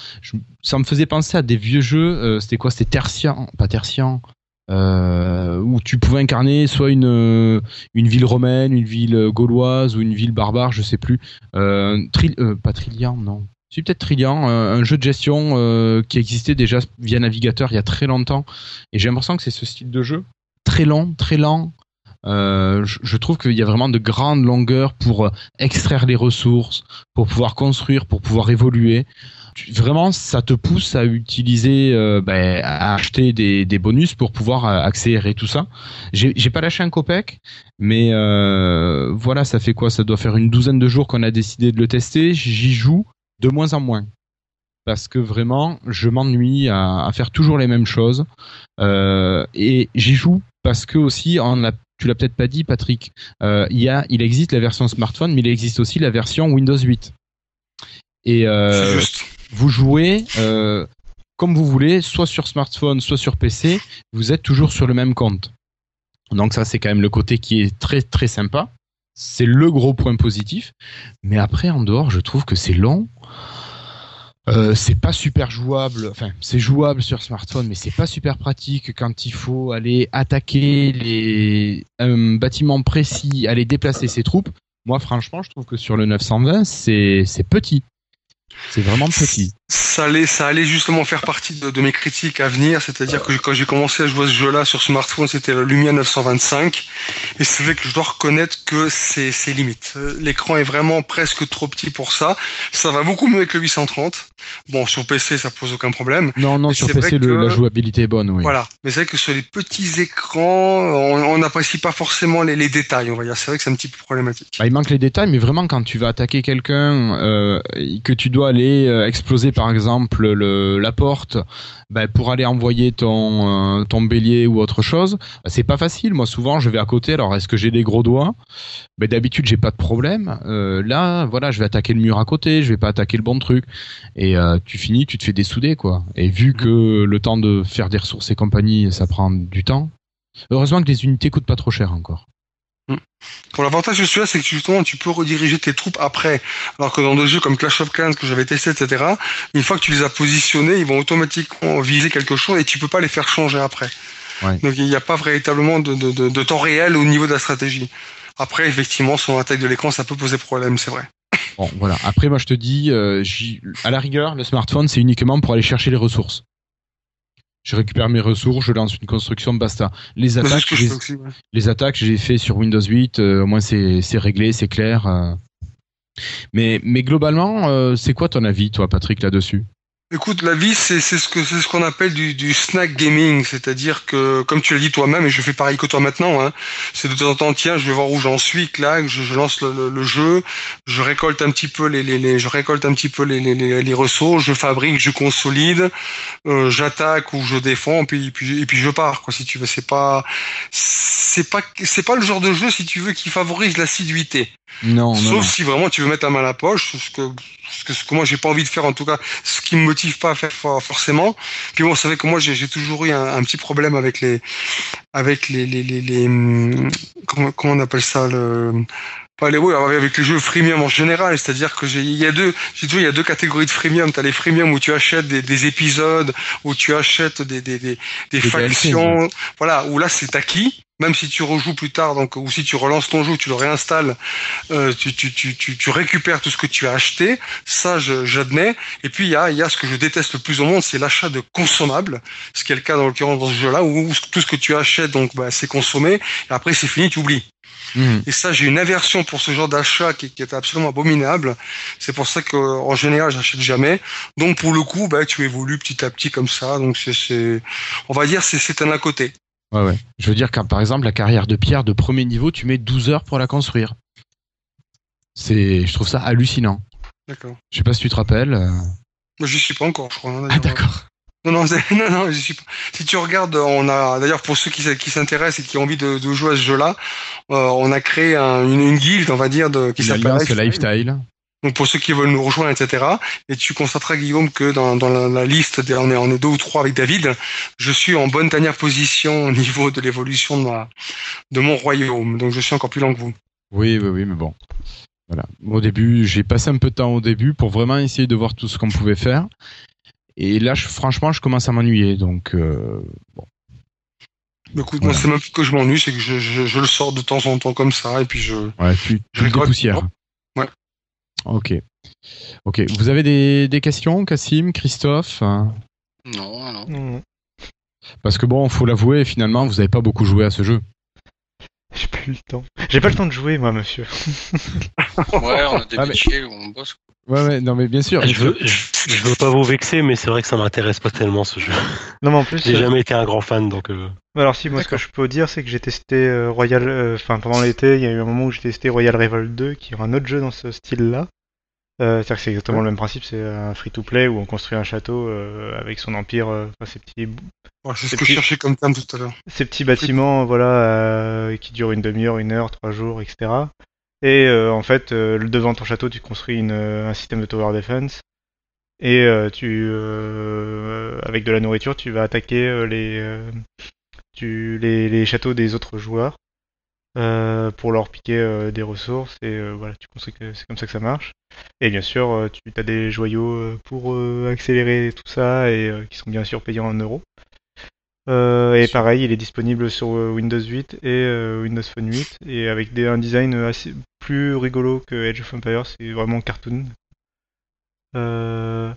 Ça me faisait penser à des vieux jeux. euh, C'était quoi C'était Tertian, pas Tertian. Euh, où tu pouvais incarner soit une euh, une ville romaine, une ville euh, gauloise ou une ville barbare, je sais plus. Euh, euh, pas Trillian, non. C'est peut-être Trillian, euh, un jeu de gestion euh, qui existait déjà via navigateur il y a très longtemps. Et j'ai l'impression que c'est ce style de jeu très long, très lent. Euh, je, trouve qu'il y a vraiment de grandes longueurs pour euh, extraire les ressources, pour pouvoir construire, pour pouvoir évoluer. Vraiment, ça te pousse à utiliser, euh, ben, à acheter des, des bonus pour pouvoir accélérer tout ça. J'ai pas lâché un copec, mais voilà, ça fait quoi? Ça doit faire une douzaine de jours qu'on a décidé de le tester. J'y joue de moins en moins parce que vraiment, je m'ennuie à, faire toujours les mêmes choses. Et j'y joue parce que aussi, on l'a- tu l'as peut-être pas dit, Patrick, euh, il y a, il existe la version smartphone, mais il existe aussi la version Windows 8. Et euh, vous jouez euh, comme vous voulez, soit sur smartphone, soit sur PC, vous êtes toujours sur le même compte. Donc ça, c'est quand même le côté qui est très très sympa. C'est le gros point positif. Mais après, en dehors, je trouve que c'est long. Euh, c'est pas super jouable. Enfin, c'est jouable sur smartphone, mais c'est pas super pratique quand il faut aller attaquer les un bâtiment précis, aller déplacer ses troupes. Moi, franchement, je trouve que sur le 920, c'est c'est petit. C'est vraiment petit. Ça allait, ça allait justement faire partie de, de mes critiques à venir, c'est-à-dire que quand j'ai commencé à jouer à ce jeu-là sur smartphone, c'était le Lumia 925, et c'est vrai que je dois reconnaître que c'est c'est limite. Euh, L'écran est vraiment presque trop petit pour ça. Ça va beaucoup mieux avec le 830. Bon, sur PC, ça pose aucun problème. Non, non, Mais sur PC, le- la jouabilité est bonne, oui. Voilà. Mais c'est vrai que sur les petits écrans, on n'apprécie pas forcément les, les détails, on va dire. C'est vrai que c'est un petit peu problématique. Bah, il manque les détails, mais vraiment quand tu vas attaquer quelqu'un, euh, que tu dois aller euh, exploser par exemple le, la porte, bah, pour aller envoyer ton euh, ton bélier ou autre chose, bah, c'est pas facile. Moi souvent je vais à côté. Alors est-ce que j'ai des gros doigts? Bah, D'habitude j'ai pas de problème. Euh, là voilà je vais attaquer le mur à côté, je vais pas attaquer le bon truc. Et euh, tu finis, tu te fais dessouder quoi. Et vu que le temps de faire des ressources et compagnie, ça prend du temps. Heureusement que les unités coûtent pas trop cher encore. Pour l'avantage de celui-là, c'est que justement, tu peux rediriger tes troupes après. Alors que dans des jeux comme Clash of Clans que j'avais testé, etc., une fois que tu les as positionnés, ils vont automatiquement viser quelque chose et tu peux pas les faire changer après. Ouais. Donc il n'y a pas véritablement de, de, de, de temps réel au niveau de la stratégie. Après, effectivement, son attaque de l'écran, ça peut poser problème, c'est vrai. Bon, voilà. Après, moi, je te dis, euh, à la rigueur, le smartphone, c'est uniquement pour aller chercher les ressources. Je récupère mes ressources, je lance une construction, basta. Les attaques, ce que je les, fais aussi. ouais. les attaques, j'ai fait sur Windows 8. euh, au moins, c'est c'est réglé, c'est clair. euh. Mais, mais globalement, euh, c'est quoi ton avis, toi, Patrick, là-dessus? Écoute, la vie, c'est c'est ce que c'est ce qu'on appelle du, du snack gaming, c'est-à-dire que, comme tu l'as dit toi-même, et je fais pareil que toi maintenant, hein, c'est de temps en temps, tiens, je vais voir où j'en suis, clac, je, je lance le, le- le jeu, je récolte un petit peu les, les, les- je récolte un petit peu les, les, les, les ressources, je fabrique, je consolide, euh, j'attaque ou je défends, puis puis et puis je pars, quoi, si tu veux. C'est pas c'est pas c'est pas le genre de jeu, si tu veux, qui favorise l'assiduité. Non, non, Sauf non. si vraiment tu veux mettre la main à la poche, ce que, ce que, ce que moi j'ai pas envie de faire en tout cas, ce qui me motive pas à faire for- forcément. Puis bon, c'est vrai que moi j'ai toujours eu un, un petit problème avec les, avec les, les, les, les, hum, comment, comment on appelle ça le, pas les, oui, avec les jeux freemium en général, c'est-à-dire que j'ai, il y a deux, j'ai toujours, il y a deux catégories de freemium. T'as les freemium où tu achètes des, des épisodes, où tu achètes des, des, des, des Des factions, voilà, où là c'est acquis. Même si tu rejoues plus tard, donc ou si tu relances ton jeu, tu le réinstalles, euh, tu, tu, tu, tu, tu récupères tout ce que tu as acheté. Ça, je- j'admets. Et puis il y a, il y a ce que je déteste le plus au monde, c'est l'achat de consommables. Ce qui est le cas dans l'occurrence dans ce jeu-là, où, tout ce que tu achètes, donc bah, c'est consommé. Et après c'est fini, tu oublies. Mhm. Et ça, j'ai une aversion pour ce genre d'achat qui, qui est absolument abominable. C'est pour ça que, en général, j'achète jamais. Donc, pour le coup, bah, tu évolues petit à petit comme ça. Donc, c'est, c'est, on va dire, c'est, c'est un à côté. Ouais, ouais. Je veux dire, quand par exemple, la carrière de pierre de premier niveau, tu mets 12 heures pour la construire. C'est, je trouve ça hallucinant. D'accord. Je sais pas si tu te rappelles. euh. Moi, j'y suis pas encore, je crois. hein, Ah, d'accord. Non, non, *laughs* non, non, suis pas. Si tu regardes, on a, d'ailleurs, pour ceux qui, s'intéressent et qui ont envie de, de jouer à ce jeu-là, euh, on a créé un- une, une guilde, on va dire, de, qui s'appelle Lifestyle. Donc pour ceux qui veulent nous rejoindre, etc. Et tu constateras, Guillaume, que dans, dans la, la liste, on est, on est deux ou trois avec David, je suis en bonne dernière position au niveau de l'évolution de, ma, de mon royaume. Donc je suis encore plus lent que vous. Oui, oui, oui, mais bon. Voilà. Au début, j'ai passé un peu de temps au début pour vraiment essayer de voir tout ce qu'on pouvait faire. Et là, je- franchement, je commence à m'ennuyer. Donc, euh, bon. Mais Écoute, Voilà. moi, c'est même plus que je m'ennuie, c'est que je, je, je le sors de temps en temps comme ça, et puis je. Ouais, tu, tu Je le rigole. dépoussières. Ok. Ok. Vous avez des, des questions, Cassim, Christophe hein? Non, non. Non, Parce que bon, faut l'avouer, finalement, vous n'avez pas beaucoup joué à ce jeu. J'ai pas eu le temps. J'ai pas le temps de jouer, moi, monsieur. *laughs* Ouais, on a des Ah, mais- métiers où on bosse. Ouais, ouais, non, mais bien sûr. Je veux, je, je veux pas vous vexer, mais c'est vrai que ça m'intéresse pas tellement ce jeu. Non, mais en plus. J'ai euh, jamais été un grand fan, donc. euh, Alors si, moi ce que je peux dire, c'est que j'ai testé euh, Royal, euh, enfin pendant l'été, il y a eu un moment où j'ai testé Royal Revolt 2, qui est un autre jeu dans ce style-là. Euh, C'est-à-dire que c'est exactement le même principe, c'est un free-to-play où on construit un château euh, avec son empire, euh, enfin, ces petits, Ouais, c'est ce que je plus- cherchais comme terme tout à l'heure. ces petits bâtiments, voilà, euh, qui durent une demi-heure, une heure, trois jours, etc. Et euh, en fait, euh, devant ton château, tu construis une, un système de tower defense. Et euh, tu, euh, avec de la nourriture, tu vas attaquer les, euh, tu, les, les châteaux des autres joueurs euh, pour leur piquer euh, des ressources. Et euh, voilà, tu construis que c'est comme ça que ça marche. Et bien sûr, euh, tu as des joyaux euh, pour euh, accélérer tout ça et euh, qui sont bien sûr payés en euros. Euh, et pareil, il est disponible sur Windows 8 et euh, Windows Phone 8 et avec des, un design assez plus rigolo que Age of Empires, c'est vraiment cartoon. Euh,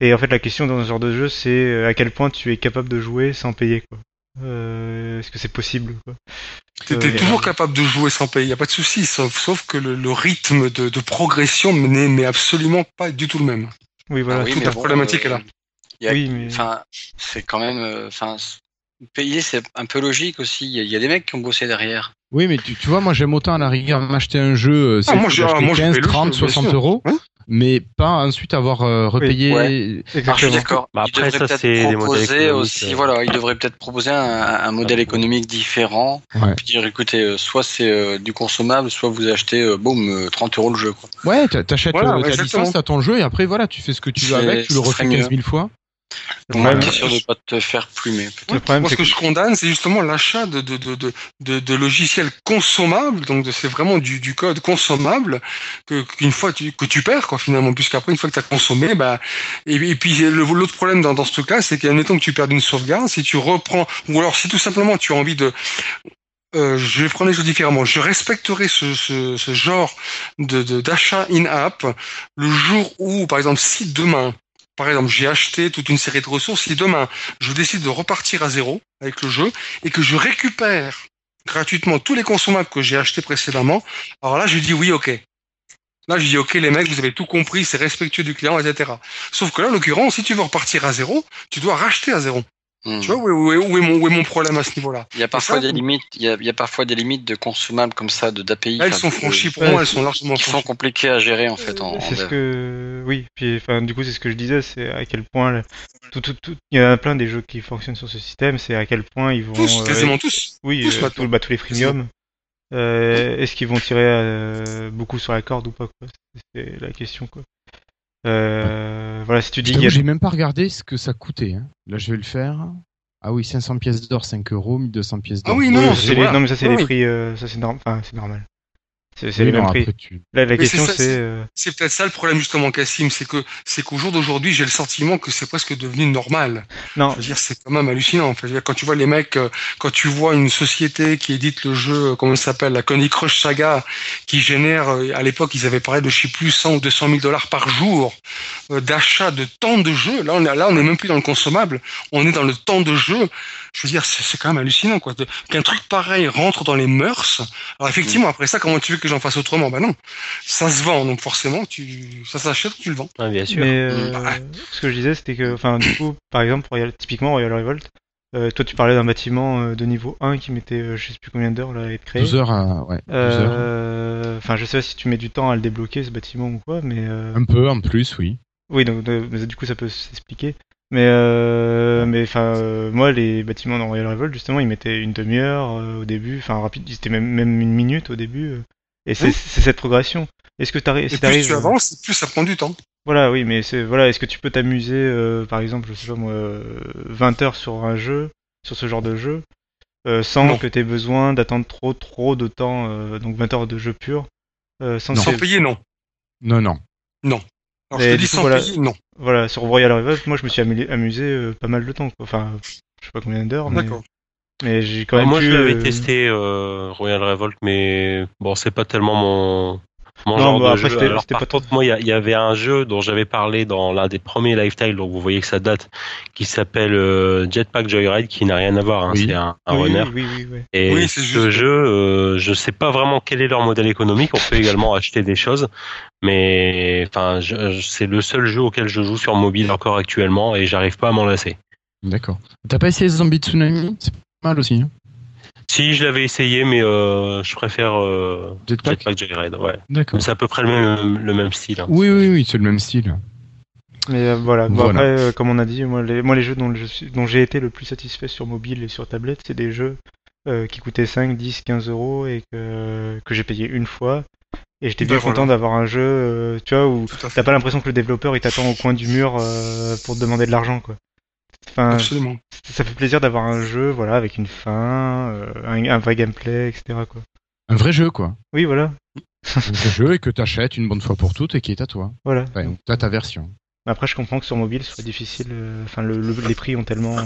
et en fait, la question dans ce genre de jeu, c'est à quel point tu es capable de jouer sans payer. Quoi. Euh, Est-ce que c'est possible quoi T'es Euh, toujours capable de jouer sans payer, y a pas de souci, sauf, sauf que le, le rythme de, de progression n'est absolument pas du tout le même. Oui, voilà. Ah oui, toute mais la bon, problématique euh, est là. il y a- Oui, mais- Enfin, c'est quand même. euh, Enfin, payer, c'est un peu logique aussi. Il y, a- il y a des mecs qui ont bossé derrière. Oui, mais tu, tu vois, moi j'aime autant à la rigueur m'acheter un jeu, euh, c'est Ah, moi, je- d'acheter ah, moi, je 15, paye le 30, jeu, bien 60 sûr. euros, Ouais. Mais pas ensuite avoir euh, repayé. Ouais. Alors, je suis d'accord. Bah, après, ça, c'est des modèles aussi. euh. Voilà, il devrait peut-être proposer un, un modèle économique différent. Ouais. Puis dire, écoutez, euh, soit c'est euh, du consommable, soit vous achetez, euh, boum, euh, 30 euros le jeu. Quoi. Ouais, t'a- t'achètes Voilà, euh, ouais, ta licence, t'as ton jeu, et après voilà, tu fais ce que tu veux avec, tu le refais serait 15 mieux. 000 fois. Le Ouais, problème, t'es sûr de pas te faire plumer. le problème, Moi, ce que que- je condamne, c'est justement l'achat de, de, de, de, de, de logiciels consommables, donc de- c'est vraiment du, du code consommable que qu'une fois tu, que tu perds, quoi, finalement, puisqu'après, une fois que tu as consommé, bah, et, et puis le- l'autre problème dans, dans ce truc-là, c'est qu'admettons que tu perds une sauvegarde, si tu reprends, ou alors si tout simplement tu as envie de, euh, je vais prendre les choses différemment. Je respecterai ce, ce, ce genre de de- d'achat in-app le jour où, par exemple, si demain, par exemple, j'ai acheté toute une série de ressources, si demain je décide de repartir à zéro avec le jeu et que je récupère gratuitement tous les consommables que j'ai achetés précédemment, alors là, je dis oui, ok. Là, je dis ok, les mecs, vous avez tout compris, c'est respectueux du client, etc. Sauf que là, en l'occurrence, si tu veux repartir à zéro, tu dois racheter à zéro. Hmm. Tu vois où est, où est- où est mon, où est mon problème à ce niveau-là? Il y a parfois ça, des limites. Il y a, il y a parfois des limites de consommables comme ça, de d'API. Elles sont de- franchies, pour Ouais, moi, elles sont largement qui sont compliquées à gérer en fait. En, en C'est ce que oui, puis enfin du coup c'est ce que je disais, c'est à quel point le- tout, tout, tout- il y en a plein des jeux qui fonctionnent sur ce système, c'est à quel point ils vont Tous, euh, quasiment tous. oui tous euh, tout- bah, tous les freemium. Euh, Est-ce qu'ils vont tirer euh, beaucoup sur la corde ou pas quoi? C'est la question quoi. Euh, Voilà si tu Je dis a- j'ai même pas regardé ce que ça coûtait. hein. Là, je vais le faire. Ah oui, 500 pièces d'or, 5 euros, 1200 pièces d'or. Ah oui, non, les- voilà. non mais ça c'est Oui, les prix, euh, ça c'est normal, enfin c'est normal. C'est c'est Oui, les non, mêmes prix. après, tu- Là la Mais question c'est euh, C'est peut-être ça le problème justement, Cassim, c'est que c'est qu'au jour d'aujourd'hui, j'ai le sentiment que c'est presque devenu normal. non Je veux dire, c'est quand même hallucinant. Enfin, je veux dire, quand tu vois les mecs, euh, quand tu vois une société qui édite le jeu, euh, comment ça s'appelle, la Coney Crush Saga, qui génère, à l'époque, ils avaient parlé de je sais plus 100 ou 200 000 dollars par jour d'achat de temps de jeu. Là, on est là, on est même plus dans le consommable, on est dans le temps de jeu. Je veux dire, c'est quand même hallucinant, quoi. Qu'un truc pareil rentre dans les mœurs. Alors effectivement, après ça, comment tu veux que j'en fasse autrement? Ben non, ça se vend, donc forcément, tu, ça s'achète, tu le vends. Ah, bien sûr. Mais euh, Bah. ce que je disais, c'était que, enfin, du coup, par exemple, Royal, typiquement Royal Revolt, euh, toi tu parlais d'un bâtiment euh, de niveau 1 qui mettait euh, je sais plus combien d'heures là, à être créé. 12 heures, à... ouais, 12 heures. Euh, Enfin, je sais pas si tu mets du temps à le débloquer ce bâtiment ou quoi, mais euh, Un peu en plus, oui. oui, donc mais du coup ça peut s'expliquer. Mais euh, mais enfin, euh, moi les bâtiments dans Royal Revolt justement, ils mettaient une demi-heure euh, au début, enfin rapide, c'était même même une minute au début. euh, et c'est Oui. c'est cette progression. Est-ce que t'arrives, Et si plus t'arrives, tu avances, plus ça prend du temps. Voilà, oui, mais c'est voilà, est-ce que tu peux t'amuser, euh, par exemple, je sais pas moi, euh, 20 heures sur un jeu, sur ce genre de jeu, euh, sans Non. que t'aies besoin d'attendre trop trop de temps, euh, donc 20 heures de jeu pur, euh, sans Sans payer, non. Non, non. Alors Mais je te du dis coup, sans voilà. non. Voilà, sur Royal Revolt, moi je me suis amusé euh, pas mal de temps, quoi. Enfin, je sais pas combien d'heures, mais, D'accord. mais j'ai quand Alors, même moi, pu, je l'avais euh, testé euh, Royal Revolt, mais bon, c'est pas tellement mon, mon Non, genre bah, de après, jeu. c'était- Alors, c'était par pas contre, moi, il y avait un jeu dont j'avais parlé dans l'un des premiers Lifestyle, donc vous voyez que ça date, qui s'appelle euh, Jetpack Joyride, qui n'a rien à voir. hein, Oui. C'est un, un oui, runner. oui, oui, oui. Et c'est ce juste. jeu, euh, je sais pas vraiment quel est leur modèle économique. On peut également *laughs* acheter des choses, mais enfin, je- je- c'est le seul jeu auquel je joue sur mobile encore actuellement et j'arrive pas à m'en lasser. D'accord. T'as pas essayé Zombie Tsunami? C'est pas mal aussi. Hein Si je l'avais essayé, mais euh, je préfère euh, Jetpack Jetpack Joyride. Ouais, D'accord. c'est à peu près le même, le même style. hein. Oui, oui, oui, c'est le même style. Mais euh, voilà, Bon, Voilà. après, euh, comme on a dit, moi les, moi, les jeux dont je suis, dont j'ai été le plus satisfait sur mobile et sur tablette, c'est des jeux euh, qui coûtaient 5, 10, 15 euros et que, que j'ai payé une fois. Et j'étais Ben bien content voilà. d'avoir un jeu, euh, tu vois, où t'as pas l'impression que le développeur il t'attend au coin du mur euh, pour te demander de l'argent, quoi. Enfin, Absolument. ça fait plaisir d'avoir un jeu, voilà, avec une fin, euh, un, un vrai gameplay, etc. Quoi. Un vrai jeu, quoi. Oui, voilà, Un vrai jeu et que t'achètes une bonne fois pour toutes et qui est à toi. voilà. Enfin, t'as ta version. Après, je comprends que sur mobile, ce soit difficile. euh, Enfin, le, le- les prix ont tellement. euh,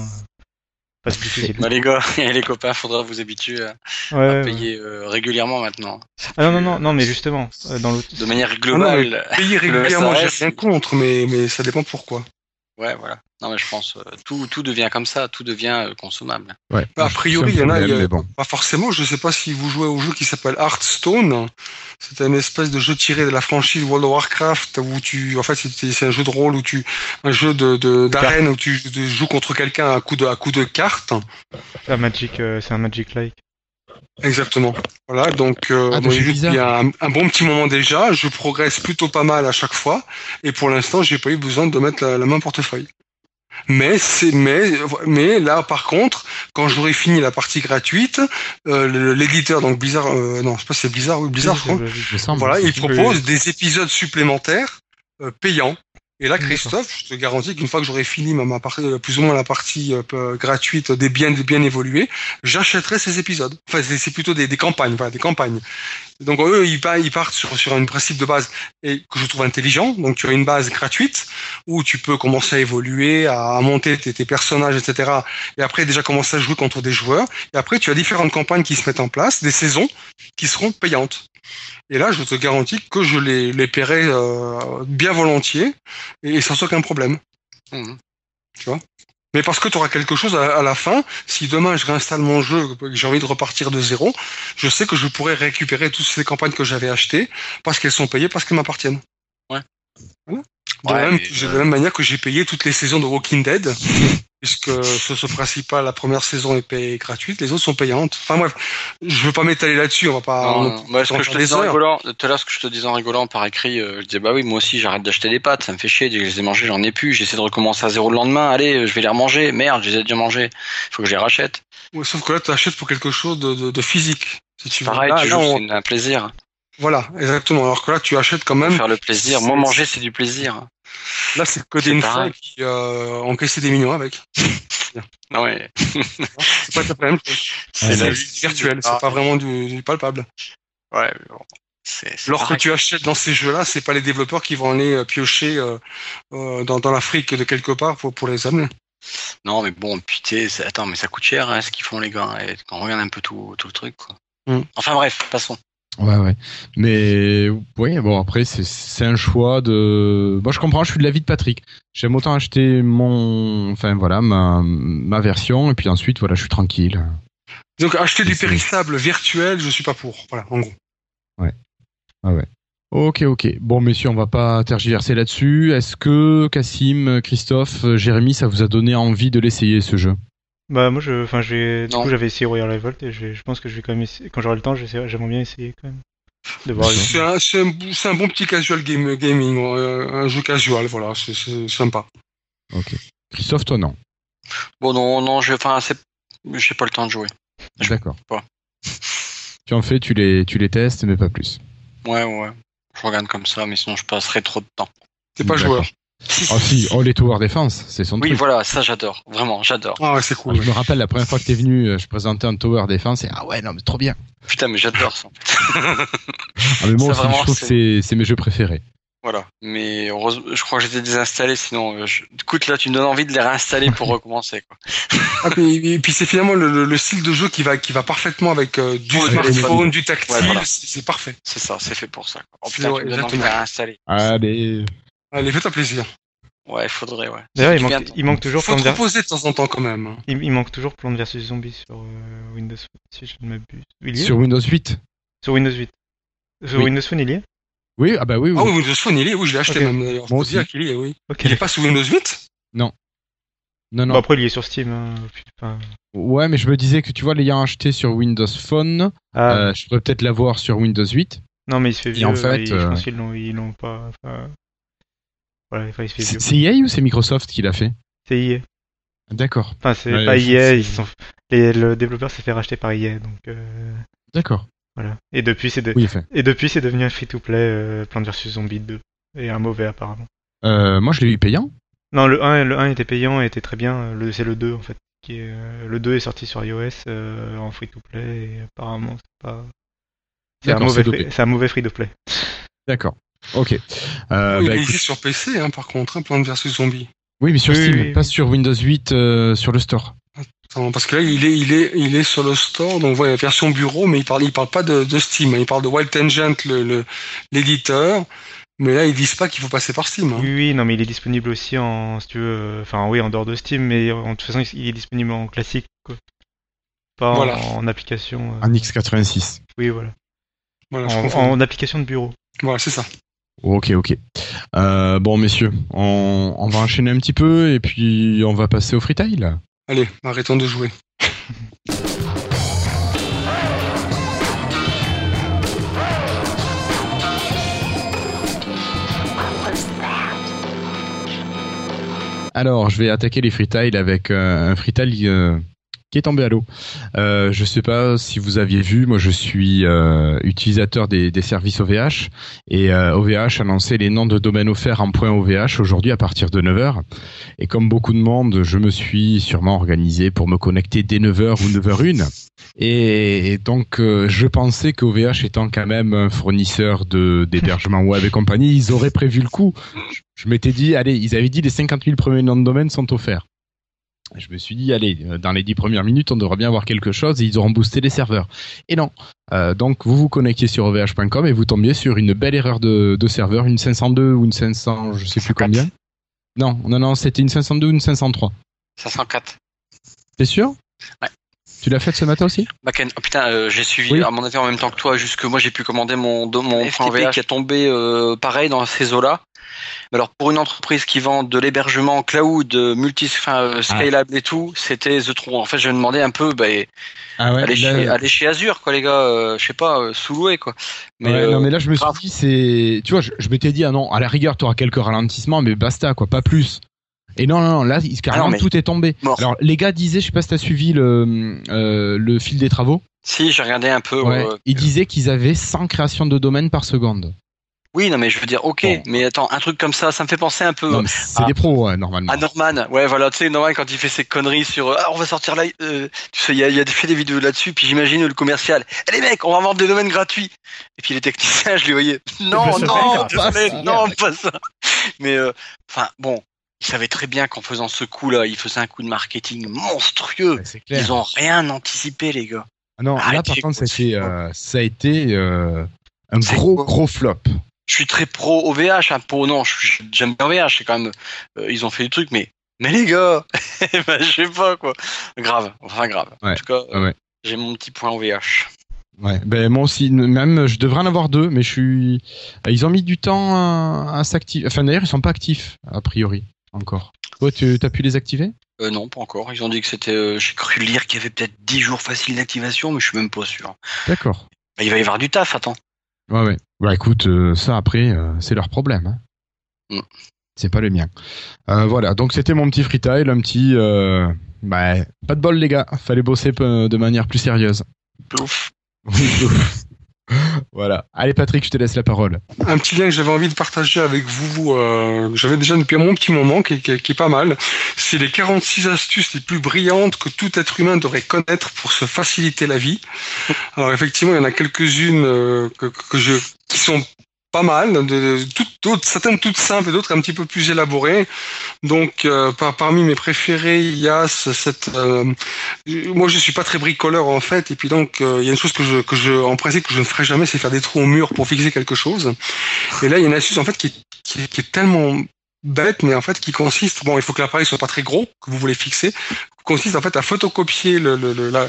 Pas *laughs* difficile. Bah, les gars *laughs* et les copains, faudra vous habituer à, Ouais, à ouais. payer euh, régulièrement maintenant. Ah non, non, non, non, mais justement, euh, dans l'autre. De manière Ah non, globale. payer *laughs* régulièrement, j'ai rien contre, mais, mais ça dépend pourquoi. Ouais, voilà. Non, mais je pense, euh, tout, tout devient comme ça, tout devient euh, consommable. Ouais. Bah, a priori, il y en a, il y a- bon. Pas forcément, je sais pas si vous jouez au jeu qui s'appelle Hearthstone. C'est une espèce de jeu tiré de la franchise World of Warcraft où tu, en fait, c'est c'est un jeu de rôle où tu, un jeu de, de- d'arène où tu, tu joues contre quelqu'un à coup de, à coup de cartes. C'est un Magic, euh, c'est un Magic Like. Exactement. Voilà, donc, euh, Ah, qu'il y a un, un bon petit moment déjà. Je progresse plutôt pas mal à chaque fois. Et pour l'instant, j'ai pas eu besoin de mettre la, la main au portefeuille. Mais c'est mais mais là par contre quand j'aurai fini la partie gratuite euh, l'éditeur donc Blizzard euh, non je sais pas si c'est Blizzard oui Blizzard je crois Il me semble. voilà, il propose des épisodes supplémentaires euh, payants. Et là. Christophe, je te garantis qu'une fois que j'aurai fini ma, partie, euh, plus ou moins la partie euh, peu- gratuite des biens, des biens évolués, j'achèterai ces épisodes. Enfin, c'est plutôt des, des campagnes, voilà, des campagnes. Donc eux, ils, ils partent sur, sur un principe de base et que je trouve intelligent. Donc tu as une base gratuite où tu peux commencer à évoluer, à, à monter tes, tes personnages, etc. Et après déjà commencer à jouer contre des joueurs. Et après, tu as différentes campagnes qui se mettent en place, des saisons qui seront payantes. Et là, je te garantis que je les, les paierai euh, bien volontiers et sans aucun problème. Mhm. Mais parce que tu auras quelque chose à, à la fin, si demain je réinstalle mon jeu, que j'ai envie de repartir de zéro, je sais que je pourrais récupérer toutes ces campagnes que j'avais achetées parce qu'elles sont payées, parce qu'elles m'appartiennent. De, Ouais, la même, mais, de euh, la même manière que j'ai payé toutes les saisons de Walking Dead, puisque ce, ce principal, la première saison est payée gratuite, les autres sont payantes. Enfin bref, je veux pas m'étaler là-dessus, on va pas. Non, on- non. Bah, ce on que va je te disais en rigolant, tout à l'heure, ce que je te disais en rigolant par écrit, euh, je disais, bah oui, moi aussi, j'arrête d'acheter des pâtes, ça me fait chier, dès que je les ai mangées, j'en ai plus, j'essaie de recommencer à zéro le lendemain, allez, je vais les remanger, merde, je les ai déjà mangées, il faut que je les rachète. Ouais, sauf que là, tu achètes pour quelque chose de, de, de physique. Si tu veux. Pareil, Là, tu là, joues, on- c'est un plaisir. Voilà, exactement. Alors que là, tu achètes quand même. Faire le plaisir. Moi, manger, c'est du plaisir. Là, c'est des pareil. fois qui euh, encaissaient des millions avec. Ah ouais. C'est pas la même chose. *laughs* C'est la du virtuel, c'est pas vraiment du, du palpable. Ouais, mais bon. Alors que tu achètes dans ces jeux-là, c'est pas les développeurs qui vont aller euh, piocher euh, euh, dans, dans l'Afrique de quelque part pour, pour les amener. Non, mais bon, putain, attends, mais ça coûte cher, hein, ce qu'ils font, les gars. Et quand on regarde un peu tout, tout le truc, quoi. Mm. Enfin, bref, passons. Ouais, ouais. Mais oui, bon, après, c'est- un choix de. Moi, je comprends, je suis de l'avis de Patrick. J'aime autant acheter mon. Enfin, voilà, ma, ma version, et puis ensuite, voilà, je suis tranquille. Donc acheter du périssable virtuel, je suis pas pour. Voilà, en gros. Ok, ok. Bon, messieurs, on va pas tergiverser là-dessus. Est-ce que Cassim, Christophe, Jérémy, ça vous a donné envie de l'essayer, ce jeu? Bah, moi, je, enfin, j'ai, du Non. coup, j'avais essayé Royal Revolt et je, pense que je vais quand même essayer, quand j'aurai le temps, j'aimerais bien essayer quand même. C'est un, c'est un, bon petit casual game, gaming, euh, un jeu casual, voilà, c'est- sympa. Ok. Christophe, toi, non. Bon, non, non, je, enfin, c'est, j'ai pas le temps de jouer. D'accord. Tu en fais, tu les, tu les testes, mais pas plus. Ouais, ouais. Je regarde comme ça, mais sinon je passerai trop de temps. T'es pas joueur. Si, Oh si, oh les tower defense, c'est son Oui, truc. voilà, ça j'adore. Vraiment, j'adore. Ah ouais, c'est Ah, cool. Je me rappelle la première fois que t'es venu, euh, je présentais un tower defense et ah ouais non mais trop bien. Putain, mais j'adore ça. Ah mais moi aussi, vraiment, je trouve que c'est c'est mes jeux préférés. Voilà. Mais heureusement, je crois que j'étais désinstallé, sinon, euh, je... écoute, là, tu me donnes envie de les réinstaller pour *laughs* recommencer, quoi. Ah, puis, et puis c'est finalement le, le- le style de jeu qui va, qui va parfaitement avec euh, du Ouais, smartphone, du tactile, Ouais, voilà. c'est parfait. C'est ça, c'est fait pour ça. quoi. Oh C'est putain, tu me donnes envie de les réinstaller. Allez. Allez, fais-toi plaisir. Ouais, il faudrait, ouais. D'ailleurs, il manque, il manque toujours Faut te reposer de temps en temps quand même. il, il manque toujours Plants vs Zombies sur euh, Windows si je ne m'abuse. Y Sur Windows 8. Sur Windows 8. Sur Oui. Windows Phone, il y est Oui, ah bah oui, oui. Ah oui, Windows Phone, il est, oui, je l'ai acheté même d'ailleurs. Peux dire qu'il y est, oui. Il est pas sous Windows 8 Non Bon, non. après, il y est sur Steam. hein. Enfin, Ouais, mais je me disais que tu vois, l'ayant acheté sur Windows Phone, ah, euh, je pourrais peut-être l'avoir sur Windows 8. non, mais il se fait et vieux. en fait, et je euh, pense qu'ils l'ont, ils l'ont pas. Enfin, voilà. C'est EA ou c'est Microsoft qui l'a fait C'est EA. D'accord, Enfin, c'est Ouais, pas EA, c'est- ils sont... et le développeur s'est fait racheter par EA, donc euh, d'accord. voilà. Et depuis, c'est de... Oui, et depuis, c'est devenu un free-to-play euh, Plants vs Zombies 2 et un mauvais apparemment. Euh, moi, je l'ai eu payant. Non, le 1, le 1 était payant et était très bien. Le, c'est le 2 en fait. Qui est, euh, le 2 est sorti sur iOS en free-to-play et apparemment c'est pas. C'est un, mauvais free- c'est un mauvais free-to-play. D'accord. Ok. Euh, Oui, bah, Il écoute- existe sur PC, hein, par contre, hein, Plants vs Zombie. oui, mais sur Oui, Steam, oui, pas sur Windows 8 euh, sur le store. Attends, parce que là, il est, il est, il est sur le store, donc voilà, version bureau, mais il parle, il parle pas de, de Steam, hein, il parle de Wild Tangent, le, le- l'éditeur, mais là, ils disent pas qu'il faut passer par Steam. hein. Oui, oui, non, mais il est disponible aussi en, si tu veux, euh, enfin oui, en dehors de Steam, mais en, de toute façon, il est disponible en classique, quoi. Pas en- Voilà. en, application. euh, Un X86. Oui, voilà. En application de bureau. Voilà, c'est ça. Ok, ok. Euh, bon, messieurs, on, on va enchaîner un petit peu et puis on va passer au freetail. Allez, arrêtons de jouer. Alors, je vais attaquer les freetiles avec euh, un freetile euh, qui est tombé à l'eau. Euh, je sais pas si vous aviez vu, moi je suis euh, utilisateur des, services OVH et OVH a lancé les noms de domaines offerts en point OVH aujourd'hui à partir de 9h. Et comme beaucoup de monde, je me suis sûrement organisé pour me connecter dès 9h ou 9h01. Et donc, euh, je pensais qu'OVH étant quand même un fournisseur d'hébergement web et compagnie, ils auraient prévu le coup. Je, je m'étais dit, allez, ils avaient dit les 50 000 premiers noms de domaine sont offerts. Je me suis dit, allez, euh, dans les 10 premières minutes, on devrait bien avoir quelque chose et ils auront boosté les serveurs. Et non. Euh, donc, vous vous connectiez sur ovh.com et vous tombiez sur une belle erreur de, de serveur, une 502 ou une 500, je sais plus 504. combien. Non, non, non, c'était une 502 ou une 503. 504. T'es sûr? Ouais. Tu l'as faite ce matin aussi? Backend. Oh putain, euh, j'ai suivi Oui. à mon avis en même temps que toi, juste que moi j'ai pu commander mon, mon FTP. Qui est tombé euh, pareil dans ces eaux-là. Alors pour une entreprise qui vend de l'hébergement cloud, euh, multi, enfin euh, scalable et tout, c'était The Tron. En fait, je me demandais un peu, bah, Ah ouais, aller, chez, Azure, quoi, les gars. euh, je sais pas, euh, sous-loué, quoi. Mais, Ouais, euh, non mais là je me suis dit c'est tu vois je, je m'étais dit ah non à la rigueur tu auras quelques ralentissements mais basta quoi pas plus et non non, non là carrément Ah non, mais- tout est tombé Mort. alors les gars disaient je sais pas si t'as suivi le euh, le fil des travaux si, j'ai regardé un peu. ouais, euh, ils disaient qu'ils avaient 100 créations de domaines par seconde Oui, non, mais je veux dire, ok, Bon. mais attends, un truc comme ça, ça me fait penser un peu c'est des pros ouais, normalement à Norman. Ouais, voilà, tu sais, Norman, quand il fait ses conneries sur euh, ah, on va sortir là, euh, tu sais, il a, il y a fait des vidéos là-dessus, puis j'imagine le commercial, eh les mecs, on va vendre des domaines gratuits. Et puis les techniciens, je les voyais, *laughs* non, non, désolé, non, pas ça. Mais, euh, enfin, bon, ils savaient très bien qu'en faisant ce coup-là, ils faisaient un coup de marketing monstrueux. Clair Ils ont rien anticipé, les gars. Ah non là par contre ça a été, ça a été un gros gros flop Je suis très pro OVH, hein, pour non, j'aime bien OVH, c'est quand même, euh, ils ont fait du truc, mais, mais les gars, *laughs* ben, je sais pas quoi, grave, enfin grave. En tout cas, euh, ouais. j'ai mon petit point OVH. Ouais, ben moi aussi, même je devrais en avoir deux, mais je suis. Ils ont mis du temps à, à s'activer. Enfin d'ailleurs, ils sont pas actifs a priori encore. Toi, tu as pu les activer? Euh, non, pas encore. Ils ont dit que c'était. euh, J'ai cru lire qu'il y avait peut-être 10 jours faciles d'activation, mais je suis même pas sûr. D'accord. Bah, il va y avoir du taf, attends. Ouais, ouais. Bah écoute, euh, ça après, euh, c'est leur problème. hein. Mm. C'est pas le mien. Euh, voilà, donc c'était mon petit freetile, un petit. Bah, pas de bol les gars, fallait bosser de manière plus sérieuse. Plouf. Oui, ouf. Voilà. Allez Patrick, je te laisse la parole. Un petit lien que j'avais envie de partager avec vous, euh, j'avais déjà depuis un moment, qui, qui- est pas mal. C'est les 46 astuces les plus brillantes que tout être humain devrait connaître pour se faciliter la vie. Alors effectivement, il y en a quelques-unes euh, que, je, qui sont pas mal, de- toutes, d'autres, certaines toutes simples et d'autres un petit peu plus élaborées. Donc, euh, par, parmi mes préférés, il y a ce- cette. euh, moi, je suis pas très bricoleur en fait, et puis donc euh, il y a une chose que je, que je, en principe, que je ne ferai jamais, c'est faire des trous au mur pour fixer quelque chose. Et là, il y a une astuce en fait qui, qui, qui est tellement bête, mais en fait qui consiste. Bon, il faut que l'appareil soit pas très gros que vous voulez fixer. Consiste en fait à photocopier le le le, la-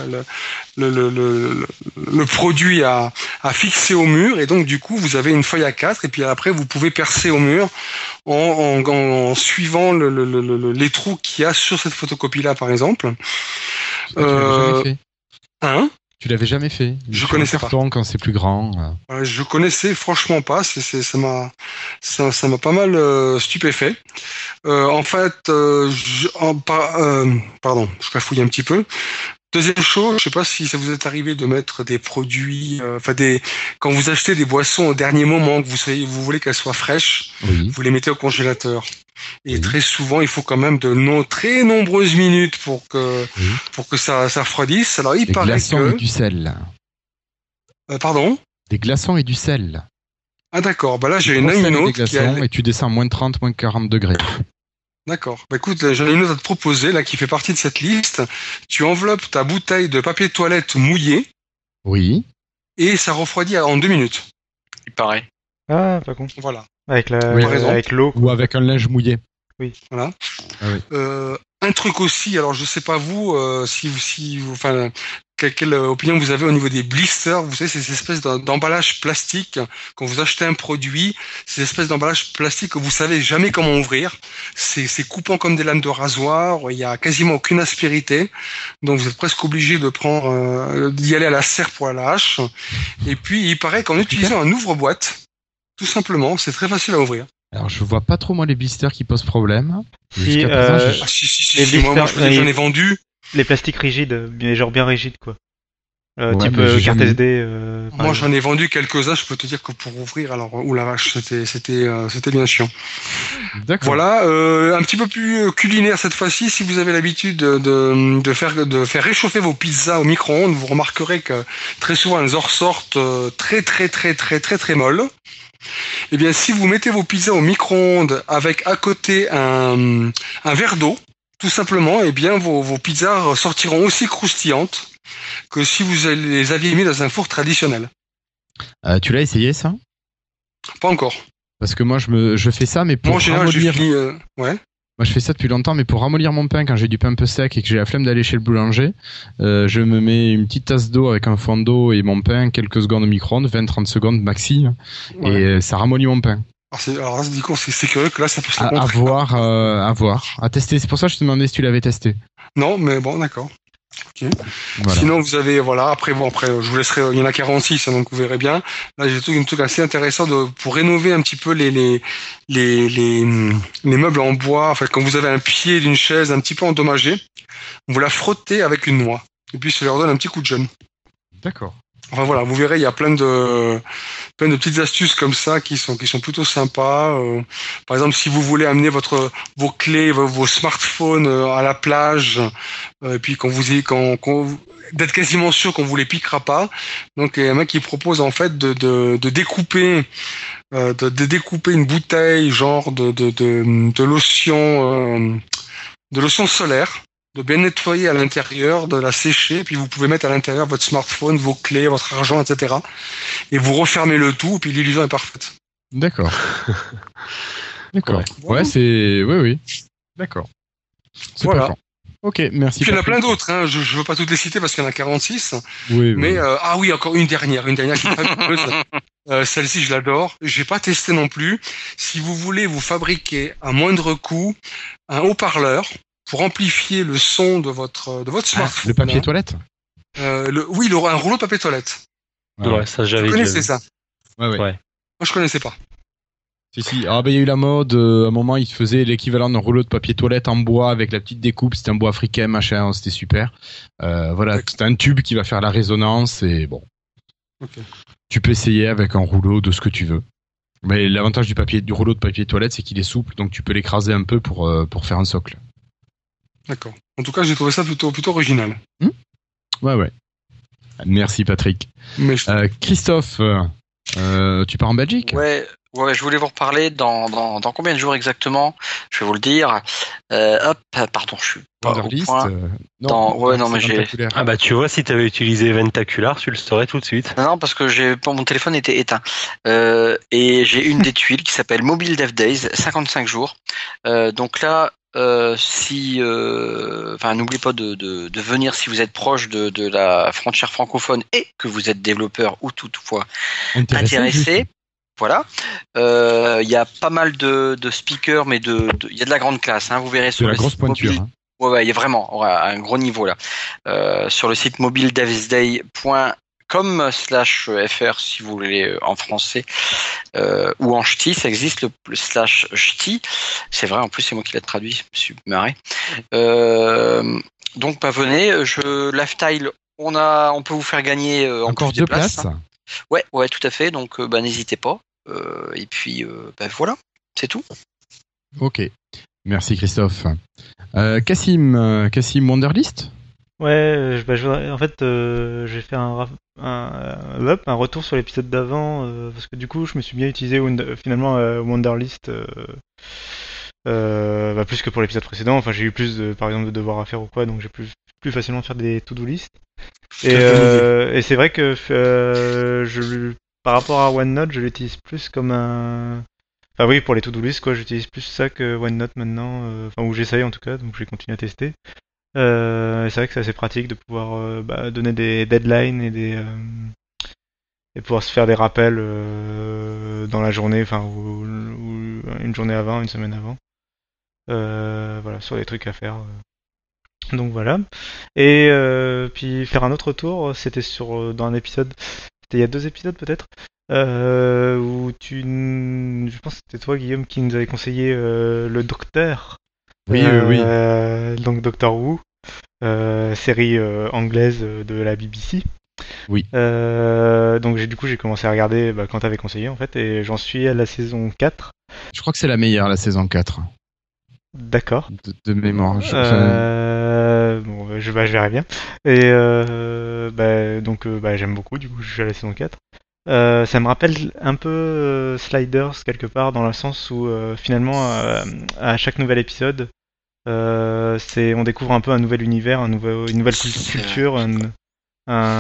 le, le, le, produit à, à fixer au mur et donc du coup vous avez une feuille à 4 et puis après vous pouvez percer au mur en, en, en suivant le, le, le, le- les trous qu'il y a sur cette photocopie là par exemple. Tu Euh, jamais fait. Hein? Tu l'avais jamais fait. Je connaissais carton quand c'est plus grand. euh. Voilà, je connaissais franchement pas, ça m'a, ça, ça m'a pas mal euh, stupéfait. Euh, en fait, euh, je, en, par- euh, pardon, je cafouille un petit peu. Deuxième chose, je sais pas si ça vous est arrivé de mettre des produits, euh, enfin des, quand vous achetez des boissons au dernier moment, que vous vous voulez qu'elles soient fraîches, Oui. vous les mettez au congélateur. Et Oui. très souvent, il faut quand même de très nombreuses minutes pour que, Oui. pour que ça, ça refroidisse. Alors, il Des paraît glaçons que, et du sel. euh, pardon? Des glaçons et du sel. Ah d'accord, bah là j'ai une, autre qui a, et tu descends à moins de 30, moins de 40 degrés. D'accord. Bah écoute, j'en ai une autre à te proposer, là, qui fait partie de cette liste. Tu enveloppes ta bouteille de papier toilette mouillé Oui. et ça refroidit en deux minutes. Il paraît. Ah, pas con. Voilà. Avec la, Oui, t'as raison. avec l'eau. Ou avec un linge mouillé. Euh, un truc aussi, alors je sais pas vous, euh, si vous, si vous, enfin, quelle, quelle opinion vous avez au niveau des blisters? Vous savez, c'est ces espèces d'em- d'emballage plastique. Quand vous achetez un produit, ces espèces d'emballage plastique que vous savez jamais comment ouvrir. C'est c'est coupant comme des lames de rasoir. Il y a quasiment aucune aspérité. Donc vous êtes presque obligé de prendre, euh, d'y aller à la serre pour la hache. Et puis il paraît qu'en utilisant un ouvre-boîte, tout simplement, c'est très facile à ouvrir. Alors je vois pas trop moi les blisters qui posent problème. Si, euh, Ah, si, si, si, moi, moi, j'en les- ai vendu. Les plastiques rigides, mais genre bien rigides, quoi. Euh, Ouais, type euh, carte jamais- SD. euh, Moi, j'en ai vendu quelques-uns. Je peux te dire que pour ouvrir, alors, ou la vache, c'était, c'était, euh, c'était bien chiant. D'accord. Voilà, euh, un petit peu plus euh, culinaire cette fois-ci. Si vous avez l'habitude de, de, de faire, de faire réchauffer vos pizzas au micro-ondes, vous remarquerez que très souvent elles en ressortent euh, très, très, très, très, très, très molles. Eh bien, si vous mettez vos pizzas au micro-ondes avec à côté un, un verre d'eau, tout simplement, eh bien, vos, vos pizzas sortiront aussi croustillantes que si vous les aviez mis dans un four traditionnel. Euh, tu l'as essayé ça? Pas encore. Parce que moi je me je fais ça mais pour Moi, ramollir. euh, ouais. Moi je fais ça depuis longtemps mais pour ramollir mon pain quand j'ai du pain un peu sec et que j'ai la flemme d'aller chez le boulanger, euh, je me mets une petite tasse d'eau avec un fond d'eau et mon pain quelques secondes au micro-ondes, 20-30 secondes maxi Ouais. et ça ramollit mon pain. Alors, c'est- alors là, du coup, c'est c'est curieux que là, ça peut se À, à voir, euh, à voir, à tester. C'est pour ça que je te demandais si tu l'avais testé. Non, mais bon, d'accord. Voilà. Sinon, vous avez, voilà, après, bon, après, je vous laisserai, il y en a 46, hein, donc vous verrez bien. Là, j'ai trouvé un truc assez intéressant de, pour rénover un petit peu les, les, les, les, les meubles en bois. En fait, quand vous avez un pied d'une chaise un petit peu endommagé, vous la frottez avec une noix. Et puis, ça leur donne un petit coup de jeune. D'accord. Enfin voilà, vous verrez, il y a plein de plein de petites astuces comme ça qui sont qui sont plutôt sympas. Euh, par exemple, si vous voulez amener votre vos clés, vos, smartphones euh, à la plage, euh, et puis quand vous quand, d'être quasiment sûr qu'on vous les piquera pas. Donc il y a un mec qui propose en fait de de, de découper euh, de, de découper une bouteille genre de de de, de lotion euh, de lotion solaire de bien nettoyer à l'intérieur, de la sécher, puis vous pouvez mettre à l'intérieur votre smartphone, vos clés, votre argent, etc. Et vous refermez le tout, puis l'illusion est parfaite. D'accord. *laughs* D'accord. Ouais, c'est. Oui, oui. D'accord. Voilà. Ok, merci. Puis il y en a plein d'autres, hein. je ne veux pas toutes les citer parce qu'il y en a 46, Oui, oui. mais euh, ah oui, encore une dernière, une dernière qui est fabuleuse. *laughs* Euh, Celle-ci, je l'adore. J'ai pas testé non plus. Si vous voulez vous fabriquer à moindre coût un haut-parleur pour amplifier le son de votre de votre Ah, smartphone. le papier hein, toilette euh, le, oui, le, un rouleau de papier toilette. Ah Ouais, ça Vous j'avais connaissez déjà ça Ouais, ouais. Ouais. Moi, je connaissais pas. Si, si. Ah, ben, il y a eu la mode. euh, à un moment, ils faisaient l'équivalent d'un rouleau de papier toilette en bois avec la petite découpe. C'était un bois africain, machin. C'était super. Euh, voilà. C'est un tube qui va faire la résonance et bon. Ok. Tu peux essayer avec un rouleau de ce que tu veux. Mais l'avantage du papier, du rouleau de papier toilette, c'est qu'il est souple, donc tu peux l'écraser un peu pour, euh, pour faire un socle. D'accord. En tout cas, j'ai trouvé ça plutôt, plutôt original. Ouais, ouais. Merci Patrick. Mais je- Euh, Christophe, euh, tu pars en Belgique? Ouais, ouais, je voulais vous reparler dans, dans, dans combien de jours exactement? Je vais vous le dire. Euh, hop, pardon, je suis pas au point. euh, Dans- ouais, non, mais j'ai-. Ah bah tu vois, si t'avais utilisé Ventacular, tu le saurais tout de suite. Non, non, parce que j'ai mon téléphone était éteint. Euh, et j'ai une des tuiles qui s'appelle Mobile Dev Days, 55 jours. Euh, donc là, euh, si, euh, enfin, n'oubliez pas de, de, de venir si vous êtes proche de, de la frontière francophone et que vous êtes développeur ou toutefois intéressé. Voilà. Euh, Il y a pas mal de, de speakers, mais de, de- il y a de la grande classe. Hein, vous verrez De sur la le grosse site pointure. mobile. hein. Ouais, ouais, il y a vraiment un gros niveau là. Sur le site mobiledevsday.com slash fr si vous voulez euh, en français euh, ou en ch'ti, ça existe le, le slash ch'ti. C'est vrai, en plus c'est moi qui l'ai traduit, je me suis marré. Euh, donc bah, venez, je lifestyle, on a, on peut vous faire gagner euh, en Encore deux places. hein. Ouais, ouais, tout à fait. Donc euh, bah, n'hésitez pas. Euh, et puis euh, bah, voilà, c'est tout. Ok. Merci Christophe. Cassim, euh, Cassim Wanderlist? Ouais, je- bah, je voudrais- en fait, euh, j'ai fait un, un, euh, un retour sur l'épisode d'avant, euh, parce que du coup, je me suis bien utilisé Wonder- finalement euh, Wonderlist, euh, bah, plus que pour l'épisode précédent. Enfin, j'ai eu plus, de, par exemple, de devoirs à faire ou quoi, donc j'ai plus, plus facilement faire des to-do list. Et, et c'est vrai que je, par rapport à OneNote, je l'utilise plus comme un. Enfin oui, pour les to-do list, quoi, j'utilise plus ça que OneNote maintenant, enfin où j'essaye en tout cas, donc je vais continuer à tester. Euh, c'est vrai que c'est assez pratique de pouvoir euh, bah, donner des deadlines et des euh, et pouvoir se faire des rappels euh, dans la journée, enfin ou, ou une journée avant, une semaine avant. Euh, voilà, sur des trucs à faire. euh. Donc voilà. Et euh, puis faire un autre tour, c'était sur euh, dans un épisode, c'était il y a deux épisodes peut-être, euh, où tu, je pense que c'était toi Guillaume qui nous avait conseillé euh, le Docteur. Oui, oui, oui. Euh, Donc Doctor Who, euh, série euh, anglaise de la BBC. Oui. Euh, donc du coup j'ai commencé à regarder bah, quand t'avais conseillé en fait et j'en suis à la saison 4. Je crois que c'est la meilleure, la saison 4. D'accord. De, de mémoire. Je- Euh, bon, je, bah, je verrai bien. Et euh, bah, donc euh, bah, j'aime beaucoup, du coup je suis à la saison 4. Euh, ça me rappelle un peu euh, Sliders quelque part, dans le sens où euh, finalement euh, à chaque nouvel épisode, euh, c'est on découvre un peu un nouvel univers, un nouveau, une nouvelle culture, un, un,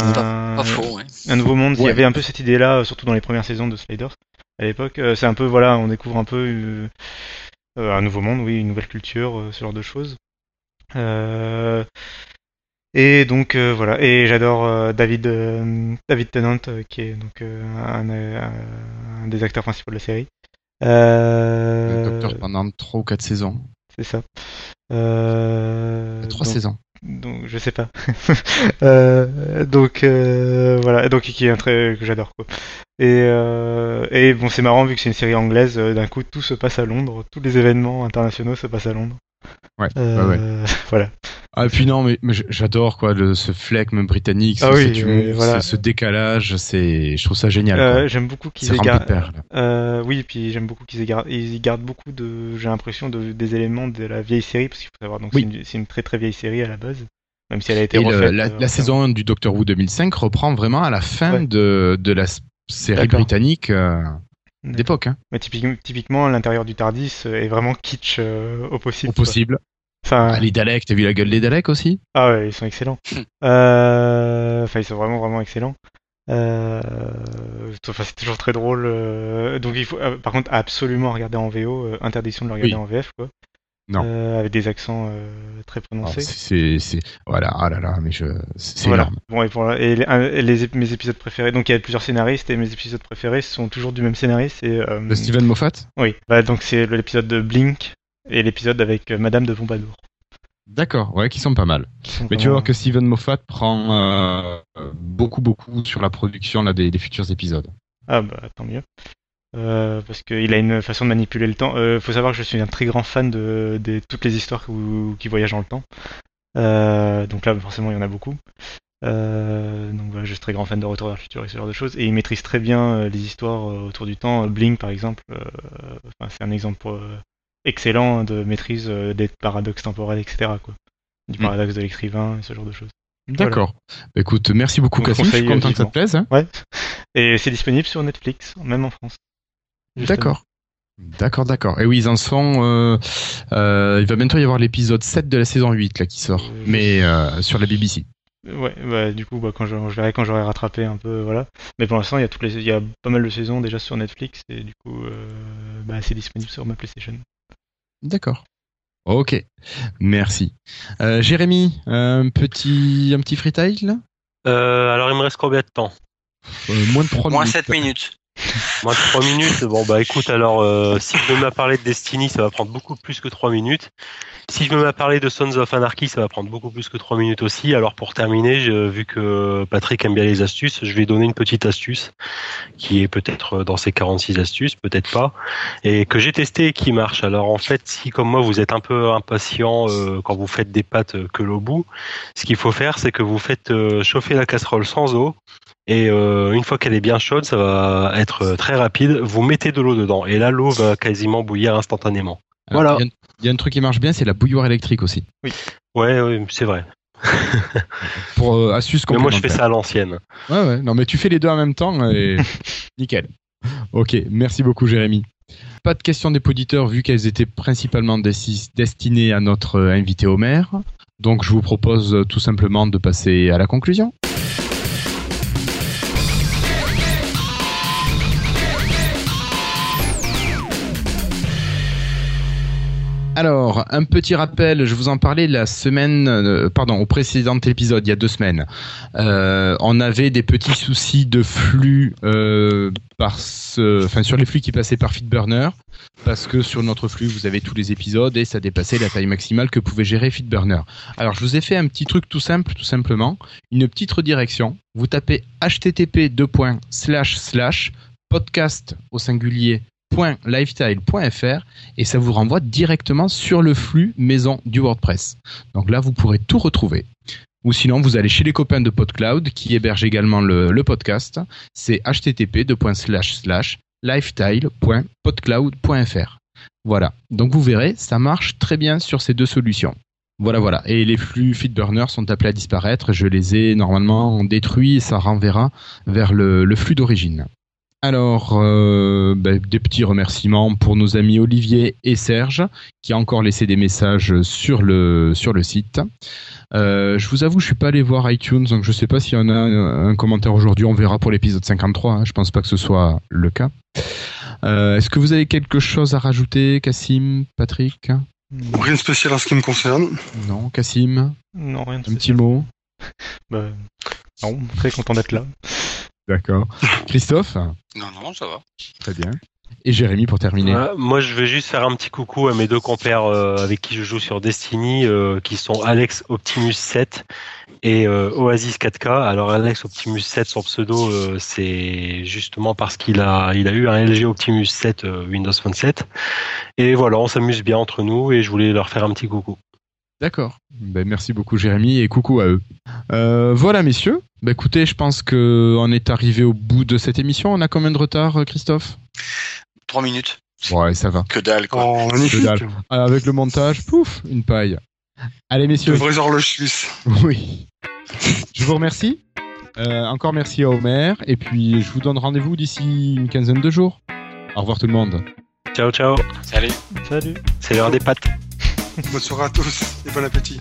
Pas faux, ouais. un nouveau monde. Il y avait un peu cette idée-là, euh, surtout dans les premières saisons de Sliders à l'époque. Euh, c'est un peu voilà, on découvre un peu euh, euh, un nouveau monde, oui, une nouvelle culture, euh, ce genre de choses. Euh, et donc euh, voilà, et j'adore euh, David euh, David Tennant euh, qui est donc euh, un, des acteurs principaux de la série. Euh, Le Docteur pendant 3 ou 4 saisons. c'est ça. Euh, 3 donc- saisons. donc je sais pas. *laughs* Euh, donc euh, voilà, donc qui est un très que j'adore quoi. Et euh, et bon c'est marrant vu que c'est une série anglaise, d'un coup tout se passe à Londres, tous les événements internationaux se passent à Londres. Ouais, Euh, *laughs* voilà. Ah, et puis non, mais, mais j'adore quoi, le, ce flegme britannique, Ah ce, oui, humour, voilà. ce, ce décalage, c'est, je trouve ça génial. Euh, j'aime beaucoup qu'ils aient euh, oui, puis j'aime beaucoup qu'ils aient ils gardent beaucoup de, j'ai l'impression de des éléments de la vieille série parce qu'il faut savoir donc Oui. c'est une, c'est une très très vieille série à la base, même si elle a été Et le- la, euh, la saison 1 du Doctor Who 2005 reprend vraiment à la fin Ouais. de, de la série britannique euh, d'époque, hein, Mais typiquement, typiquement l'intérieur du Tardis est vraiment kitsch euh, au possible. au possible. Enfin, Ah, les Daleks, t'as vu la gueule des Daleks aussi? Ah ouais, ils sont excellents. Euh, Enfin, ils sont vraiment vraiment excellents. Euh, Enfin, c'est toujours très drôle. euh, Donc il faut, par contre, absolument regarder en VO. interdiction de le regarder Oui. en VF, quoi. Non. Euh, avec des accents euh, très prononcés. c'est, c'est, voilà, ah là là, mais je, c'est Voilà. énorme. Bon, et, pour la- et les, et mes épisodes préférés. Donc il y a plusieurs scénaristes et mes épisodes préférés sont toujours du même scénariste. Et, euh, De Steven Moffat? Oui. Bah, donc c'est l'épisode de Blink et l'épisode avec euh, Madame de Pompadour. D'accord, ouais, qui sont pas mal. sont Mais tu vas voir que Steven Moffat prend euh, beaucoup, beaucoup sur la production là, des, des futurs épisodes. Ah bah tant mieux. Euh, parce qu'il a une façon de manipuler le temps. Euh, faut savoir que je suis un très grand fan de, de toutes les histoires où- qui voyagent dans le temps. Donc là, forcément, il y en a beaucoup. Donc voilà, je suis très grand fan de Retour vers le futur et ce genre de choses. Et il maîtrise très bien les histoires autour du temps. Blink, par exemple, enfin, c'est un exemple euh, excellent de maîtrise euh, des paradoxes temporels, etc. Quoi. Du Mm. paradoxe de l'écrivain et ce genre de choses. D'accord. Bah, Écoute, merci beaucoup, Cassim. Je suis conseille content que ça te plaise. hein. Ouais. *laughs* Et c'est disponible sur Netflix, même en France. D'accord. D'accord, d'accord. Et oui, ils en sont. euh, euh, il va bientôt y avoir l'épisode 7 de la saison 8 là qui sort, Euh, mais sur la BBC. Ouais, bah, du coup, bah, quand je, je verrai quand j'aurai rattrapé un peu, voilà. Mais pour l'instant, il y a toutes les, il y a pas mal de saisons déjà sur Netflix et du coup, bah, c'est disponible sur ma PlayStation. D'accord. Ok. Merci. Euh, Jérémy, un petit, un petit freetail là? Euh, alors, il me reste combien de temps? Euh, Moins de 3 Moins minutes. 7 minutes. Moins de 3 minutes. Bon, bah écoute, alors, euh, si je me mets à parler de Destiny, ça va prendre beaucoup plus que 3 minutes. Si je me mets parler de Sons of Anarchy, ça va prendre beaucoup plus que 3 minutes aussi. Alors, pour terminer, je- vu que Patrick aime bien les astuces, je vais donner une petite astuce qui est peut-être dans ces 46 astuces, peut-être pas, et que j'ai testé et qui marche. Alors, en fait, si comme moi, vous êtes un peu impatient euh, quand vous faites des pâtes euh, que l'eau bout, ce qu'il faut faire, c'est que vous faites euh, chauffer la casserole sans eau. Et euh, une fois qu'elle est bien chaude, ça va être euh, très rapide. Vous mettez de l'eau dedans et là l'eau va quasiment bouillir instantanément. Alors, Voilà. Il y, a- il y a un truc qui marche bien, c'est la bouilloire électrique aussi. Ouais, ouais c'est vrai. *laughs* Pour euh, astuce Mais moi je fais ça à l'ancienne. Ouais, ouais. Non, mais tu fais les deux en même temps et *laughs* nickel. Ok, merci beaucoup, Jérémy. Pas de questions des auditeurs vu qu'elles étaient principalement desti- destinées à notre euh, invité Homer. Donc, je vous propose euh, tout simplement de passer à la conclusion. Alors, un petit rappel, je vous en parlais la semaine, euh, pardon, au précédent épisode, il y a deux semaines. Euh, on avait des petits soucis de flux euh, enfin, sur les flux qui passaient par Feedburner, parce que sur notre flux, vous avez tous les épisodes et ça dépassait la taille maximale que pouvait gérer Feedburner. Alors, je vous ai fait un petit truc tout simple, tout simplement, une petite redirection. Vous tapez http podcast au singulier .lifestyle.fr et ça vous renvoie directement sur le flux maison du WordPress. Donc là, vous pourrez tout retrouver. Ou sinon, vous allez chez les copains de PodCloud qui hébergent également le, podcast. C'est http lifestyle.podcloud.fr. Voilà. Donc vous verrez, ça marche très bien sur ces deux solutions. Voilà, voilà. Et les flux FeedBurner sont appelés à disparaître. Je les ai normalement détruits et ça renverra vers le flux d'origine. Alors, euh, ben, des petits remerciements pour nos amis Olivier et Serge, qui ont encore laissé des messages sur le, sur le site. Euh, je vous avoue, je suis pas allé voir iTunes, donc je sais pas s'il y en a un, un commentaire aujourd'hui. On verra pour l'épisode 53. Hein. Je pense pas que ce soit le cas. Euh, Est-ce que vous avez quelque chose à rajouter, Cassim, Patrick? Rien de spécial en ce qui me concerne. Non, Cassim, Non, rien de un petit spécial. mot? *laughs* Bah, non, très content d'être là. D'accord. Christophe, Non, non, ça va. très bien. Et Jérémy pour terminer. Voilà. Moi je vais juste faire un petit coucou à mes deux compères euh, avec qui je joue sur Destiny, euh, qui sont Alex Optimus 7 et euh, Oasis 4K. Alors Alex Optimus 7, son pseudo, euh, c'est justement parce qu'il a, il a eu un LG Optimus 7 euh, Windows Phone 7. Et voilà, on s'amuse bien entre nous et je voulais leur faire un petit coucou. D'accord. Ben, merci beaucoup Jérémy et coucou à eux. Euh, voilà messieurs. Ben, écoutez, je pense que on est arrivé au bout de cette émission. On a combien de retard, euh, Christophe? 3 minutes. Ouais, ça va. Que dalle, quoi. Oh, Que dalle. Ah, Avec le montage, pouf, une paille. Allez Le messieurs. vrai horloge suisse. *laughs* Oui. Je vous remercie. Euh, encore merci à Homer. Et puis je vous donne rendez-vous d'ici une quinzaine de jours. Au revoir tout le monde. Ciao ciao, Salut. Salut. c'est l'heure des pâtes. Bonne soirée à tous et bon appétit.